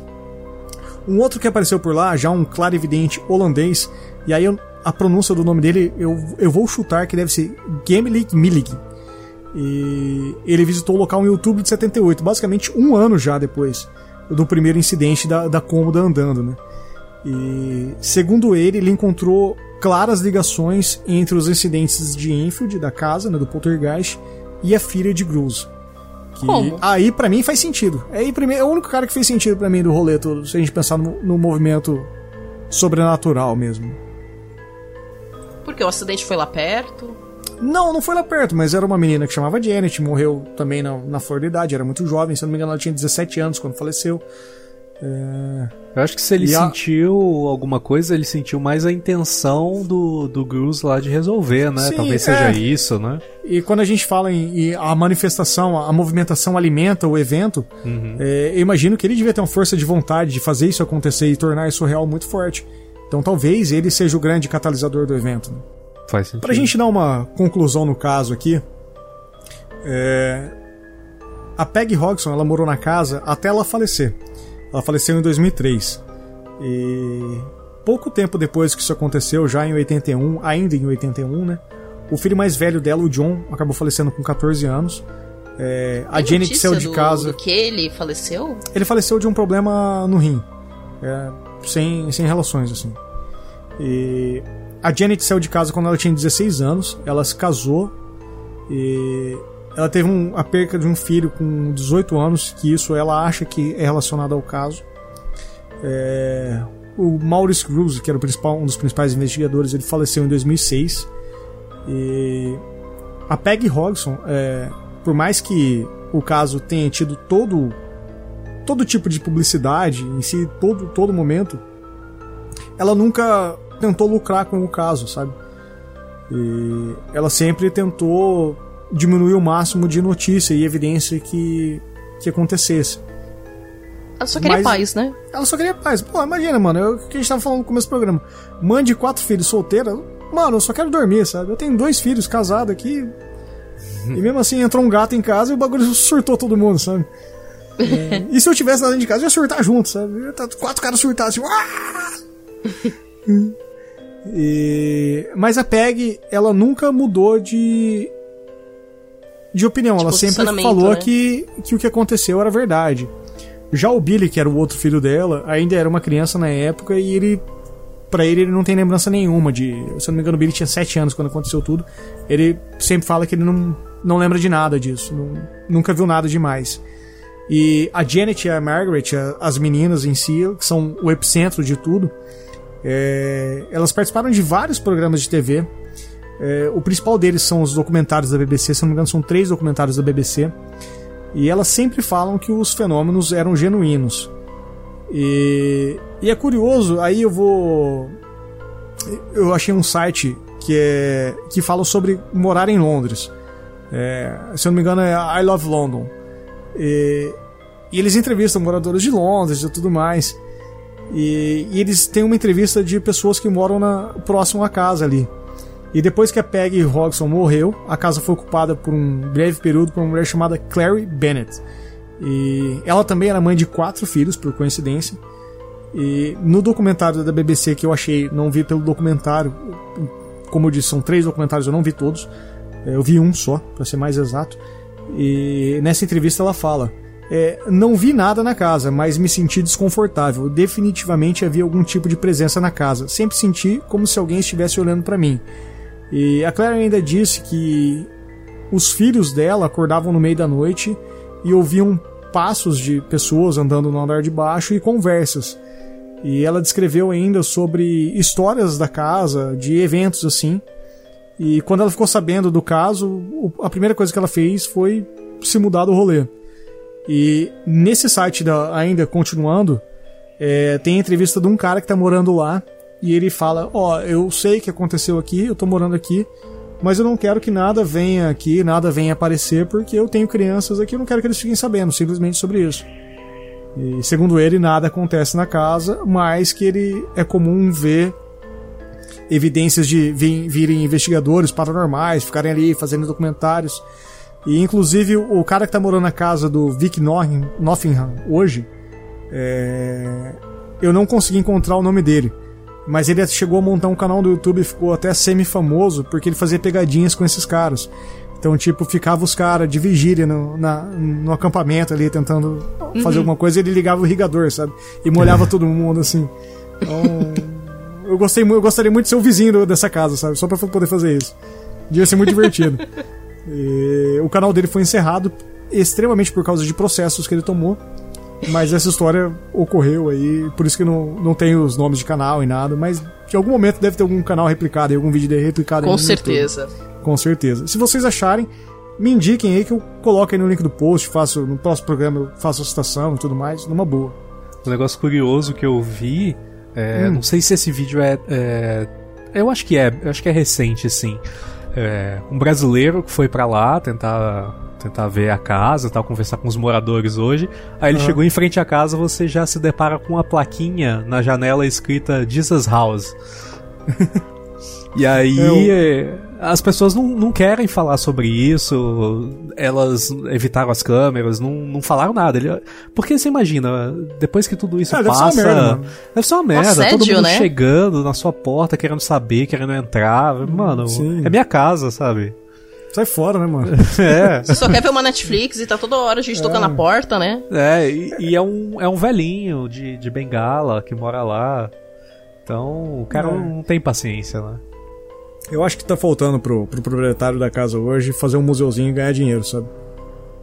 Um outro que apareceu por lá, já um clarividente holandês, e aí eu- a pronúncia do nome dele eu, eu vou chutar que deve ser Gemelig Milig. E ele visitou o local em outubro de 78, basicamente um ano já depois do primeiro incidente da, da cômoda andando, né? E segundo ele, ele encontrou claras ligações entre os incidentes de Enfield, da casa, né, do Poltergeist, e a filha de Gruz. Que Como? aí pra mim faz sentido. Aí mim, é o único cara que fez sentido pra mim do rolê todo, se a gente pensar no, no movimento sobrenatural mesmo. Porque o acidente foi lá perto. Não, não foi lá perto, mas era uma menina que chamava Janet, morreu também na, na flor da idade, era muito jovem, se eu não me engano ela tinha 17 anos quando faleceu. É, Eu acho que se ele E a- sentiu alguma coisa, ele sentiu mais a intenção do, do Goose lá de resolver, né? Sim, Talvez seja é. isso, né? E quando a gente fala em, a manifestação, a movimentação alimenta o evento, é, eu imagino que ele devia ter uma força de vontade de fazer isso acontecer e tornar isso real muito forte. Então talvez ele seja o grande catalisador do evento. Né? Faz sentido. Pra gente dar uma conclusão no caso aqui, é, a Peg Hodgson ela morou na casa até ela falecer. Ela faleceu em 2003. E pouco tempo depois que isso aconteceu, já em 81, ainda em 81, né? O filho mais velho dela, o John, acabou falecendo com 14 anos. É, a Janet notícia saiu de do- casa. Do que ele faleceu? Ele faleceu de um problema no rim. É, sem, sem relações, assim. E a Janet saiu de casa quando ela tinha 16 anos. Ela se casou. E ela teve um- a perca de um filho com 18 anos. Que isso ela acha que é relacionado ao caso. É, o Maurice Cruz, que era um dos principais investigadores, ele faleceu em 2006. E a Peg Hodgson, é, por mais que o caso tenha tido todo todo tipo de publicidade em si, todo todo momento, ela nunca tentou lucrar com o caso, sabe? E ela sempre tentou diminuir o máximo de notícia e evidência que que acontecesse. Ela só queria Mas- paz, né? Ela só queria paz. Pô, imagina, mano, é o que a gente tava falando no começo do programa. Mãe de quatro filhos solteira, mano, eu só quero dormir, sabe? Eu tenho dois filhos casados aqui. e mesmo assim entrou um gato em casa e o bagulho surtou todo mundo, sabe? É, e se eu tivesse lá dentro de casa, eu ia surtar junto, sabe? Eu ia tá quatro caras surtados, assim. E- Mas a Peg, ela nunca mudou de. de opinião. ela sempre posicionamento, falou né? que, que o que aconteceu era verdade. Já o Billy, que era o outro filho dela, ainda era uma criança na época e ele. Pra ele, ele não tem lembrança nenhuma de. Se eu não me engano, o Billy tinha 7 anos quando aconteceu tudo. Ele sempre fala que ele não, não lembra de nada disso. não- nunca viu nada demais. E a Janet e a Margaret, as meninas em si, que são o epicentro de tudo, é, elas participaram de vários programas de TV. É, o principal deles são os documentários da BBC, se não me engano, são três documentários da BBC. E elas sempre falam que os fenômenos eram genuínos. E, e é curioso, aí eu vou. Eu achei um site que, é, que fala sobre morar em Londres. É, se eu não me engano, é I Love London. E, e eles entrevistam moradores de Londres e tudo mais. E, e eles têm uma entrevista de pessoas que moram na, próximo à casa ali. E depois que a Peggy Hodgson morreu, a casa foi ocupada por um breve período por uma mulher chamada Clary Bennett. E ela também era mãe de quatro filhos, por coincidência. E no documentário da BBC que eu achei, não vi pelo documentário, como eu disse, são três documentários, eu não vi todos. Eu vi um só, para ser mais exato. E nessa entrevista ela fala: é, Não vi nada na casa, mas me senti desconfortável. Definitivamente havia algum tipo de presença na casa. Sempre senti como se alguém estivesse olhando para mim. E a Claire ainda disse que os filhos dela acordavam no meio da noite e ouviam passos de pessoas andando no andar de baixo e conversas. E ela descreveu ainda sobre histórias da casa, de eventos assim. E quando ela ficou sabendo do caso, o- a primeira coisa que ela fez foi se mudar do rolê. E nesse site, da, ainda continuando, é, tem entrevista de um cara que tá morando lá. E ele fala: Ó, eu sei que aconteceu aqui, eu tô morando aqui, mas eu não quero que nada venha aqui, nada venha aparecer, porque eu tenho crianças aqui, eu não quero que eles fiquem sabendo simplesmente sobre isso. E segundo ele, nada acontece na casa, mas que ele é comum ver evidências de vi- virem investigadores paranormais, ficarem ali fazendo documentários. E inclusive o cara que tá morando na casa do Vic Nottingham hoje, é, eu não consegui encontrar o nome dele. Mas ele chegou a montar um canal do YouTube e ficou até semi-famoso porque ele fazia pegadinhas com esses caras. Então, tipo, ficava os caras de vigília no, na- no acampamento ali tentando fazer alguma coisa e ele ligava o irrigador, sabe? E molhava todo mundo assim. Então, eu, gostei, eu gostaria muito de ser o vizinho dessa casa, sabe? Só pra poder fazer isso. Devia ser muito divertido. E o canal dele foi encerrado extremamente por causa de processos que ele tomou. Mas essa história ocorreu aí, por isso que não, não tem os nomes de canal e nada, mas de algum momento deve ter algum canal replicado e algum vídeo dele replicado Com certeza. YouTube. Com certeza. Se vocês acharem, me indiquem aí que eu coloco aí no link do post, faço no próximo programa eu faço a citação e tudo mais, numa boa. Um negócio curioso que eu vi, é, hum. não sei se esse vídeo é, é, eu acho que é, eu acho que é recente sim. É, um brasileiro que foi para lá tentar tentar ver a casa, tal, conversar com os moradores hoje. Aí ele uhum. chegou em frente à casa, você já se depara com uma plaquinha na janela escrita Jesus House. e aí. É, as pessoas não, não querem falar sobre isso, elas evitaram as câmeras, não, não falaram nada. Ele, porque você imagina, depois que tudo isso é, passa. Deve ser uma merda. Deve ser uma merda. Assédio, todo mundo né? chegando na sua porta, querendo saber, querendo entrar. Mano, Sim. é minha casa, sabe? Sai fora, né, mano? É. Você só quer ver uma Netflix e tá toda hora a gente é. tocando na porta, né? É, e, e, é, um, é um velhinho de, de bengala que mora lá. Então, o cara é. não tem paciência, né? Eu acho que tá faltando pro, pro proprietário da casa hoje fazer um museuzinho e ganhar dinheiro, sabe?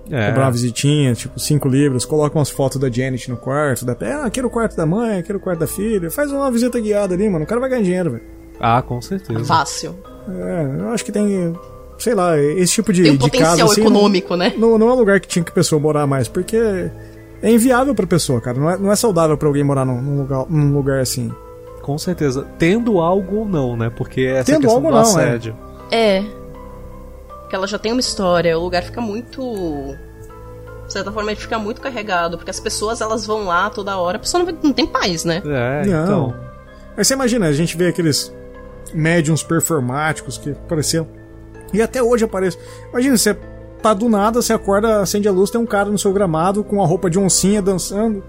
É. Cobrar uma visitinha, tipo, cinco livros, coloca umas fotos da Janet no quarto, da... ah, aqui era o quarto da mãe, aqui era o quarto da filha, faz uma visita guiada ali, mano, o cara vai ganhar dinheiro, velho. Ah, com certeza. Fácil. É, eu acho que tem sei lá, esse tipo de, Tem um de potencial casa, assim, econômico, não, né? Não, não é um lugar que tinha que a pessoa morar mais, porque é inviável pra pessoa, cara. Não é, não é saudável pra alguém morar num, num, lugar, num lugar assim. Com certeza. Tendo algo ou não, né? Porque essa Tendo questão algo do não, assédio. É. é. Que ela já tem uma história, o lugar fica muito. De certa forma, ele fica muito carregado, porque as pessoas elas vão lá toda hora, a pessoa não, não tem paz, né? É, não. então. Mas você imagina, a gente vê aqueles médiums performáticos que pareciam e até hoje aparece. Imagina, você tá do nada, você acorda, acende a luz, tem um cara no seu gramado com a roupa de oncinha dançando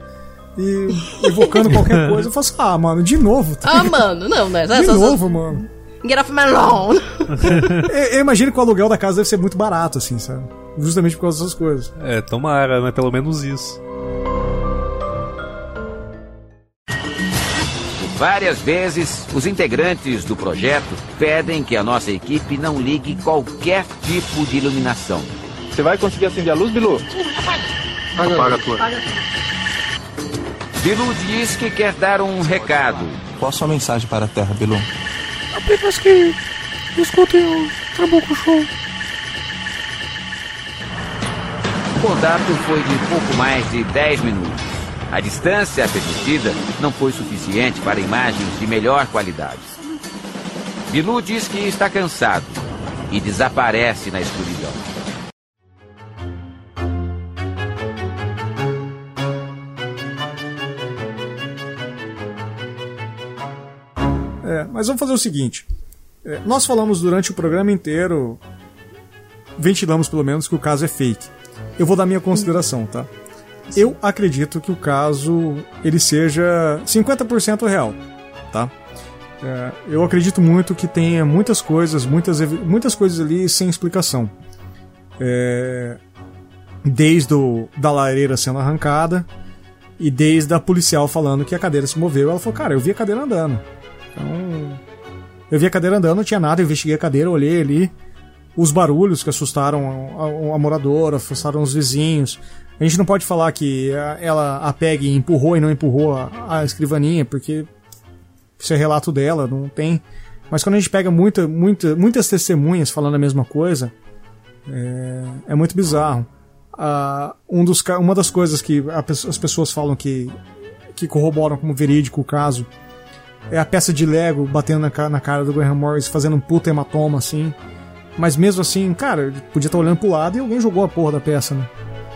e evocando qualquer coisa. Eu falo assim, ah, mano, de novo. Tá? Ah, mano, não, né? De novo, mano. Get off my lawn. eu, eu imagino que o aluguel da casa deve ser muito barato, assim, sabe? Justamente por causa dessas coisas. É, tomara, né? Pelo menos isso. Várias vezes, os integrantes do projeto pedem que a nossa equipe não ligue qualquer tipo de iluminação. Você vai conseguir acender a luz, Bilu? Apaga, Apaga a tua. Bilu diz que quer dar um recado. Qual a sua mensagem para a Terra, Bilu? Apenas que escutem o Trabuco Show. O contato foi de pouco mais de 10 minutos. A distância permitida não foi suficiente para imagens de melhor qualidade. Bilu diz que está cansado e desaparece na escuridão. É, mas vamos fazer o seguinte. É, nós falamos durante o programa inteiro, ventilamos pelo menos que o caso é fake. Eu vou dar minha consideração, tá? Eu acredito que o caso ele seja 50% real, tá? É, eu acredito muito que tenha muitas coisas, muitas, muitas coisas ali sem explicação. É, desde o, da lareira sendo arrancada e desde a policial falando que a cadeira se moveu. Ela falou, cara, eu vi a cadeira andando. Então, eu vi a cadeira andando, não tinha nada, eu investiguei a cadeira, olhei ali os barulhos que assustaram a, a, a moradora, assustaram os vizinhos. A gente não pode falar que ela a PEG empurrou e não empurrou a, a escrivaninha, porque isso é relato dela, não tem. Mas quando a gente pega muita, muita, muitas testemunhas falando a mesma coisa, é, é muito bizarro. Ah, um dos, uma das coisas que a, as pessoas falam que, que corroboram como verídico o caso é a peça de Lego batendo na, na cara do Graham Morris, fazendo um puta hematoma assim. Mas mesmo assim, cara, podia estar olhando pro lado e alguém jogou a porra da peça, né?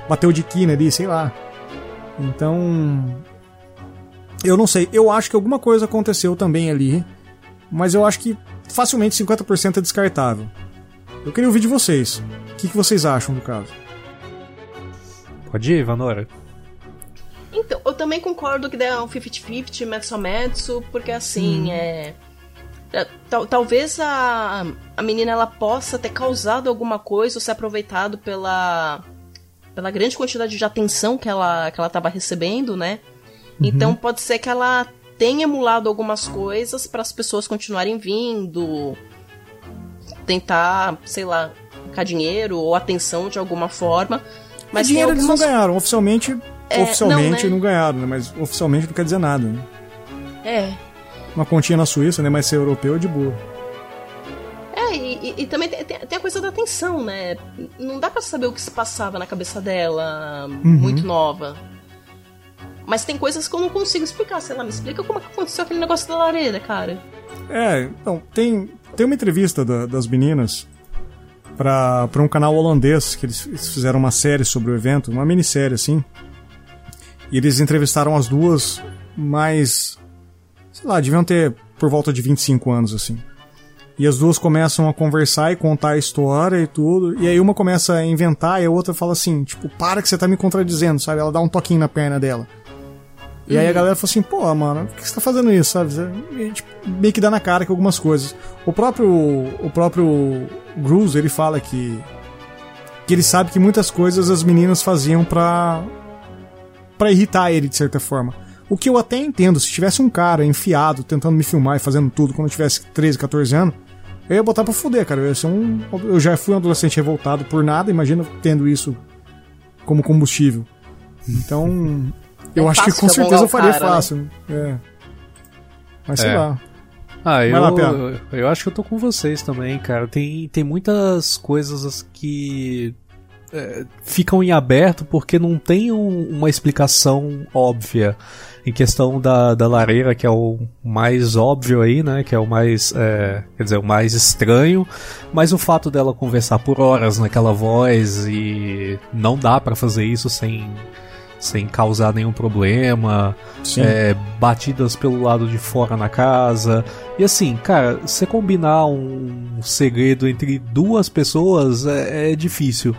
bateu de quina ali, sei lá. Então. Eu não sei. Eu acho que alguma coisa aconteceu também ali. Mas eu acho que facilmente 50% é descartável. Eu queria ouvir de vocês. O que, que vocês acham do caso? Pode ir, Vanora. Então, eu também concordo que dá um 50-50, metsu porque assim, hum. é. é tal, talvez a, a menina ela possa ter causado alguma coisa ou se aproveitado pela pela grande quantidade de atenção que ela que ela estava recebendo, né? Uhum. Então pode ser que ela tenha emulado algumas coisas para as pessoas continuarem vindo, tentar, sei lá, ficar dinheiro ou atenção de alguma forma. Mas é dinheiro tem eles algumas... não ganharam. Oficialmente, É, oficialmente não, não, né? ganharam, né? Mas oficialmente não quer dizer nada. Né? É. Uma continha na Suíça, né? Mas ser europeu é de boa. É, e, e- e também tem, tem- a coisa da atenção, né? Não dá pra saber o que se passava na cabeça dela, Uhum. muito nova. Mas tem coisas que eu não consigo explicar. Sei lá, me explica como é que aconteceu aquele negócio da lareira, cara. É, então, tem, tem uma entrevista da- das meninas pra, pra um canal holandês, que eles fizeram uma série sobre o evento, uma minissérie assim. E eles entrevistaram as duas mais. Sei lá, deviam ter por volta de 25 anos assim. E as duas começam a conversar e contar a história e tudo. E aí uma começa a inventar e a outra fala assim, tipo, para que você tá me contradizendo, sabe? Ela dá um toquinho na perna dela. E aí a galera falou assim, pô, mano, por que você tá fazendo isso, sabe? E, tipo, meio que dá na cara que algumas coisas. O próprio. O próprio Bruce, ele fala que. Que ele sabe que muitas coisas as meninas faziam pra. Pra irritar ele, de certa forma. O que eu até entendo, se tivesse um cara enfiado, tentando me filmar e fazendo tudo quando eu tivesse 13, 14 anos, eu ia botar pra fuder, cara. Eu ia ser um. Eu já fui um adolescente revoltado por nada, imagina tendo isso como combustível. Então. Eu É acho que com certeza eu faria cara, né? fácil. É. Mas sei É. lá. Ah, eu, lá, eu acho que eu tô com vocês também, cara. Tem, tem muitas coisas que é, ficam em aberto porque não tem um- uma explicação óbvia. Em questão da, da lareira, que é o mais óbvio aí, né? Que é o mais. é, quer dizer, o mais estranho. Mas o fato dela conversar por horas naquela voz e não dá pra fazer isso sem, sem causar nenhum problema. É, batidas pelo lado de fora na casa. E assim, cara, você combinar um segredo entre duas pessoas é, é difícil.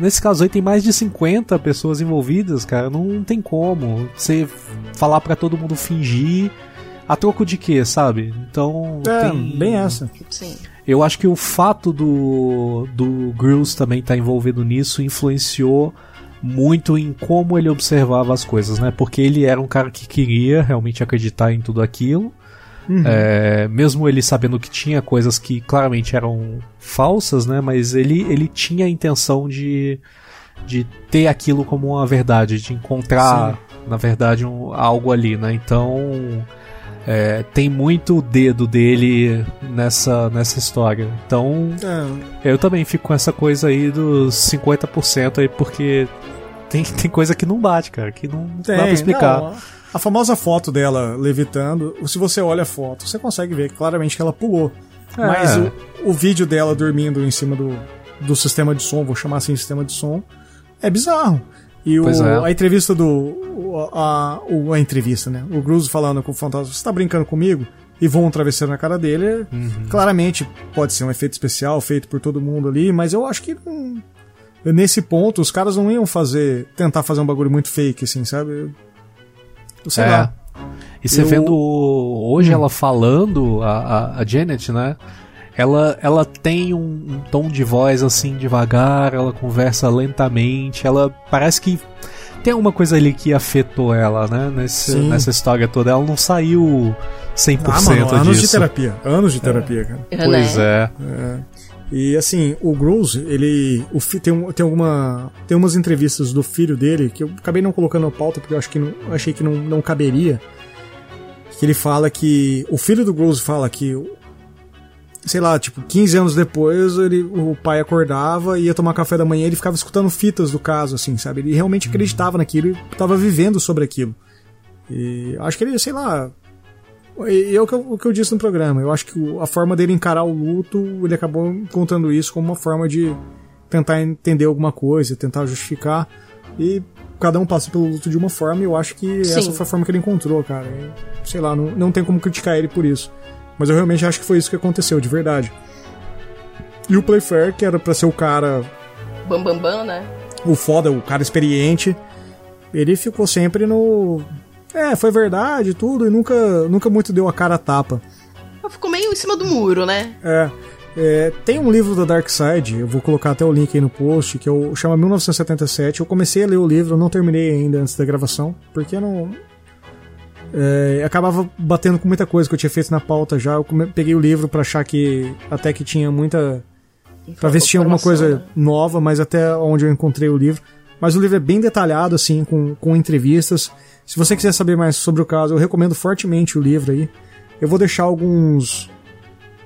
Nesse caso aí tem mais de 50 pessoas envolvidas, cara, não tem como. Você falar pra todo mundo fingir a troco de quê, sabe? Então, É, tem... bem essa. Sim. Eu acho que o fato do, do Grills também estar envolvido nisso influenciou muito em como ele observava as coisas, né? Porque ele era um cara que queria realmente acreditar em tudo aquilo. Uhum. É, mesmo ele sabendo que tinha coisas que claramente eram falsas, né? Mas ele, ele tinha a intenção de, de ter aquilo como uma verdade, de encontrar, na verdade, um, algo ali, né? Então. é, tem muito o dedo dele nessa, nessa história. Então, É, eu também fico com essa coisa aí dos 50% aí, porque tem, tem coisa que não bate, cara, que não dá pra tem, explicar. não, a famosa foto dela levitando, se você olha a foto, você consegue ver claramente que ela pulou. É. Mas o, o vídeo dela dormindo em cima do, do sistema de som, vou chamar assim sistema de som, é bizarro. E o, é. a entrevista do. o- A, o- a entrevista, né? O Cruz falando com o fantasma, você tá brincando comigo? E voa um travesseiro na cara dele. Uhum. Claramente pode ser um efeito especial feito por todo mundo ali, mas eu acho que não- nesse ponto os caras não iam fazer. tentar fazer um bagulho muito fake, assim, sabe? Eu, sei É. lá. E você Eu- vendo hoje Hum. ela falando, a, a, a Janet, né? Ela, ela tem um, um tom de voz assim devagar, ela conversa lentamente, ela parece que tem alguma coisa ali que afetou ela, né? Nesse, Sim. nessa história toda. Ela não saiu 100% Ah, mano, anos disso. de terapia. Anos de terapia, cara. Pois é. É. E assim, o Gross, ele. O, fi- tem, tem alguma. Tem umas entrevistas do filho dele que eu acabei não colocando na pauta porque eu acho que não, achei que não, não caberia. Que ele fala que. O filho do Gross fala que. Sei lá, tipo, 15 anos depois, ele, o pai acordava, ia tomar café da manhã e ele ficava escutando fitas do caso, assim, sabe? Ele realmente acreditava naquilo e estava vivendo sobre aquilo. E acho que ele, sei lá, e é o que, eu, o que eu disse no programa. Eu acho que a forma dele encarar o luto, ele acabou contando isso como uma forma de tentar entender alguma coisa, tentar justificar. E cada um passa pelo luto de uma forma, e eu acho que Sim. essa foi a forma que ele encontrou, cara. E, sei lá, não, não tem como criticar ele por isso. Mas eu realmente acho que foi isso que aconteceu, de verdade. E o Playfair, que era pra ser o cara, Bam Bam Bam, né? o foda, o cara experiente, ele ficou sempre no. É, foi verdade, tudo, e nunca, nunca muito deu a cara a tapa. Ficou meio em cima do muro, né? É, é, tem um livro da Dark Side, eu vou colocar até o link aí no post, que eu chama 1977. Eu comecei a ler o livro, não terminei ainda antes da gravação, porque não. É, acabava batendo com muita coisa que eu tinha feito na pauta já. Eu peguei o livro pra achar que até que tinha muita. Pra ver se tinha alguma coisa né? nova, mas até onde eu encontrei o livro. Mas o livro é bem detalhado, assim, com, com entrevistas. Se você quiser saber mais sobre o caso, eu recomendo fortemente o livro aí. Eu vou deixar alguns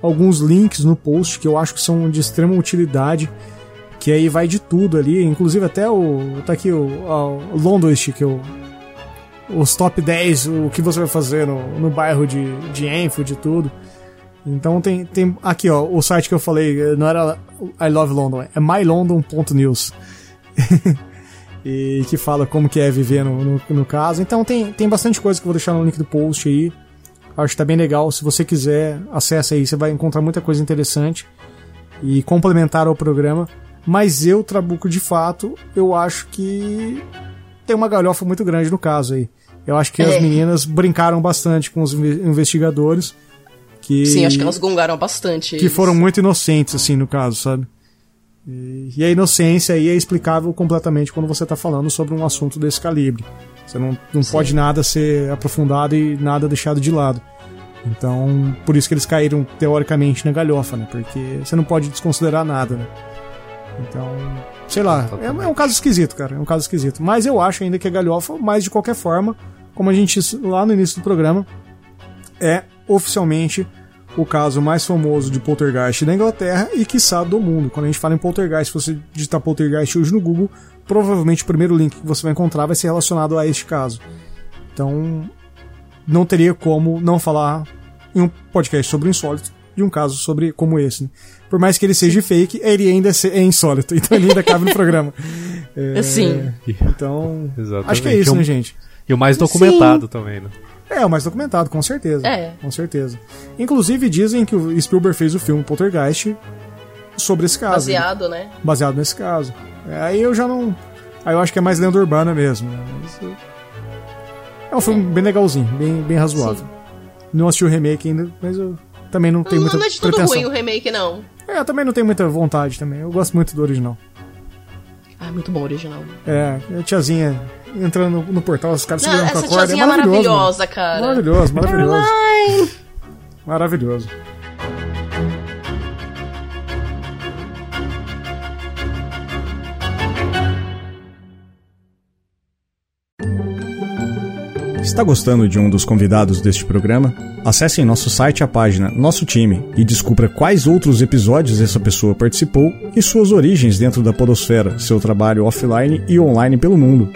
alguns links no post que eu acho que são de extrema utilidade, que aí vai de tudo ali, inclusive até o tá aqui o, o Londonist, que eu os top 10, o que você vai fazer no, no bairro de, de Enfield e tudo. Então tem, tem aqui ó, o site que eu falei, não era I Love London, é mylondon.news. e que fala como que é viver no, no, no, caso. Então tem, tem bastante coisa que eu vou deixar no link do post aí. Acho que tá bem legal. Se você quiser, acessa aí, você vai encontrar muita coisa interessante e complementar ao programa. Mas eu, Trabuco, de fato, eu acho que tem uma galhofa muito grande no caso aí. Eu acho que é. as meninas brincaram bastante com os investigadores. Que, Sim, acho que elas gongaram bastante. Que foram muito inocentes, assim, no caso, sabe? E, e a inocência aí é explicável completamente quando você está falando sobre um assunto desse calibre. Você não, não pode nada ser aprofundado e nada deixado de lado. Então, por isso que eles caíram teoricamente na galhofa, né? Porque você não pode desconsiderar nada, né? Então, sei lá, é, é, um caso esquisito, cara. É um caso esquisito. Mas eu acho ainda que é galhofa, mas de qualquer forma, como a gente lá no início do programa, é oficialmente o caso mais famoso de poltergeist da Inglaterra e, quiçá, do mundo. Quando a gente fala em poltergeist, se você digitar poltergeist hoje no Google, provavelmente o primeiro link que você vai encontrar vai ser relacionado a este caso. Então, não teria como não falar em um podcast sobre o insólito de um caso sobre como esse. Né? Por mais que ele seja fake, ele ainda é insólito, então ele ainda cabe no programa. É, Sim. Então, Exatamente. acho que é isso, né, gente? E o mais documentado Sim. também, né? É, o mais documentado, com certeza. É. Com certeza. Inclusive dizem que o Spielberg fez o filme Poltergeist sobre esse caso. Baseado, né? Baseado nesse caso. É, aí eu já não. Aí eu acho que é mais lenda urbana mesmo. Né? É um filme é. bem legalzinho, bem, bem razoável. Sim. Não assisti o remake ainda, mas eu também não tenho muita não é de tudo pretensão. ruim o remake, não. É, eu também não tenho muita vontade também. Eu gosto muito do original. Ah, muito bom original. É, a tiazinha entrando no, portal, os caras segurando com a corda. é maravilhoso. maravilhosa, mano. cara. Maravilhoso, maravilhoso. Maravilhoso. Está gostando de um dos convidados deste programa? Acesse em nosso site a página Nosso Time e descubra quais outros episódios essa pessoa participou e suas origens dentro da Podosfera, seu trabalho offline e online pelo mundo.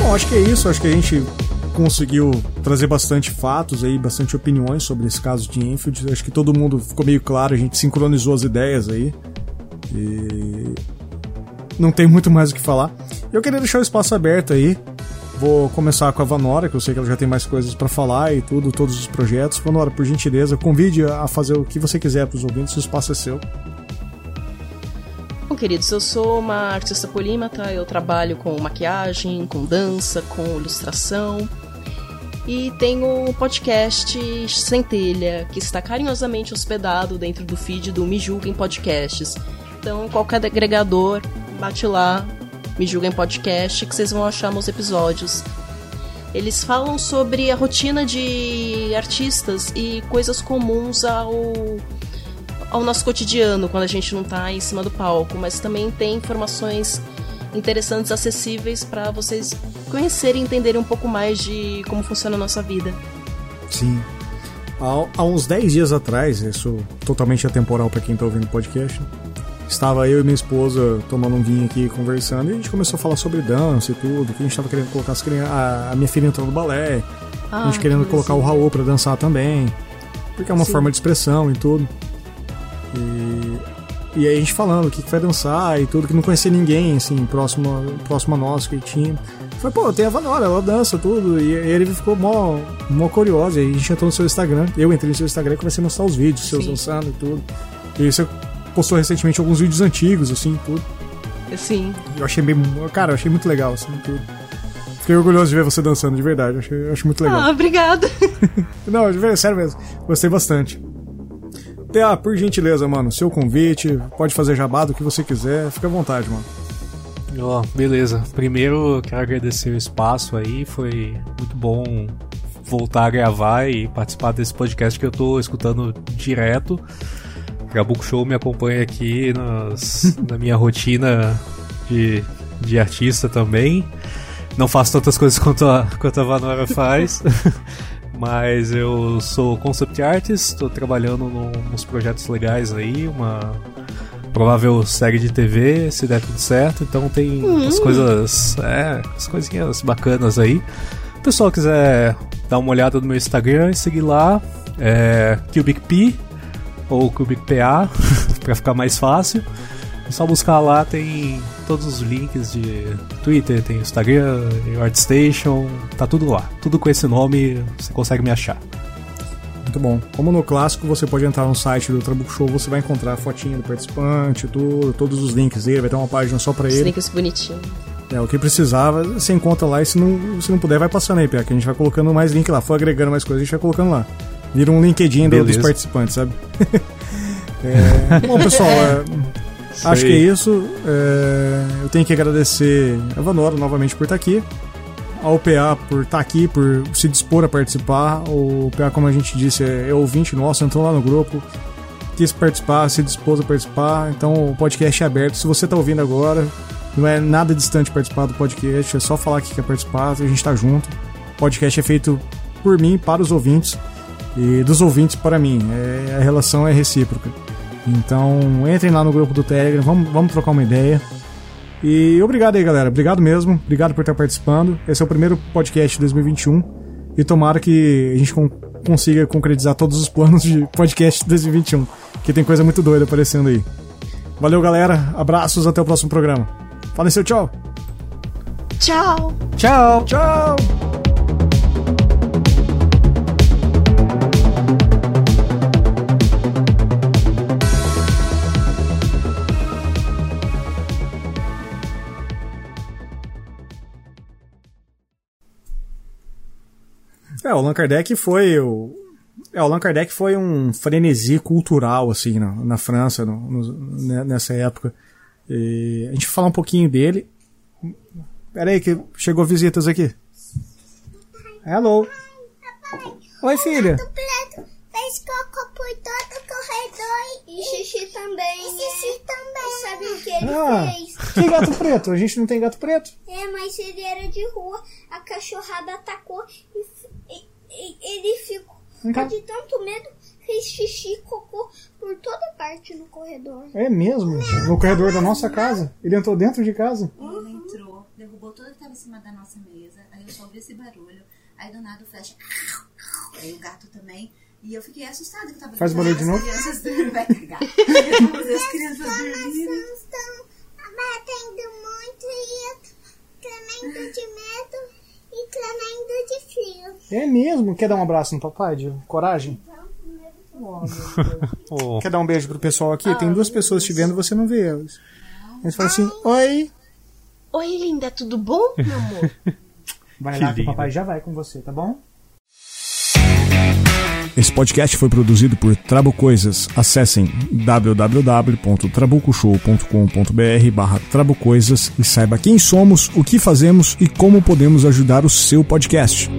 Bom, acho que é isso. Acho que a gente conseguiu trazer bastante fatos aí, bastante opiniões sobre esse caso de Enfield. Acho que todo mundo ficou meio claro, a gente sincronizou as ideias aí. E não tem muito mais o que falar. Eu queria deixar o espaço aberto aí. Vou começar com a Vanora, que eu sei que ela já tem mais coisas para falar e tudo, todos os projetos. Vanora, por gentileza, convide a fazer o que você quiser para os ouvintes, o espaço é seu. Bom, queridos, eu sou uma artista polímata, eu trabalho com maquiagem, com dança, com ilustração. E tenho um podcast Centelha, que está carinhosamente hospedado dentro do feed do Me Julguem Podcasts. Então, qualquer agregador, bate lá, Me Julguem Podcast, que vocês vão achar meus episódios. Eles falam sobre a rotina de artistas e coisas comuns ao ao nosso cotidiano quando a gente não está em cima do palco, mas também tem informações interessantes, acessíveis para vocês conhecerem e entenderem um pouco mais de como funciona a nossa vida. Sim. Há, há uns 10 dias atrás, isso totalmente atemporal para quem está ouvindo o podcast, estava eu e minha esposa tomando um vinho aqui conversando e a gente começou a falar sobre dança e tudo, que a gente estava querendo colocar as crianças, a, a minha filha entrou no balé, ah, a gente querendo colocar o Raul para dançar também, porque é uma Sim. forma de expressão e tudo. E, e aí a gente falando o que, que vai dançar e tudo, que não conhecia ninguém, assim, próximo, próximo a nós que tinha. Falei, pô, tem a Vanora, ela dança tudo. E, ele ficou mó, mó curioso. E a gente entrou no seu Instagram. Eu entrei no seu Instagram e comecei a mostrar os vídeos seus Sim. dançando e tudo. E você postou recentemente alguns vídeos antigos, assim, tudo. Sim. Eu achei bem. Cara, eu achei muito legal, assim, tudo. Fiquei orgulhoso de ver você dançando, de verdade. Eu achei, eu muito legal. Ah, obrigada. não, de verdade, sério mesmo. Gostei bastante. PA, por gentileza, mano, seu convite, pode fazer jabá o que você quiser, fica à vontade, mano. Ó, oh, beleza. Primeiro, quero agradecer o espaço aí, foi muito bom voltar a gravar e participar desse podcast que eu tô escutando direto. Trabuco Show me acompanha aqui nas, na minha rotina de, de artista também. Não faço tantas coisas quanto a, quanto a Vanora faz. Mas eu sou concept artist, estou trabalhando num, nos projetos legais aí, uma provável série de TV, se der tudo certo. Então tem Hum. as coisas, é, as coisinhas bacanas aí. Se o pessoal quiser dar uma olhada no meu Instagram e seguir lá, é CubicP ou CubicPA, para ficar mais fácil. É só buscar lá, tem todos os links de Twitter, tem Instagram, ArtStation, tá tudo lá. Tudo com esse nome, você consegue me achar. Muito bom. Como no clássico, você pode entrar no site do Trabuco Show, você vai encontrar a fotinha do participante, tudo, todos os links dele, vai ter uma página só pra Os ele. links bonitinhos. É, o que precisava, você encontra lá e se não, se não puder, vai passando aí, Pia, que a gente vai colocando mais link lá. For agregando mais coisas, a gente vai colocando lá. Vira um LinkedIn do- dos participantes, sabe? É, bom, pessoal, é, acho que é isso. É, eu tenho que agradecer a Vanora novamente por estar aqui. Ao PA por estar aqui, por se dispor a participar. O PA, como a gente disse, é, é ouvinte nosso, entrou lá no grupo, quis participar, se dispôs a participar. Então o podcast é aberto. Se você está ouvindo agora, não é nada distante participar do podcast, é só falar que quer participar, a gente tá junto. O podcast é feito por mim, para os ouvintes, e dos ouvintes para mim. É, a relação é recíproca. Então entrem lá no grupo do Telegram, vamos, vamos trocar uma ideia. E obrigado aí, galera. Obrigado mesmo. Obrigado por estar participando. Esse é o primeiro podcast de 2021. E tomara que a gente con- consiga concretizar todos os planos de podcast de 2021. Que tem coisa muito doida aparecendo aí. Valeu, galera. Abraços. Até o próximo programa. Falem seu tchau. Tchau. Tchau. Tchau. É, o Allan Kardec foi o. É, o Allan Kardec foi um frenesi cultural, assim, na, na França, no- no- né, nessa época. E a gente vai falar um pouquinho dele. Pera aí, que chegou visitas aqui. Hello. Oi, filha. preto fez cocô por todo o corredor e xixi também. E xixi também. Sabe o que ele Ah, fez? que gato preto? A gente não tem gato preto. É, mas ele era de rua. A cachorrada atacou e, e- e- ele ficou de tanto medo. Fez xixi e cocô por toda parte no corredor. É mesmo? No corredor da nossa casa? Ele entrou dentro de casa? Ele entrou, derrubou tudo que estava em cima da nossa mesa. Aí eu só ouvi esse barulho. Aí do nada o Flash. Aí o gato também. E eu fiquei assustada que eu tava Faz barulho de novo? As crianças dormindo. Vai cagar. As crianças dormindo. estão batendo muito e eu tremendo de medo e tremendo de frio. É mesmo? Quer dar um abraço no papai? De coragem? Oh. Quer dar um beijo pro pessoal aqui? Tem duas pessoas te vendo e você não vê elas. Eles falam assim: Oi. Oi, linda, tudo bom, meu amor? Vai Que lá que o papai já vai com você, tá bom? Esse podcast foi produzido por Trabo Coisas. Acessem www.trabucoshow.com.br barra Trabucoisas e saiba quem somos, o que fazemos e como podemos ajudar o seu podcast.